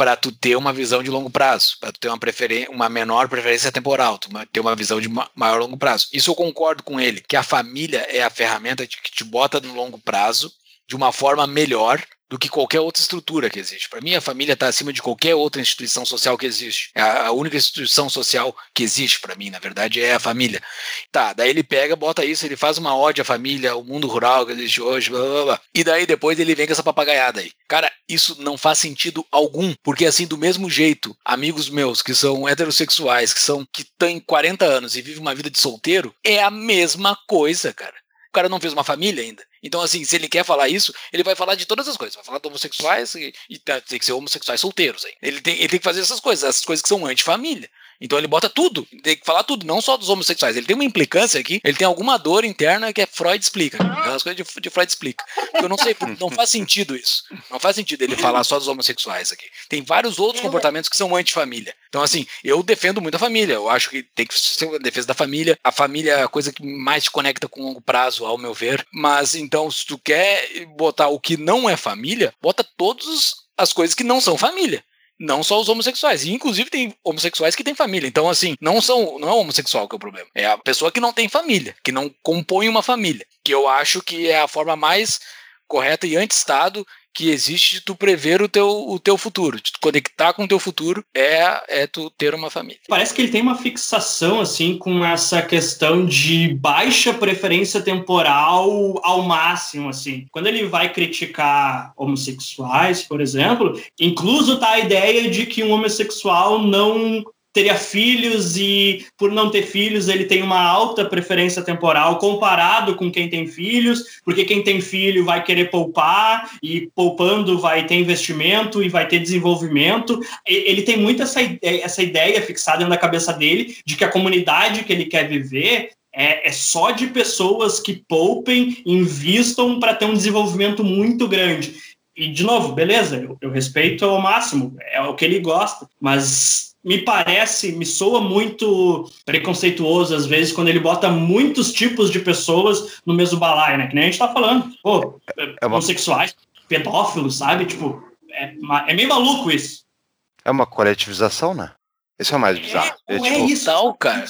para tu ter uma visão de longo prazo, para tu ter uma, preferen uma menor preferência temporal, tu ter uma visão de ma maior longo prazo. Isso eu concordo com ele, que a família é a ferramenta que te bota no longo prazo de uma forma melhor do que qualquer outra estrutura que existe. Para mim, a família está acima de qualquer outra instituição social que existe. É a única instituição social que existe para mim, na verdade, é a família. Tá, daí ele pega, bota isso, ele faz uma ode à família, ao mundo rural que existe hoje, blá blá blá. E daí depois ele vem com essa papagaiada aí. Cara, isso não faz sentido algum, porque assim, do mesmo jeito, amigos meus que são heterossexuais, que são que têm 40 anos e vivem uma vida de solteiro, é a mesma coisa, cara. O cara não fez uma família ainda. Então, assim, se ele quer falar isso, ele vai falar de todas as coisas. Vai falar de homossexuais e, e tá- tem que ser homossexuais solteiros aí. Ele tem, ele tem que fazer essas coisas, essas coisas que são anti-família. Então ele bota tudo, tem que falar tudo, não só dos homossexuais. Ele tem uma implicância aqui, ele tem alguma dor interna que é Freud explica. Aquelas coisas de, de Freud explica. Eu não sei, não faz sentido isso. Não faz sentido ele falar só dos homossexuais aqui. Tem vários outros comportamentos que são anti-família. Então, assim, eu defendo muito a família. Eu acho que tem que ser uma defesa da família. A família é a coisa que mais te conecta com longo prazo, ao meu ver. Mas, então, se tu quer botar o que não é família, bota todas as coisas que não são família. Não só os homossexuais. E, inclusive, tem homossexuais que têm família. Então, assim, não são não é o homossexual que é o problema. É a pessoa que não tem família, que não compõe uma família. Que eu acho que é a forma mais correta e anti-Estado que existe de tu prever o teu, o teu futuro, de tu conectar com o teu futuro, é, é tu ter uma família. Parece que ele tem uma fixação, assim, com essa questão de baixa preferência temporal ao máximo, assim. Quando ele vai criticar homossexuais, por exemplo, incluso tá a ideia de que um homossexual não teria filhos e por não ter filhos ele tem uma alta preferência temporal comparado com quem tem filhos, porque quem tem filho vai querer poupar e poupando vai ter investimento e vai ter desenvolvimento. Ele tem muito essa ideia, essa ideia fixada na cabeça dele de que a comunidade que ele quer viver é, é só de pessoas que poupem, invistam para ter um desenvolvimento muito grande. E, de novo, beleza, eu, eu respeito ao máximo, é o que ele gosta, mas me parece, me soa muito preconceituoso às vezes quando ele bota muitos tipos de pessoas no mesmo balaio, né? Que nem a gente tá falando. Pô, É uma- homossexuais, pedófilos, sabe? Tipo, é, é meio maluco isso. É uma coletivização, né? Isso é o mais bizarro. É, É, não é tipo, isso. Total, cara.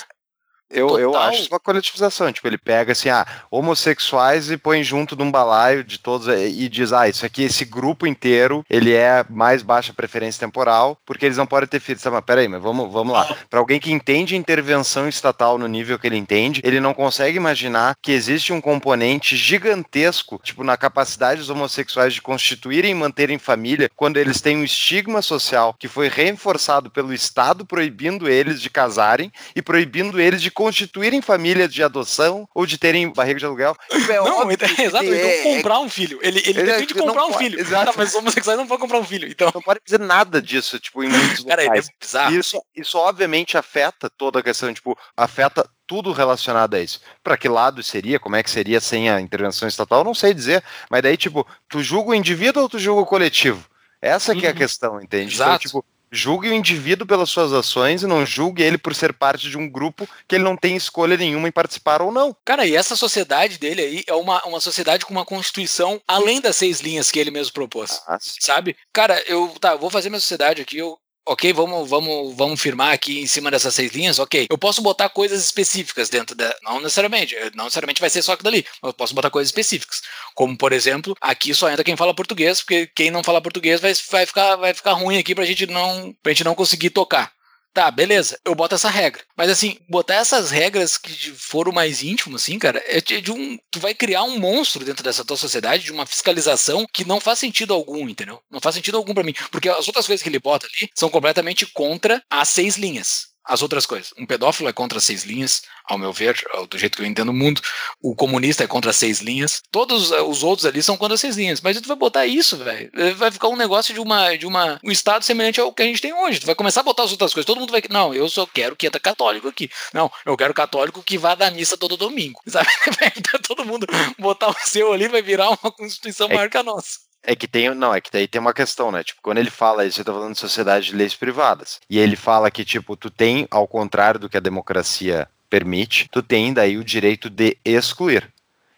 Eu, eu acho uma coletivização. Tipo, ele pega assim, ah, homossexuais e põe junto num balaio de todos eh, e diz, ah, isso aqui, esse grupo inteiro, ele é mais baixa preferência temporal, porque eles não podem ter filhos. Tá, mas peraí, mas vamos, vamos lá. Para alguém que entende intervenção estatal no nível que ele entende, ele não consegue imaginar que existe um componente gigantesco, tipo, na capacidade dos homossexuais de constituírem e manterem família, quando eles têm um estigma social que foi reforçado pelo Estado proibindo eles de casarem e proibindo eles de constituírem família de adoção ou de terem barriga de aluguel. Tipo, é Não, óbvio então, que exato, é- então comprar um filho. Ele, ele, Ele- defende ele não comprar um pode- filho. exato. Tá, mas os homossexuais não podem comprar um filho. Então, não pode dizer nada disso, tipo, em muitos cara, ele é locais. bizarro. Isso, isso obviamente afeta toda a questão, tipo, afeta tudo relacionado a isso. Para que lado seria? Como é que seria sem a intervenção estatal? Não sei dizer. Mas daí, tipo, tu julga o indivíduo ou tu julga o coletivo? Essa que é a Uhum. questão, entende? Exato. Então, tipo, julgue o indivíduo pelas suas ações e não julgue ele por ser parte de um grupo que ele não tem escolha nenhuma em participar ou não. Cara, e essa sociedade dele aí é uma, uma sociedade com uma constituição além das seis linhas que ele mesmo propôs. Ah. Sabe? Cara, eu tá, eu vou fazer minha sociedade aqui, eu Ok, vamos, vamos, vamos firmar aqui em cima dessas seis linhas, ok. Eu posso botar coisas específicas dentro da. Não necessariamente, eh, não necessariamente vai ser só aquilo dali, mas eu posso botar coisas específicas. Como, por exemplo, aqui só entra quem fala português, porque quem não fala português vai, vai, ficar, vai ficar ruim aqui pra gente não, pra gente não conseguir tocar. Tá, beleza, eu boto essa regra. Mas assim, botar essas regras que foram mais íntimas, assim, cara, é de, um. Tu vai criar um monstro dentro dessa tua sociedade, de uma fiscalização que não faz sentido algum, entendeu? Não faz sentido algum pra mim. Porque as outras coisas que ele bota ali são completamente contra as seis linhas. As outras coisas. Um pedófilo é contra seis linhas, ao meu ver, ao- do jeito que eu entendo o mundo. O comunista é contra as seis linhas. Todos eh, os outros ali são contra seis linhas. Mas tu vai botar isso, velho. eh, Vai ficar um negócio de uma, de uma. um estado semelhante ao que a gente tem hoje. Tu vai começar a botar as outras coisas. Todo mundo vai. Não, eu só quero que entra católico aqui. Não, eu quero católico que vá dar missa todo domingo. Sabe? Vai todo mundo botar o seu ali, vai virar uma constituição É- maior que a nossa. É que tem, não, é que daí tem uma questão, né? Tipo, quando ele fala isso, ele tá falando de sociedade de leis privadas. E ele fala que, tipo, tu tem, ao contrário do que a democracia permite, tu tem daí o direito de excluir.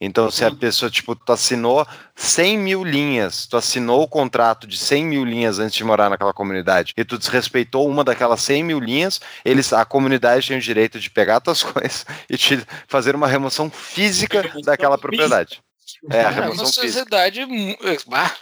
Então, se a pessoa, tipo, tu assinou 100 mil linhas, tu assinou o contrato de 100 mil linhas antes de morar naquela comunidade, e tu desrespeitou uma daquelas 100 mil linhas, eles, a comunidade tem o direito de pegar tuas coisas e te fazer uma remoção física daquela propriedade. É, a É uma remoção física. sociedade.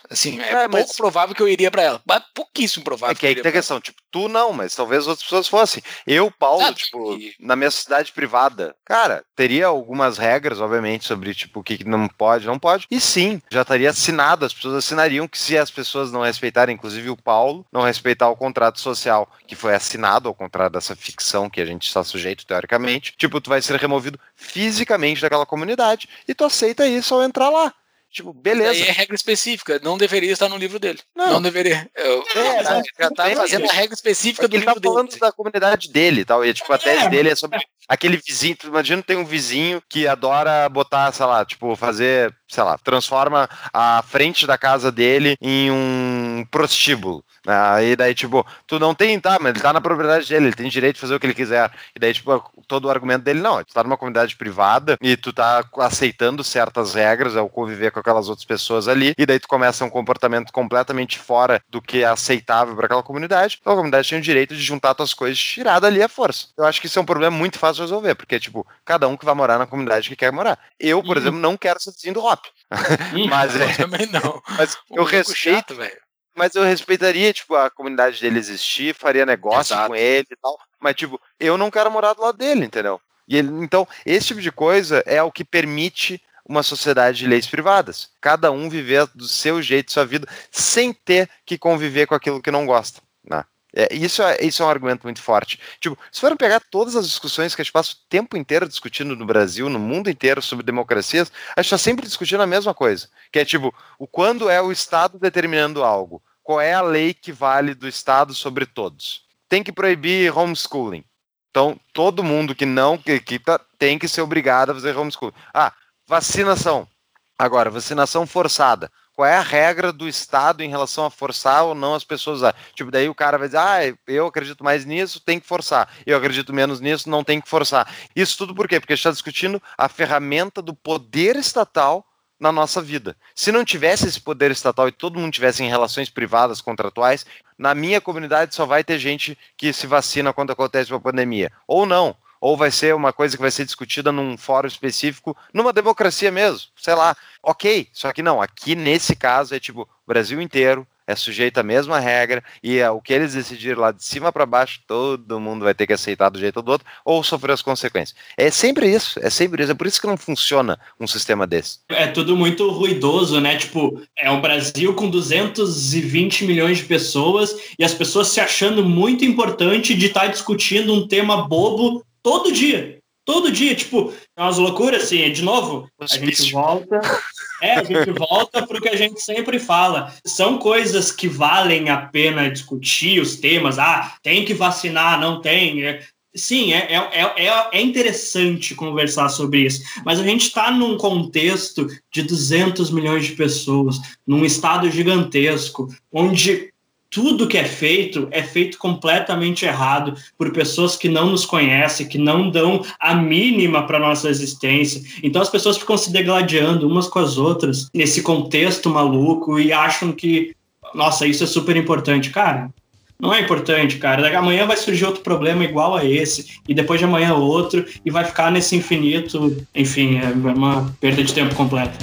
Assim, é, É, mas- pouco provável que eu iria pra ela. Mas pouquíssimo provável. É que aí que tem a questão, tipo, tu não, mas talvez outras pessoas fossem. Eu, Paulo, tipo, na minha sociedade privada, cara, teria algumas regras, obviamente, sobre, tipo, o que que não pode, não pode. E sim, já estaria assinado, as pessoas assinariam que se as pessoas não respeitarem, inclusive o Paulo, não respeitar o contrato social que foi assinado, ao contrário dessa ficção que a gente está sujeito, teoricamente, tipo, tu vai ser removido fisicamente daquela comunidade e tu aceita isso ao entrar lá. Tipo, beleza. Daí é regra específica, não deveria estar no livro dele. Não. Não, deveria. Eu, É, já- não, já tudo tá fazendo a regra específica É do ele tá livro dele. falando da comunidade dele e tal. E, tipo, a tese É. dele é sobre aquele vizinho. Tu imagina tem um vizinho que adora botar, sei lá, tipo, fazer sei lá, transforma a frente da casa dele em um prostíbulo. né? Aí daí, tipo, tu não tem, tá, mas ele tá na propriedade dele, ele tem direito de fazer o que ele quiser. E daí, tipo, todo o argumento dele, não, tu tá numa comunidade privada e tu tá aceitando certas regras ao conviver com aquelas outras pessoas ali, e daí tu começa um comportamento completamente fora do que é aceitável para aquela comunidade, então a comunidade tem o direito de juntar tuas coisas e tirar dali a força. Eu acho que isso é um problema muito fácil resolver, porque, tipo, cada um que vai morar na comunidade que quer morar. Eu, por Uhum. exemplo, não quero ser vizinho do Hop. mas, Eu é, também não. mas Um eu respeito velho. mas eu respeitaria, tipo, a comunidade dele existir, faria negócio Exato. com ele e tal. Mas, tipo, eu não quero morar do lado dele, entendeu? E ele, então, esse tipo de coisa é o que permite uma sociedade de leis privadas. Cada um viver do seu jeito, sua vida, sem ter que conviver com aquilo que não gosta. Né? É, isso, é, isso é um argumento muito forte. Tipo, se forem pegar todas as discussões que a gente passa o tempo inteiro discutindo no Brasil, no mundo inteiro, sobre democracias, a gente está sempre discutindo a mesma coisa. Que é tipo, o quando é o Estado determinando algo? Qual é a lei que vale do Estado sobre todos? Tem que proibir homeschooling. Então, todo mundo que não, que, que tá, tem que ser obrigado a fazer homeschooling. Ah, vacinação. Agora, vacinação forçada. Qual é a regra do Estado em relação a forçar ou não as pessoas a? Tipo, daí o cara vai dizer, ah, eu acredito mais nisso, tem que forçar. Eu acredito menos nisso, não tem que forçar. Isso tudo por quê? Porque a gente está discutindo a ferramenta do poder estatal na nossa vida. Se não tivesse esse poder estatal e todo mundo tivesse em relações privadas, contratuais, na minha comunidade só vai ter gente que se vacina quando acontece uma pandemia. Ou não. Ou vai ser uma coisa que vai ser discutida num fórum específico, numa democracia mesmo, sei lá. Ok, só que não, aqui nesse caso é tipo, o Brasil inteiro é sujeito à mesma regra e é, o que eles decidirem lá de cima para baixo, todo mundo vai ter que aceitar do jeito ou do outro ou sofrer as consequências. É sempre isso, é sempre isso. É por isso que não funciona um sistema desse. É tudo muito ruidoso, né? Tipo, é o Brasil com 220 milhões de pessoas e as pessoas se achando muito importante de estar discutindo um tema bobo todo dia. Todo dia, tipo, é umas loucuras assim, de novo, a gente volta. É, a gente volta para o que a gente sempre fala. São coisas que valem a pena discutir, os temas. Ah, tem que vacinar, não tem. É, Sim, é, é, é, é interessante conversar sobre isso, mas a gente está num contexto de 200 milhões de pessoas, num estado gigantesco, onde tudo que é feito é feito completamente errado por pessoas que não nos conhecem, que não dão a mínima para nossa existência. Então as pessoas ficam se degladiando umas com as outras nesse contexto maluco e acham que, nossa, isso é super importante. Cara, não é importante, cara. Amanhã vai surgir outro problema igual a esse, e depois de amanhã outro, e vai ficar nesse infinito. Enfim, é uma perda de tempo completa.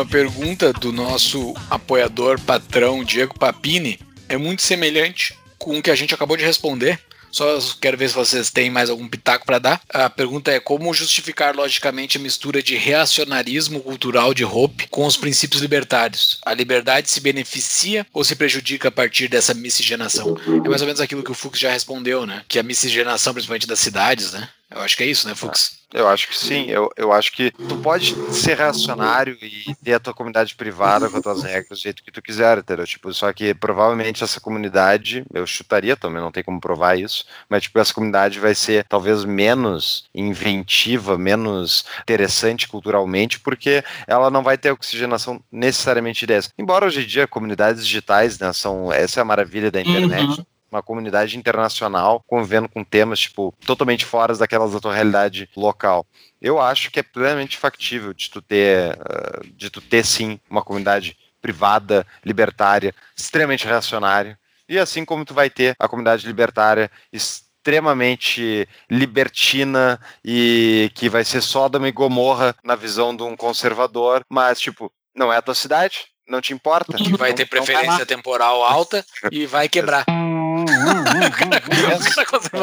Última pergunta do nosso apoiador patrão Diego Papini é muito semelhante com o que a gente acabou de responder. Só quero ver se vocês têm mais algum pitaco para dar. A pergunta é como justificar logicamente a mistura de reacionarismo cultural de Hope com os princípios libertários? A liberdade se beneficia ou se prejudica a partir dessa miscigenação? É mais ou menos aquilo que o Fux já respondeu, né? Que a miscigenação, principalmente das cidades, né? Eu acho que é isso, né, Fux? Eu acho que sim, eu, eu acho que tu pode ser reacionário e ter a tua comunidade privada com as tuas regras do jeito que tu quiser, entendeu? Tipo, só que provavelmente essa comunidade, eu chutaria também, não tem como provar isso, mas tipo, essa comunidade vai ser talvez menos inventiva, menos interessante culturalmente, porque ela não vai ter oxigenação necessariamente dessa. Embora hoje em dia comunidades digitais, né, são, essa é a maravilha da internet, Uhum. Uma comunidade internacional convivendo com temas tipo totalmente fora daquelas da tua realidade local. Eu acho que é plenamente factível de tu ter, ah, de tu ter sim uma comunidade privada, libertária, extremamente reacionária. E assim como tu vai ter a comunidade libertária extremamente libertina e que vai ser Sodoma e Gomorra na visão de um conservador, mas tipo, não é a tua cidade, não te importa. Que vai ter lá. preferência temporal alta e vai quebrar.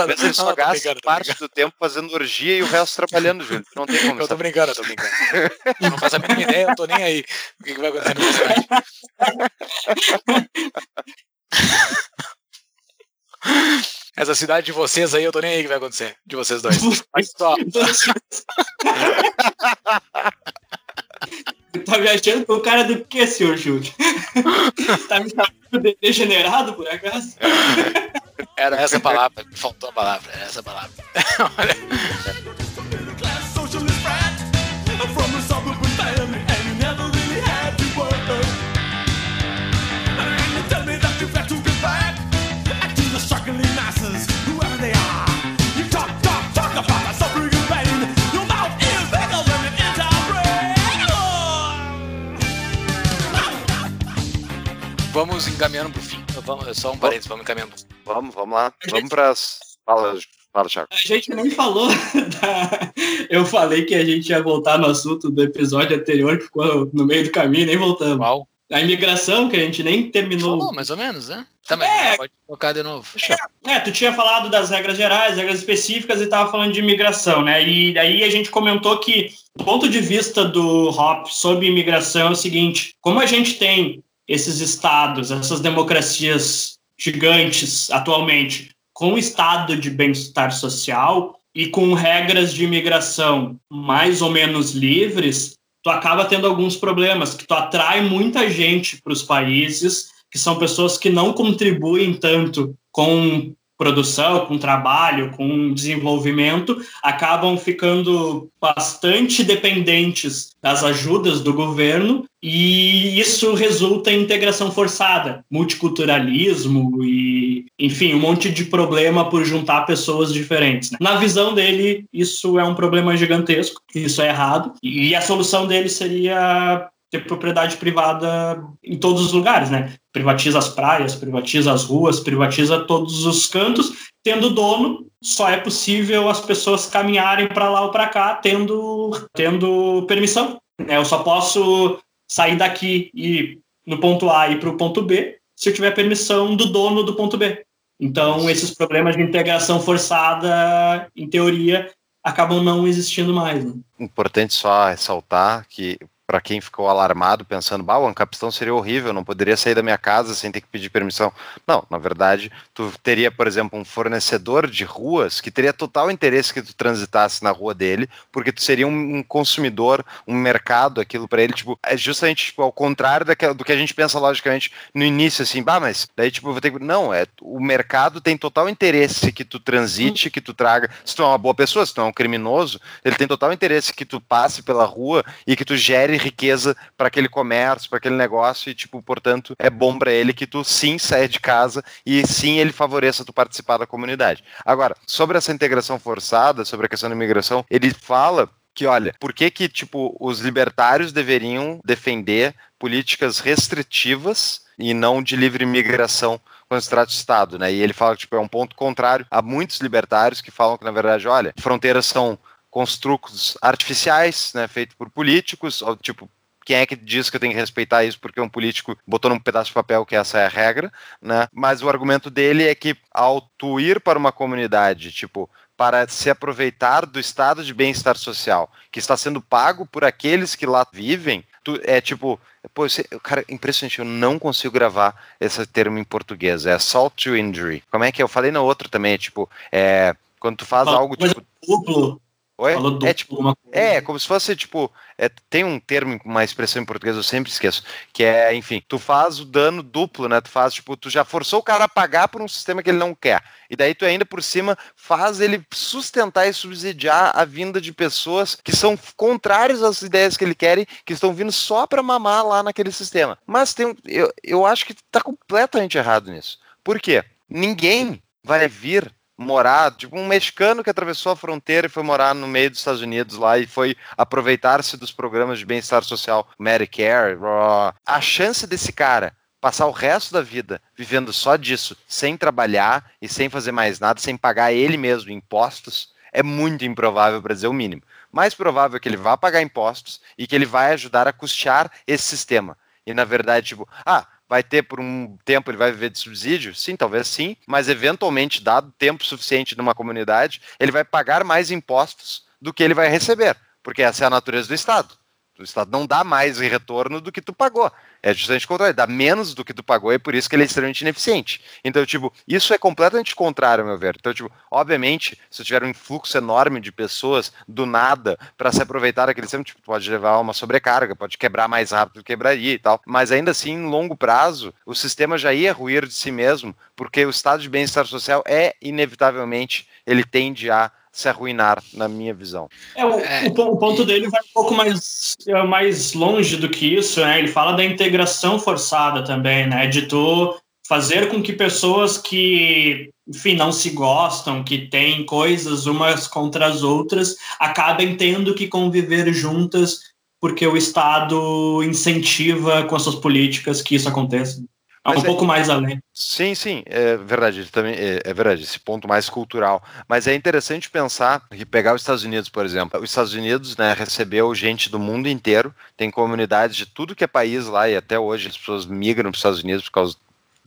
Vezes ele só tô gasta parte do tempo fazendo orgia e o resto trabalhando, Júlio. Não tem como Eu tô brincando, eu tô brincando. Eu não faço a mínima ideia, eu tô nem aí. O que, que vai acontecer minha cidade? Essa cidade de vocês aí, eu tô nem aí o que vai acontecer. De vocês dois. Mas só. tá me achando com o cara do que, senhor Júlio? tá me chamando de degenerado, por acaso? Era essa palavra. Me faltou a palavra. Era essa palavra. Olha. Vamos encaminhando pro fim. Vamos, só um parênteses, vamos encaminhando. pro fim. Vamos, vamos lá. Vamos pras. Fala, fala, Thiago. A gente nem falou da... Eu falei que a gente ia voltar no assunto do episódio anterior, que ficou no meio do caminho, nem voltamos. Qual? A imigração, que a gente nem terminou. Falou, mais ou menos, né? Também. É. Pode colocar de novo. É, tu tinha falado das regras gerais, regras específicas e tava falando de imigração, né? E aí a gente comentou que o ponto de vista do Hop sobre imigração é o seguinte: como a gente tem esses estados, essas democracias gigantes atualmente, com um estado de bem-estar social e com regras de imigração mais ou menos livres, tu acaba tendo alguns problemas, que tu atrai muita gente para os países, que são pessoas que não contribuem tanto com produção, com trabalho, com desenvolvimento, acabam ficando bastante dependentes das ajudas do governo e isso resulta em integração forçada, multiculturalismo e, enfim, um monte de problema por juntar pessoas diferentes. né? Na visão dele, isso é um problema gigantesco, isso é errado e a solução dele seria ter propriedade privada em todos os lugares, né? Privatiza as praias, privatiza as ruas, privatiza todos os cantos. Tendo dono, só é possível as pessoas caminharem para lá ou para cá tendo, tendo permissão. né? Eu só posso sair daqui e no ponto A e ir para o ponto B se eu tiver permissão do dono do ponto B. Então, esses problemas de integração forçada, em teoria, acabam não existindo mais. Né? Importante só ressaltar que para quem ficou alarmado pensando, bah, o Ancapistão seria horrível, não poderia sair da minha casa sem ter que pedir permissão. Não, na verdade, tu teria, por exemplo, um fornecedor de ruas que teria total interesse que tu transitasse na rua dele, porque tu seria um, um consumidor, um mercado, aquilo para ele, tipo, é justamente tipo, ao contrário do que a gente pensa logicamente no início, assim, bah, mas daí, tipo, vou ter que. Não, é o mercado tem total interesse que tu transite, que tu traga. Se tu é uma boa pessoa, se tu é um criminoso, ele tem total interesse que tu passe pela rua e que tu gere riqueza para aquele comércio, para aquele negócio e tipo, portanto, é bom para ele que tu sim saia de casa e sim ele favoreça tu participar da comunidade. Agora, sobre essa integração forçada, sobre a questão da imigração, ele fala que, olha, por que que, tipo, os libertários deveriam defender políticas restritivas e não de livre imigração quando se trata de Estado, né? E ele fala que, tipo, é um ponto contrário a muitos libertários que falam que, na verdade, olha, fronteiras são construtos artificiais, né, feitos por políticos, ou, tipo, quem é que diz que eu tenho que respeitar isso porque um político botou num pedaço de papel que essa é a regra, né? Mas o argumento dele é que ao tu ir para uma comunidade, tipo, para se aproveitar do estado de bem-estar social que está sendo pago por aqueles que lá vivem, tu, é tipo, pô, esse- cara, impressionante, eu não consigo gravar esse termo em português, é assault to injury. Como é que é? Eu falei no outro também, é tipo, é quando tu faz Falou algo tipo, Duplo. Oi? Falou duplo. é tipo, é, como se fosse, tipo, é, tem um termo, uma expressão em português, eu sempre esqueço, que é, enfim, tu faz o dano duplo, né? Tu faz, tipo, tu já forçou o cara a pagar por um sistema que ele não quer. E daí tu ainda por cima faz ele sustentar e subsidiar a vinda de pessoas que são contrárias às ideias que ele quer, que estão vindo só pra mamar lá naquele sistema. Mas tem, eu, eu acho que tá completamente errado nisso. Por quê? Ninguém vai vir morar, tipo um mexicano que atravessou a fronteira e foi morar no meio dos Estados Unidos lá e foi aproveitar-se dos programas de bem-estar social, Medicare, a chance desse cara passar o resto da vida vivendo só disso, sem trabalhar e sem fazer mais nada, sem pagar ele mesmo impostos, é muito improvável para dizer o mínimo. Mais provável é que ele vá pagar impostos e que ele vai ajudar a custear esse sistema. E na verdade, tipo, ah, vai ter por um tempo, ele vai viver de subsídio? Sim, talvez sim, mas eventualmente, dado tempo suficiente numa comunidade, ele vai pagar mais impostos do que ele vai receber, porque essa é a natureza do Estado. O Estado não dá mais em retorno do que tu pagou. É justamente o contrário, dá menos do que tu pagou e por isso que ele é extremamente ineficiente. Então, tipo, isso é completamente contrário, meu ver. Então, tipo, obviamente, se tiver um influxo enorme de pessoas do nada para se aproveitar daquele sistema, tipo, pode levar uma sobrecarga, pode quebrar mais rápido do que quebraria e tal. Mas ainda assim, em longo prazo, o sistema já ia ruir de si mesmo, porque o estado de bem-estar social é, inevitavelmente, ele tende a se arruinar, na minha visão. É, o, o pon- o ponto dele vai um pouco mais, é, mais longe do que isso, né? Ele fala da integração forçada também, né? De tu fazer com que pessoas que, enfim, não se gostam, que têm coisas umas contra as outras, acabem tendo que conviver juntas porque o Estado incentiva com as suas políticas que isso aconteça. É um é- pouco mais além. Sim, sim, é verdade, também é, é verdade, esse ponto mais cultural. Mas é interessante pensar e pegar os Estados Unidos, por exemplo. Os Estados Unidos, né, recebeu gente do mundo inteiro, tem comunidades de tudo que é país lá e até hoje as pessoas migram para os Estados Unidos por causa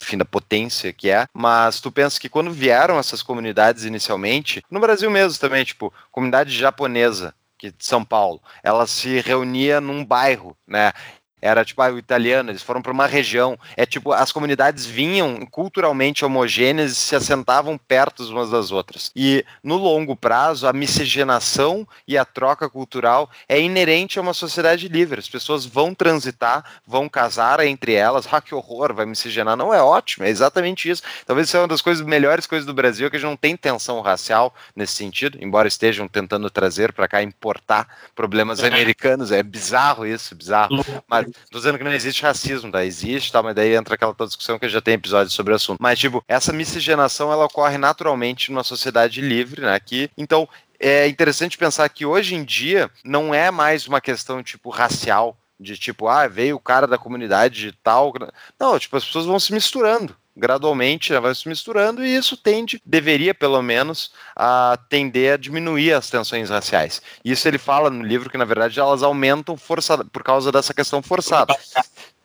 enfim, da potência que é, mas tu pensa que quando vieram essas comunidades inicialmente, no Brasil mesmo também, tipo, comunidade japonesa, que de São Paulo, ela se reunia num bairro, né? Era tipo ah, o italiano, eles foram para uma região. É tipo, as comunidades vinham culturalmente homogêneas e se assentavam perto umas das outras. E no longo prazo, a miscigenação e a troca cultural é inerente a uma sociedade livre. As pessoas vão transitar, vão casar entre elas. Ah, que horror, vai miscigenar. Não é ótimo, é exatamente isso. Talvez isso é uma das coisas melhores coisas do Brasil, que a gente não tem tensão racial nesse sentido, embora estejam tentando trazer para cá, importar problemas americanos. É bizarro isso, bizarro. Mas tô dizendo que não existe racismo, tá? Existe, tá? Mas daí entra aquela discussão que já tem episódio sobre o assunto. Mas, tipo, essa miscigenação ela ocorre naturalmente numa sociedade livre, né? Que, então, é interessante pensar que hoje em dia não é mais uma questão, tipo, racial. De tipo, ah, veio o cara da comunidade de tal. Não, tipo, as pessoas vão se misturando gradualmente, vai se misturando e isso tende, deveria pelo menos, a tender a diminuir as tensões raciais. Isso ele fala no livro que na verdade elas aumentam forçada por causa dessa questão forçada.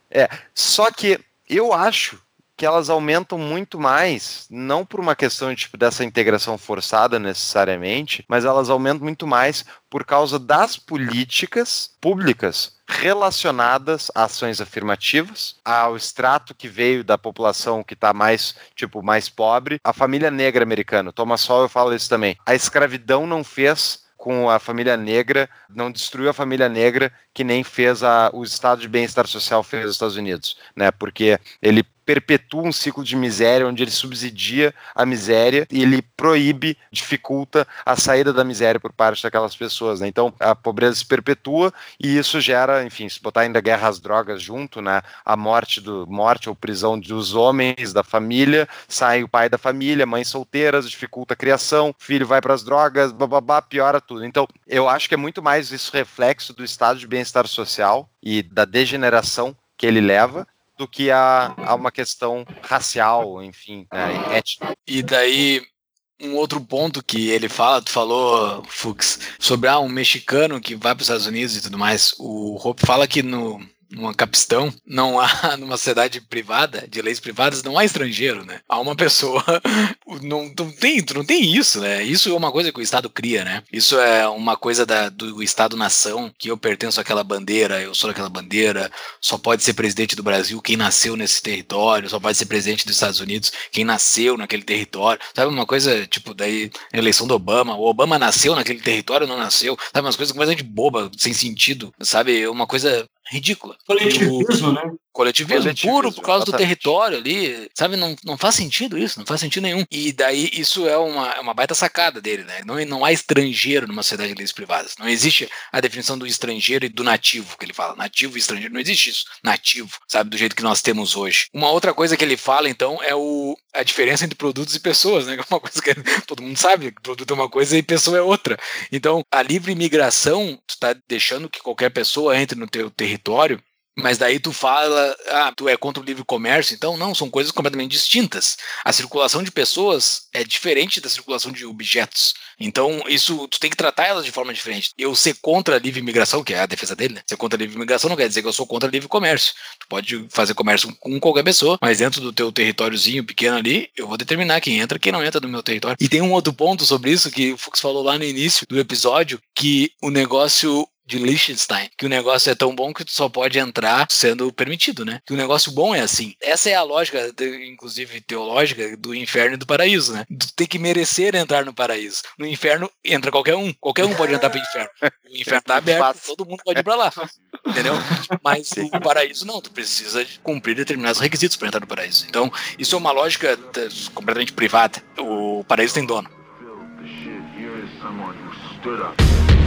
É, só que eu acho que elas aumentam muito mais, não por uma questão tipo dessa integração forçada necessariamente, mas elas aumentam muito mais por causa das políticas públicas relacionadas a ações afirmativas, ao extrato que veio da população que está mais, tipo, mais pobre, a família negra americana. Thomas Sowell fala isso também. A escravidão não fez com a família negra, não destruiu a família negra que nem fez a, o estado de bem-estar social fez nos Estados Unidos, né? Porque ele perpetua um ciclo de miséria onde ele subsidia a miséria e ele proíbe, dificulta a saída da miséria por parte daquelas pessoas, né? Então a pobreza se perpetua e isso gera, enfim, se botar ainda guerra às drogas junto, né? A morte do morte ou prisão dos homens da família, sai o pai da família, mães solteiras, dificulta a criação, filho vai para as drogas, bababá, piora tudo. Então, eu acho que é muito mais isso reflexo do estado de bem-estar social e da degeneração que ele leva do que a, a uma questão racial, enfim, né, étnica. E daí, um outro ponto que ele fala, tu falou, Fux, sobre ah, um mexicano que vai para os Estados Unidos e tudo mais. O Hope fala que no, numa capistão, não há, numa sociedade privada, de leis privadas, não há estrangeiro, né? Há uma pessoa, não, não, tem, não tem isso, né? Isso é uma coisa que o Estado cria, né? Isso é uma coisa da, do Estado-nação, que eu pertenço àquela bandeira, eu sou daquela bandeira, só pode ser presidente do Brasil quem nasceu nesse território, só pode ser presidente dos Estados Unidos quem nasceu naquele território, sabe? Uma coisa, tipo, daí, eleição do Obama, o Obama nasceu naquele território, não nasceu, sabe? Umas coisas completamente boba, sem sentido, sabe? Uma coisa ridícula. Coletivismo, né? Coletivismo, Coletivismo, puro por causa do exatamente. território ali, sabe? Não, não faz sentido isso, não faz sentido nenhum. E daí isso é uma, é uma baita sacada dele, né? Não, não há estrangeiro numa sociedade de leis privadas. Não existe a definição do estrangeiro e do nativo, que ele fala. Nativo e estrangeiro. Não existe isso. Nativo, sabe? Do jeito que nós temos hoje. Uma outra coisa que ele fala, então, é o, a diferença entre produtos e pessoas, né? Que é uma coisa que todo mundo sabe. que Produto é uma coisa e pessoa é outra. Então, a livre imigração, tu tá deixando que qualquer pessoa entre no teu território mas daí tu fala, ah, tu é contra o livre comércio, então não, são coisas completamente distintas. A circulação de pessoas é diferente da circulação de objetos. Então, isso tu tem que tratar elas de forma diferente. Eu ser contra a livre imigração, que é a defesa dele, né? Ser contra a livre imigração não quer dizer que eu sou contra o livre comércio. Tu pode fazer comércio com qualquer pessoa, mas dentro do teu territóriozinho pequeno ali, eu vou determinar quem entra e quem não entra no meu território. E tem um outro ponto sobre isso que o Fux falou lá no início do episódio, que o negócio de Liechtenstein, que o negócio é tão bom que tu só pode entrar sendo permitido, né? Que o negócio bom é assim. Essa é a lógica, de- inclusive teológica, do inferno e do paraíso, né? Tu tem que merecer entrar no paraíso. No inferno entra qualquer um. Qualquer um pode entrar pro inferno. O inferno tá aberto, todo mundo pode ir pra lá. Entendeu? Mas o paraíso não, tu precisa cumprir determinados requisitos para entrar no paraíso. Então, isso é uma lógica completamente privada. O paraíso tem dono.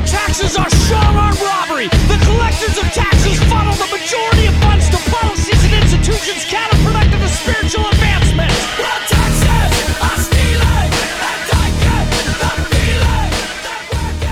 Taxes are strong-arm robbery. The collectors of taxes funnel the majority of funds to policies and institutions counterproductive to spiritual advancement. The taxes are stealing and taking the feeling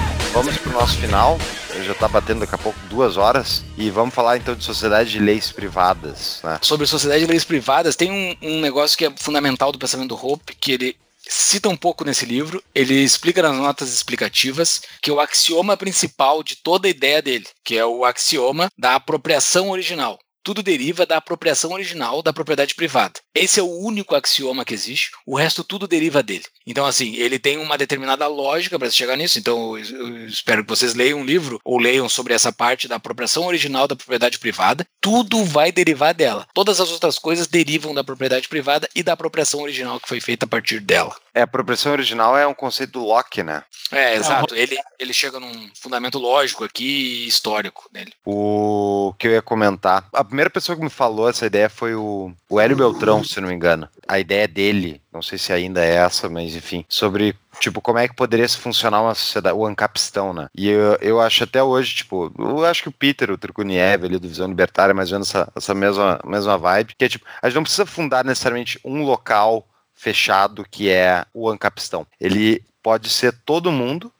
that Vamos pro nosso final. Já tá batendo daqui a pouco duas horas. E vamos falar então de sociedade de leis privadas. Né? Sobre sociedade de leis privadas, tem um, um negócio que é fundamental do pensamento do Hope, que ele cita um pouco nesse livro, ele explica nas notas explicativas que o axioma principal de toda a ideia dele, que é o axioma da apropriação original. Tudo deriva da apropriação original da propriedade privada. Esse é o único axioma que existe, o resto tudo deriva dele. Então, assim, ele tem uma determinada lógica para chegar nisso. Então, eu espero que vocês leiam um livro ou leiam sobre essa parte da apropriação original da propriedade privada. Tudo vai derivar dela. Todas as outras coisas derivam da propriedade privada e da apropriação original que foi feita a partir dela. É, a apropriação original é um conceito do Locke, né? É, exato. Ele, ele chega num fundamento lógico aqui e histórico dele. O que eu ia comentar. A primeira pessoa que me falou essa ideia foi o, o Hélio Beltrão, se não me engano. A ideia dele, não sei se ainda é essa, mas enfim, sobre tipo como é que poderia se funcionar uma sociedade, o ancapistão, né? E eu, eu acho até hoje, tipo, eu acho que o Peter, o Turkuniev ali do Visão Libertária, mais ou menos essa, essa mesma, mesma vibe, que é tipo, a gente não precisa fundar necessariamente um local fechado que é o ancapistão. Ele pode ser todo mundo,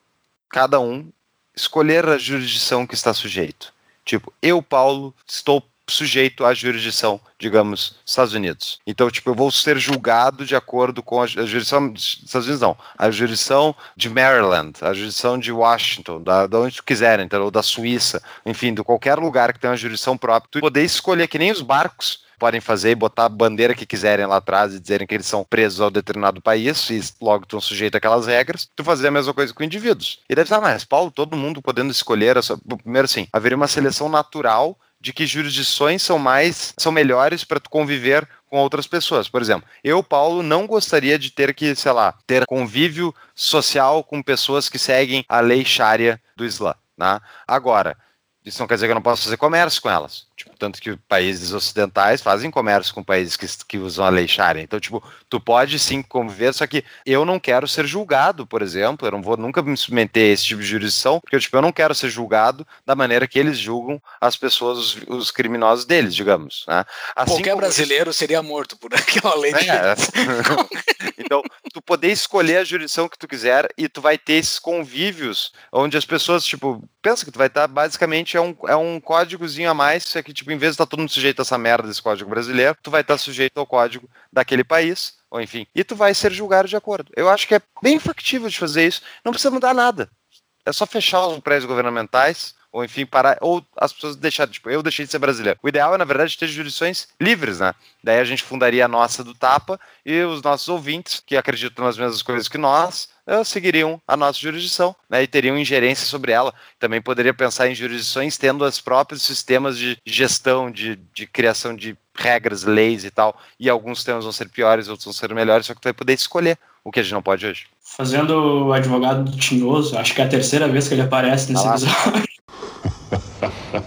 cada um, escolher a jurisdição que está sujeito. Tipo, eu, Paulo, estou sujeito à jurisdição, digamos, Estados Unidos. Então, tipo, eu vou ser julgado de acordo com a, ju- a jurisdição dos Estados Unidos, não. A jurisdição de Maryland, a jurisdição de Washington, da, da onde tu quiser, então, ou da Suíça, enfim, de qualquer lugar que tenha uma jurisdição própria. Tu poder escolher que nem os barcos podem fazer e botar a bandeira que quiserem lá atrás e dizerem que eles são presos ao determinado país e logo estão sujeitos àquelas regras, tu fazer a mesma coisa com indivíduos. E deve estar, mas Paulo, todo mundo podendo escolher sua... Primeiro assim, haveria uma seleção natural de que jurisdições são mais, são melhores para tu conviver com outras pessoas. Por exemplo, eu, Paulo, não gostaria de ter que, sei lá, ter convívio social com pessoas que seguem a lei Sharia do Islã. Né? Agora, isso não quer dizer que eu não posso fazer comércio com elas. Tipo, tanto que países ocidentais fazem comércio com países que, que usam a lei Sharia. Então, tipo, tu pode sim conviver, só que eu não quero ser julgado, por exemplo. Eu não vou nunca me submeter a esse tipo de jurisdição, porque tipo, eu não quero ser julgado da maneira que eles julgam as pessoas, os, os criminosos deles, digamos. Né? Assim Qualquer como- brasileiro seria morto por aquela lei de é. então, tu poder escolher a jurisdição que tu quiser e tu vai ter esses convívios onde as pessoas, tipo, pensa que tu vai estar basicamente é um, é um códigozinho a mais, só que, tipo, em vez de estar todo mundo sujeito a essa merda desse código brasileiro, tu vai estar sujeito ao código daquele país, ou enfim, e tu vai ser julgado de acordo. Eu acho que é bem factível de fazer isso, não precisa mudar nada. É só fechar os prédios governamentais, ou enfim, parar, ou as pessoas deixarem, tipo, eu deixei de ser brasileiro. O ideal é, na verdade, ter jurisdições livres, né? Daí a gente fundaria a nossa do Tapa e os nossos ouvintes, que acreditam nas mesmas coisas que nós, seguiriam a nossa jurisdição, né? E teriam ingerência sobre ela. Também poderia pensar em jurisdições tendo os próprios sistemas de gestão, de, de criação de regras, leis e tal. E alguns temas vão ser piores, outros vão ser melhores, só que tu vai poder escolher o que a gente não pode hoje. Fazendo o advogado do Tinhoso, acho que é a terceira vez que ele aparece nesse Ah lá. episódio.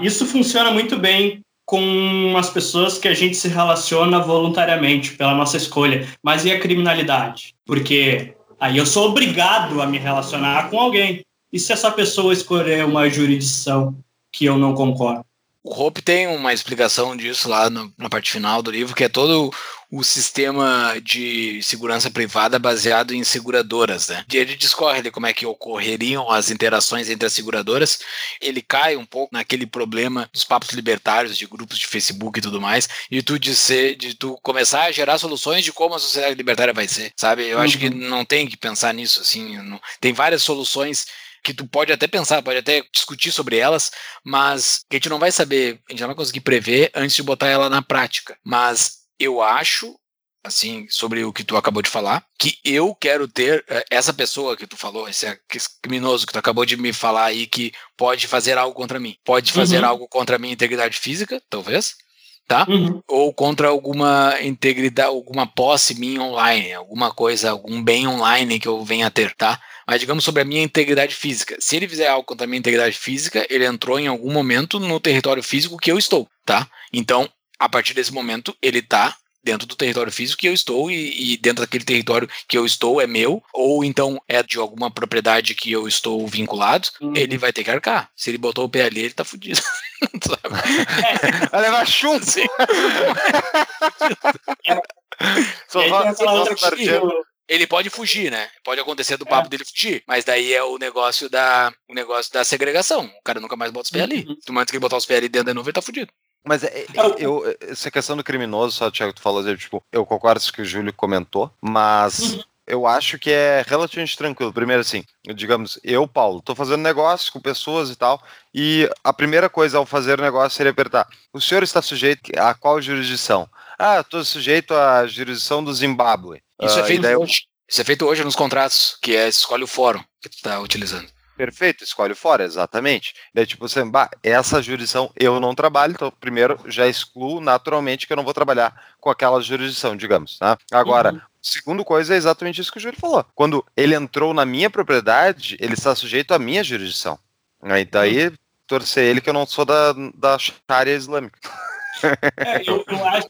Isso funciona muito bem com as pessoas que a gente se relaciona voluntariamente, pela nossa escolha. Mas e a criminalidade? Porque aí eu sou obrigado a me relacionar com alguém. E se essa pessoa escolher uma jurisdição que eu não concordo? O Hope tem uma explicação disso lá no- na parte final do livro, que é todo o sistema de segurança privada baseado em seguradoras, né? Ele discorre ali como é que ocorreriam as interações entre as seguradoras. Ele cai um pouco naquele problema dos papos libertários de grupos de Facebook e tudo mais, e tu dizer, de tu começar a gerar soluções de como a sociedade libertária vai ser, sabe? Eu acho que não tem que pensar nisso assim, não- tem várias soluções que tu pode até pensar, pode até discutir sobre elas, mas que a gente não vai saber, a gente não vai conseguir prever antes de botar ela na prática. Mas eu acho assim, sobre o que tu acabou de falar, que eu quero ter eh, essa pessoa que tu falou, esse criminoso que tu acabou de me falar aí, que pode fazer algo contra mim. Pode fazer Uhum. algo contra a minha integridade física, talvez, tá? Uhum. Ou contra alguma integridade, alguma posse minha online, alguma coisa, algum bem online que eu venha a ter, tá? Mas digamos sobre a minha integridade física. Se ele fizer algo contra a minha integridade física, ele entrou em algum momento no território físico que eu estou, tá? Então, a partir desse momento, ele tá dentro do território físico que eu estou e, e dentro daquele território que eu estou é meu, ou então é de alguma propriedade que eu estou vinculado, Uhum. ele vai ter que arcar. Se ele botou o pé ali, ele tá fudido. Sabe? Vai levar chum! Sim. Só E aí só- tem Ele pode fugir, né? Pode acontecer do papo dele fugir. Mas daí é o negócio da o negócio da segregação. O cara nunca mais bota os pés ali. Uhum. Momento que ele botar os pés ali dentro da nuvem, ele tá fudido. Mas é- É eu, essa questão do criminoso, só, Thiago, tu falou, tipo, eu concordo com o que o Júlio comentou, mas eu acho que é relativamente tranquilo. Primeiro, assim, digamos, eu, Paulo, tô fazendo negócio com pessoas e tal, e a primeira coisa ao fazer o negócio seria apertar: o senhor está sujeito a qual jurisdição? Ah, tô sujeito à jurisdição do Zimbábue. Isso Ah, é e feito eu- hoje. Isso é feito hoje nos contratos, que é escolhe o fórum que tu tá utilizando. Perfeito, escolhe fora, exatamente. Daí, tipo, você, bah, essa jurisdição eu não trabalho, então, primeiro, já excluo naturalmente que eu não vou trabalhar com aquela jurisdição, digamos, tá? Agora, Uhum. segundo coisa é exatamente isso que o Júlio falou. Quando ele entrou na minha propriedade, ele está sujeito à minha jurisdição. Aí, daí, torcer ele que eu não sou da, da Sharia islâmica. É, eu, eu acho.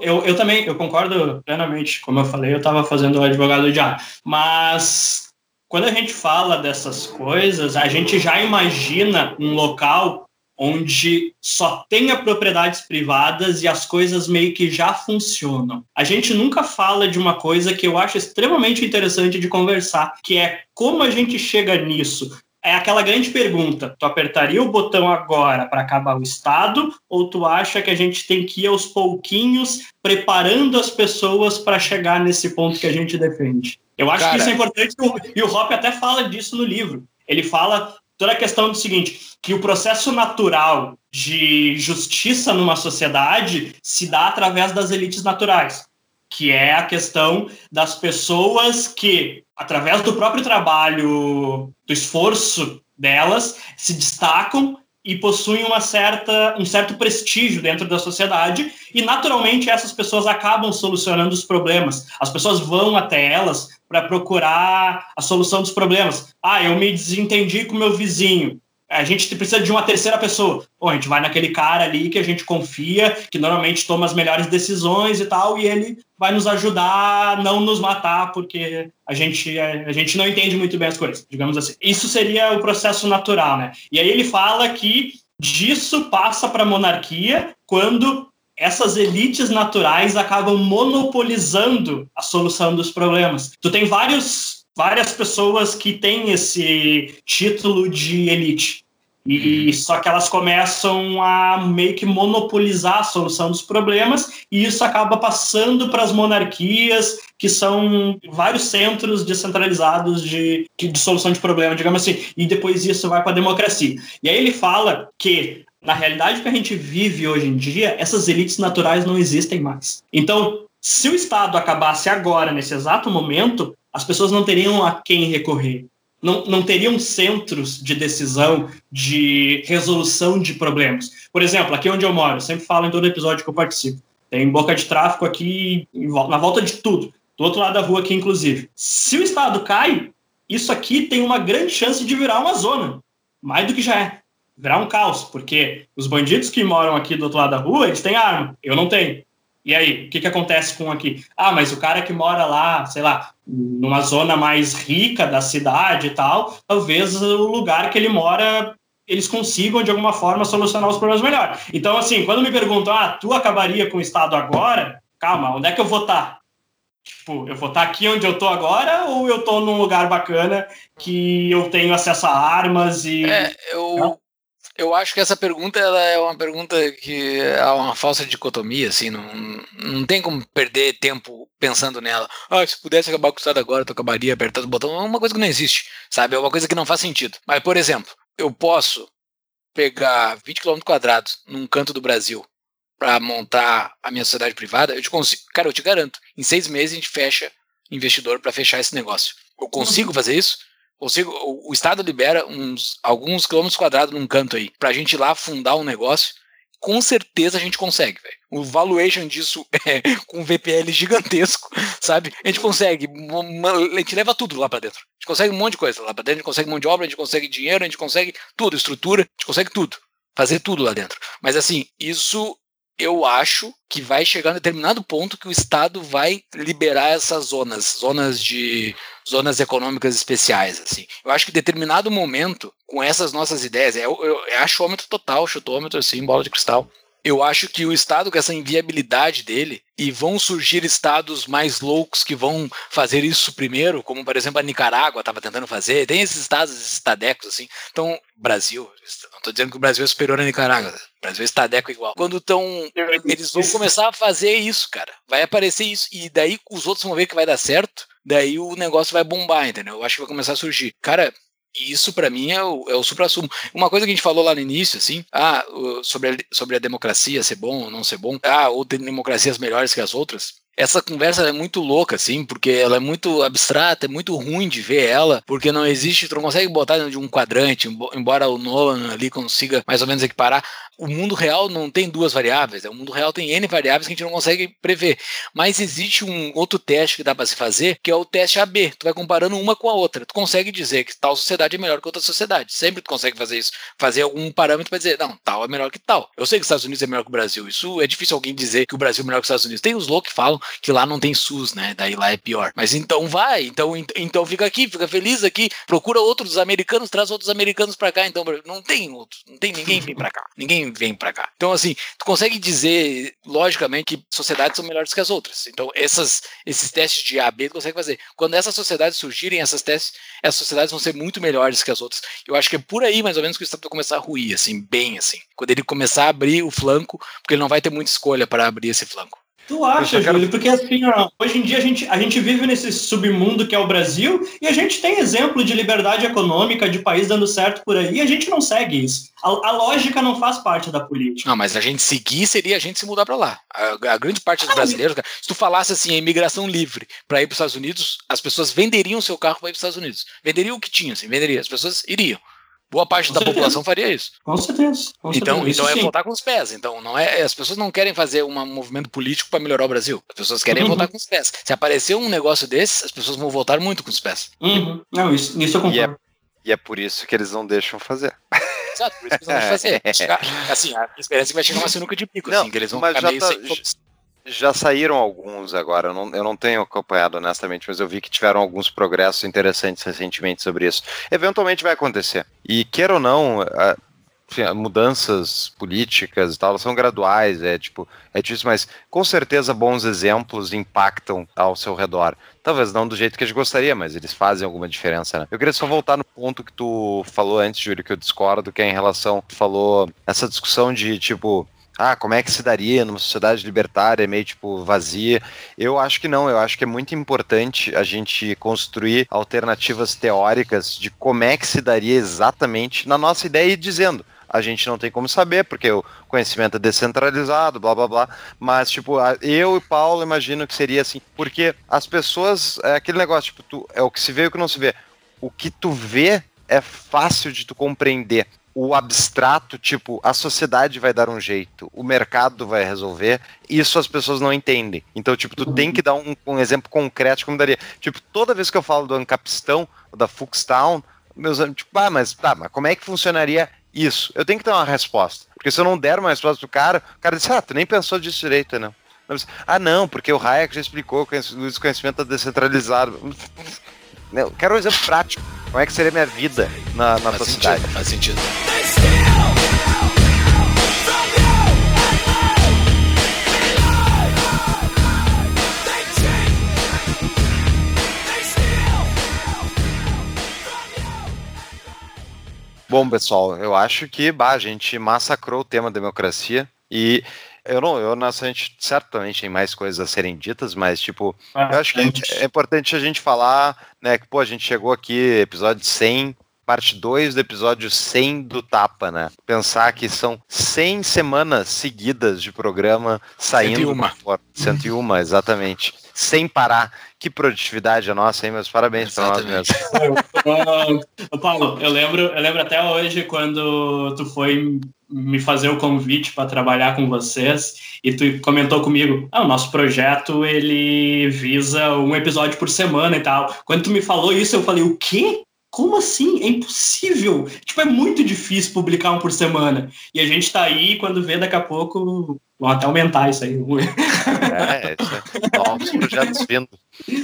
Eu, eu também, eu concordo plenamente. Como eu falei, eu estava fazendo o advogado do diabo. Mas quando a gente fala dessas coisas, a gente já imagina um local onde só tenha propriedades privadas e as coisas meio que já funcionam. A gente nunca fala de uma coisa que eu acho extremamente interessante de conversar, que é como a gente chega nisso. É aquela grande pergunta: tu apertaria o botão agora para acabar o Estado ou tu acha que a gente tem que ir aos pouquinhos preparando as pessoas para chegar nesse ponto que a gente defende? Eu acho Cara. que isso é importante e o- e o Hop até fala disso no livro. Ele fala toda a questão do seguinte, que o processo natural de justiça numa sociedade se dá através das elites naturais, que é a questão das pessoas que, através do próprio trabalho, do esforço delas, se destacam e possuem uma certa, um certo prestígio dentro da sociedade e naturalmente essas pessoas acabam solucionando os problemas. As pessoas vão até elas para procurar a solução dos problemas. Ah, eu me desentendi com meu vizinho. A gente precisa de uma terceira pessoa. Bom, a gente vai naquele cara ali que a gente confia, que normalmente toma as melhores decisões e tal, e ele vai nos ajudar a não nos matar, porque a gente, a gente não entende muito bem as coisas, digamos assim. Isso seria o processo natural, né? E aí ele fala que disso passa para a monarquia quando essas elites naturais acabam monopolizando a solução dos problemas. Tu tem vários, várias pessoas que têm esse título de elite. E só que elas começam a meio que monopolizar a solução dos problemas, e isso acaba passando para as monarquias, que são vários centros descentralizados de, de, solução de problemas, digamos assim, e depois isso vai para a democracia. E aí ele fala que na realidade que a gente vive hoje em dia, essas elites naturais não existem mais. Então, se o Estado acabasse agora, nesse exato momento, as pessoas não teriam a quem recorrer. Não, não teriam centros de decisão, de resolução de problemas. Por exemplo, aqui onde eu moro, eu sempre falo em todo episódio que eu participo, tem boca de tráfico aqui na volta de tudo, do outro lado da rua aqui, inclusive. Se o Estado cai, isso aqui tem uma grande chance de virar uma zona, mais do que já é virar um caos, porque os bandidos que moram aqui do outro lado da rua, eles têm arma, eu não tenho. E aí, o que, que acontece com aqui? Ah, mas o cara que mora lá, sei lá, numa zona mais rica da cidade e tal, talvez o lugar que ele mora eles consigam de alguma forma solucionar os problemas melhor. Então, assim, quando me perguntam, ah, tu acabaria com o Estado agora? Calma, onde é que eu vou estar? Tipo, eu vou estar aqui onde eu tô agora ou eu tô num lugar bacana que eu tenho acesso a armas e. É, eu, eu acho que essa pergunta ela é uma pergunta que é uma falsa dicotomia, assim, não, não tem como perder tempo pensando nela. Ah, se pudesse acabar com o Estado agora, tu acabaria apertando o botão. É uma coisa que não existe, sabe? É uma coisa que não faz sentido. Mas, por exemplo, eu posso pegar 20 km quadrados num canto do Brasil para montar a minha sociedade privada, eu te consigo, cara, eu te garanto, em seis meses a gente fecha investidor para fechar esse negócio. Eu consigo fazer isso? Consigo, o, o Estado libera uns alguns quilômetros quadrados num canto aí, pra gente ir lá fundar um negócio. Com certeza a gente consegue, velho. O valuation disso é com um VPL gigantesco, sabe? A gente consegue, a gente leva tudo lá pra dentro. A gente consegue um monte de coisa lá pra dentro, a gente consegue mão de obra, a gente consegue dinheiro, a gente consegue tudo, estrutura, a gente consegue tudo. Fazer tudo lá dentro. Mas assim, isso eu acho que vai chegar um determinado ponto que o Estado vai liberar essas zonas, zonas de zonas econômicas especiais, assim. Eu acho que em determinado momento, com essas nossas ideias, é, eu, eu, é achômetro total, chutômetro, assim, bola de cristal. Eu acho que o Estado, com essa inviabilidade dele, e vão surgir estados mais loucos que vão fazer isso primeiro, como por exemplo a Nicarágua estava tentando fazer, tem esses estados, esses estadecos assim. Então, Brasil, não estou dizendo que o Brasil é superior à Nicarágua, o Brasil é estadeco igual. Quando estão, eles vão começar a fazer isso, cara. Vai aparecer isso, e daí os outros vão ver que vai dar certo, daí o negócio vai bombar, entendeu? Eu acho que vai começar a surgir. Cara, e isso para mim é o, é o supra-sumo. Uma coisa que a gente falou lá no início, assim, ah, sobre, a, sobre a democracia ser bom ou não ser bom, ah, ou ter democracias melhores que as outras. Essa conversa é muito louca, assim, porque ela é muito abstrata, é muito ruim de ver ela, porque não existe, tu não consegue botar dentro de um quadrante, embo- embora o Nolan ali consiga mais ou menos equiparar. O mundo real não tem duas variáveis, é, o mundo real tem N variáveis que a gente não consegue prever. Mas existe um outro teste que dá para se fazer, que é o teste AB. Tu vai comparando uma com a outra. Tu consegue dizer que tal sociedade é melhor que outra sociedade. Sempre tu consegue fazer isso. Fazer algum parâmetro para dizer, não, tal é melhor que tal. Eu sei que os Estados Unidos é melhor que o Brasil. Isso é difícil alguém dizer que o Brasil é melhor que os Estados Unidos. Tem os loucos que falam que lá não tem SUS, né? Daí lá é pior. Mas então vai, então, ent- então fica aqui, fica feliz aqui, procura outros americanos, traz outros americanos para cá. Então não tem outros, não tem ninguém vem para cá. Ninguém vem para cá. Então assim, tu consegue dizer logicamente que sociedades são melhores que as outras. Então essas esses testes de A, B tu consegue fazer. Quando essas sociedades surgirem, essas testes, essas sociedades vão ser muito melhores que as outras. Eu acho que é por aí mais ou menos que o Estado vai começar a ruir, assim, bem assim. Quando ele começar a abrir o flanco, porque ele não vai ter muita escolha para abrir esse flanco. Tu acha, quero- Júlio? Porque assim, ó, hoje em dia a gente, a gente vive nesse submundo que é o Brasil e a gente tem exemplo de liberdade econômica, de país dando certo por aí e a gente não segue isso. A, a lógica não faz parte da política. Não, mas a gente seguir seria a gente se mudar para lá. A, a grande parte dos Ah, brasileiros, cara, se tu falasse assim, a imigração livre para ir para os Estados Unidos, as pessoas venderiam seu carro para ir para os Estados Unidos. Venderiam o que tinha, assim, venderia. As pessoas iriam. Boa parte Com da certeza. população faria isso. Com certeza. Com Então, certeza. então é sim. votar com os pés. Então, não é. As pessoas não querem fazer um movimento político para melhorar o Brasil. As pessoas querem Uhum. votar com os pés. Se aparecer um negócio desse, as pessoas vão votar muito com os pés. Uhum. Não, isso, isso eu E é, concordo. e é por isso que eles não deixam fazer. Exato, por isso que eles não vão fazer. Chegar- assim, a esperança é que vai chegar uma sinuca de pico, Não, assim, que eles vão mas ficar meio tá- sem. Já saíram alguns agora, eu não, eu não tenho acompanhado honestamente, mas eu vi que tiveram alguns progressos interessantes recentemente sobre isso. Eventualmente vai acontecer. E queira ou não, a- enfim, mudanças políticas e tal, são graduais, é tipo, é difícil, mas com certeza bons exemplos impactam ao seu redor. Talvez não do jeito que a gente gostaria, mas eles fazem alguma diferença, né? Eu queria só voltar no ponto que tu falou antes, Júlio, que eu discordo, que é em relação, tu falou essa discussão de tipo, ah, como é que se daria numa sociedade libertária, meio tipo vazia. Eu acho que não, eu acho que é muito importante a gente construir alternativas teóricas de como é que se daria exatamente na nossa ideia e dizendo. A gente não tem como saber, porque o conhecimento é descentralizado, blá blá blá. Mas, tipo, eu e Paulo imagino que seria assim, porque as pessoas, é aquele negócio, tipo, tu, é o que se vê e o que não se vê. O que tu vê é fácil de tu compreender o abstrato, tipo, a sociedade vai dar um jeito, o mercado vai resolver, isso as pessoas não entendem. Então, tipo, tu tem que dar um, um exemplo concreto como daria. Tipo, toda vez que eu falo do Ancapistão, da Fuxtown, meus amigos, tipo, ah, mas, tá, mas como é que funcionaria isso? Eu tenho que ter uma resposta. Porque se eu não der uma resposta pro cara, o cara diz, ah, tu nem pensou disso direito, não. Eu disse, Ah, não, porque o Hayek já explicou que o desconhecimento é descentralizado. Eu quero um exemplo prático. Como é que seria minha vida na, na tua Faz cidade? sentido, faz sentido. Bom, pessoal, eu acho que bah, a gente massacrou o tema democracia e eu não, eu honestamente, certamente tem mais coisas a serem ditas, mas tipo, eu acho que é importante a gente falar, né, que pô, a gente chegou aqui, episódio 100, parte 2 do episódio 100 do Tapa, né? Pensar que são 100 semanas seguidas de programa saindo 101. pra fora. 101, exatamente. Sem parar. Que produtividade a nossa, hein? Meus parabéns pra nós. Ô, Paulo, eu lembro, eu lembro até hoje quando tu foi me fazer o convite para trabalhar com vocês e tu comentou comigo, ah, o nosso projeto ele visa um episódio por semana e tal. Quando tu me falou isso, eu falei, o quê? Como assim? É impossível. Tipo, é muito difícil publicar um por semana. E a gente tá aí, quando vê daqui a pouco, vão até aumentar isso aí. É, isso é. Novos projetos vindo.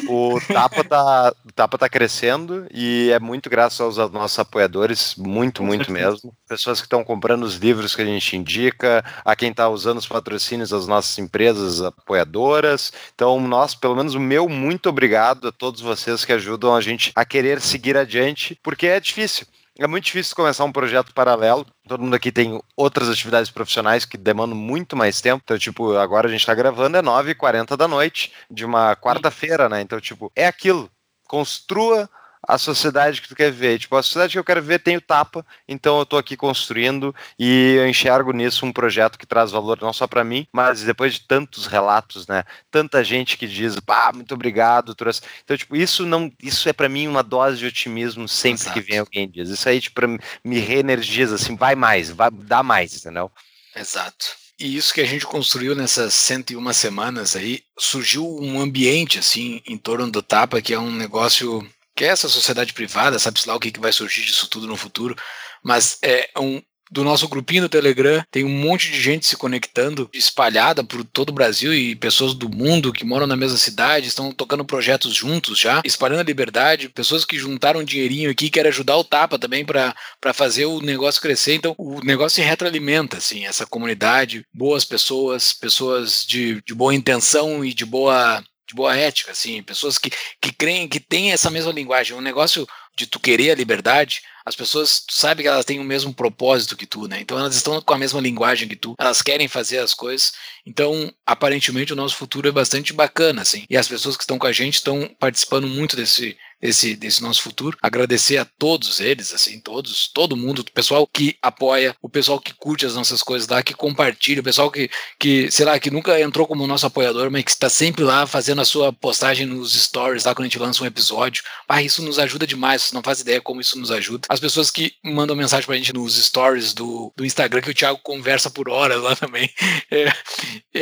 O Tapa tá, o Tapa tá crescendo e é muito graças aos nossos apoiadores, muito, muito mesmo. Pessoas que estão comprando os livros que a gente indica, a quem está usando os patrocínios das nossas empresas apoiadoras. Então, nós, pelo menos o meu, muito obrigado a todos vocês que ajudam a gente a querer seguir adiante, porque é difícil. É muito difícil começar um projeto paralelo. Todo mundo aqui tem outras atividades profissionais que demandam muito mais tempo. Então, tipo, agora a gente tá gravando, é 9h40 da noite de uma quarta-feira, né? Então, tipo, é aquilo. Construa a sociedade que tu quer ver. Tipo, a sociedade que eu quero ver tem o tapa, então eu tô aqui construindo e eu enxergo nisso um projeto que traz valor não só para mim, mas depois de tantos relatos, né? Tanta gente que diz, pá, muito obrigado, trouxe. Então, tipo, isso não, isso é para mim uma dose de otimismo sempre Exato. que vem alguém diz. Isso aí, tipo, me reenergiza assim, vai mais, vai dar mais, entendeu? Exato. E isso que a gente construiu nessas 101 semanas aí, surgiu um ambiente assim em torno do Tapa que é um negócio que essa sociedade privada, sabe-se lá o que, que vai surgir disso tudo no futuro, mas é um do nosso grupinho do Telegram, tem um monte de gente se conectando, espalhada por todo o Brasil e pessoas do mundo que moram na mesma cidade, estão tocando projetos juntos já, espalhando a liberdade, pessoas que juntaram dinheirinho aqui, querem ajudar o Tapa também para fazer o negócio crescer. Então, o negócio se retroalimenta, assim, essa comunidade, boas pessoas, pessoas de, de boa intenção e de boa de boa ética, assim, pessoas que, que creem que têm essa mesma linguagem. Um negócio de tu querer a liberdade, as pessoas, tu sabe que elas têm o mesmo propósito que tu, né? Então elas estão com a mesma linguagem que tu, elas querem fazer as coisas. Então, aparentemente, o nosso futuro é bastante bacana, assim. E as pessoas que estão com a gente estão participando muito desse, desse, desse nosso futuro. Agradecer a todos eles, assim, todos, todo mundo, o pessoal que apoia, o pessoal que curte as nossas coisas lá, que compartilha, o pessoal que, que sei lá, que nunca entrou como nosso apoiador, mas que está sempre lá fazendo a sua postagem nos stories lá quando a gente lança um episódio. Ah, isso nos ajuda demais, você não faz ideia como isso nos ajuda. As pessoas que mandam mensagem pra gente nos stories do, do Instagram, que o Thiago conversa por horas lá também. É,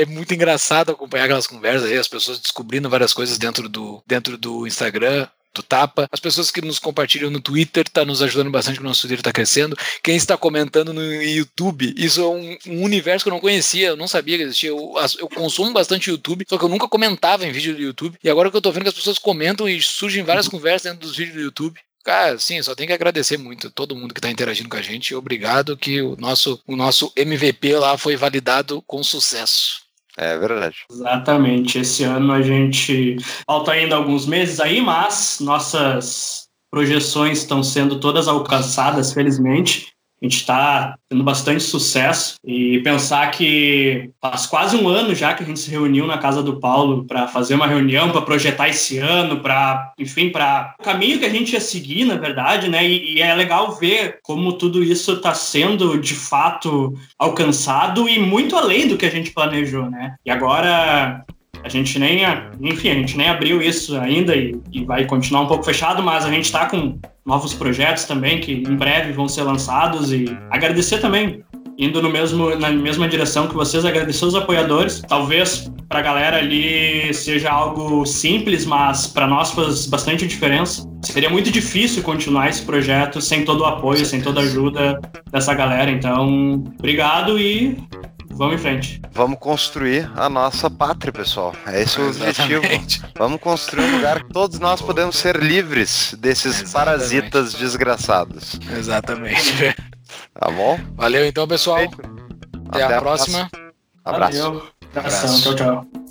é muito engraçado acompanhar aquelas conversas aí, as pessoas descobrindo várias coisas dentro do, dentro do Instagram do Tapa, as pessoas que nos compartilham no Twitter, tá nos ajudando bastante, que o nosso Twitter tá crescendo. Quem está comentando no YouTube, isso é um, um universo que eu não conhecia, eu não sabia que existia. Eu, eu consumo bastante YouTube, só que eu nunca comentava em vídeo do YouTube. E agora que eu tô vendo que as pessoas comentam e surgem várias conversas dentro dos vídeos do YouTube. Cara, sim, só tenho que agradecer muito a todo mundo que está interagindo com a gente. Obrigado que o nosso, o nosso MVP lá foi validado com sucesso. É verdade. Exatamente. Esse ano a gente falta ainda alguns meses aí, mas nossas projeções estão sendo todas alcançadas, felizmente. A gente está tendo bastante sucesso e pensar que faz quase um ano já que a gente se reuniu na casa do Paulo para fazer uma reunião, para projetar esse ano, para, enfim, para o caminho que a gente ia seguir, na verdade, né? E, e é legal ver como tudo isso está sendo de fato alcançado e muito além do que a gente planejou, né? E agora a gente nem, enfim, a gente nem abriu isso ainda e, e vai continuar um pouco fechado, mas a gente está com novos projetos também que em breve vão ser lançados e agradecer também indo no mesmo na mesma direção que vocês agradecer os apoiadores. Talvez para a galera ali seja algo simples mas para nós faz bastante diferença. Seria muito difícil continuar esse projeto sem todo o apoio sem toda a ajuda dessa galera. Então obrigado e vamos em frente Vamos construir a nossa pátria, pessoal. É esse o objetivo. Vamos construir um lugar que todos nós podemos ser livres desses Exatamente. parasitas desgraçados. Exatamente. Tá bom? Valeu então, pessoal. Feito. Até, a próxima. Abraço. Valeu. Abraço. Abração. tchau tchau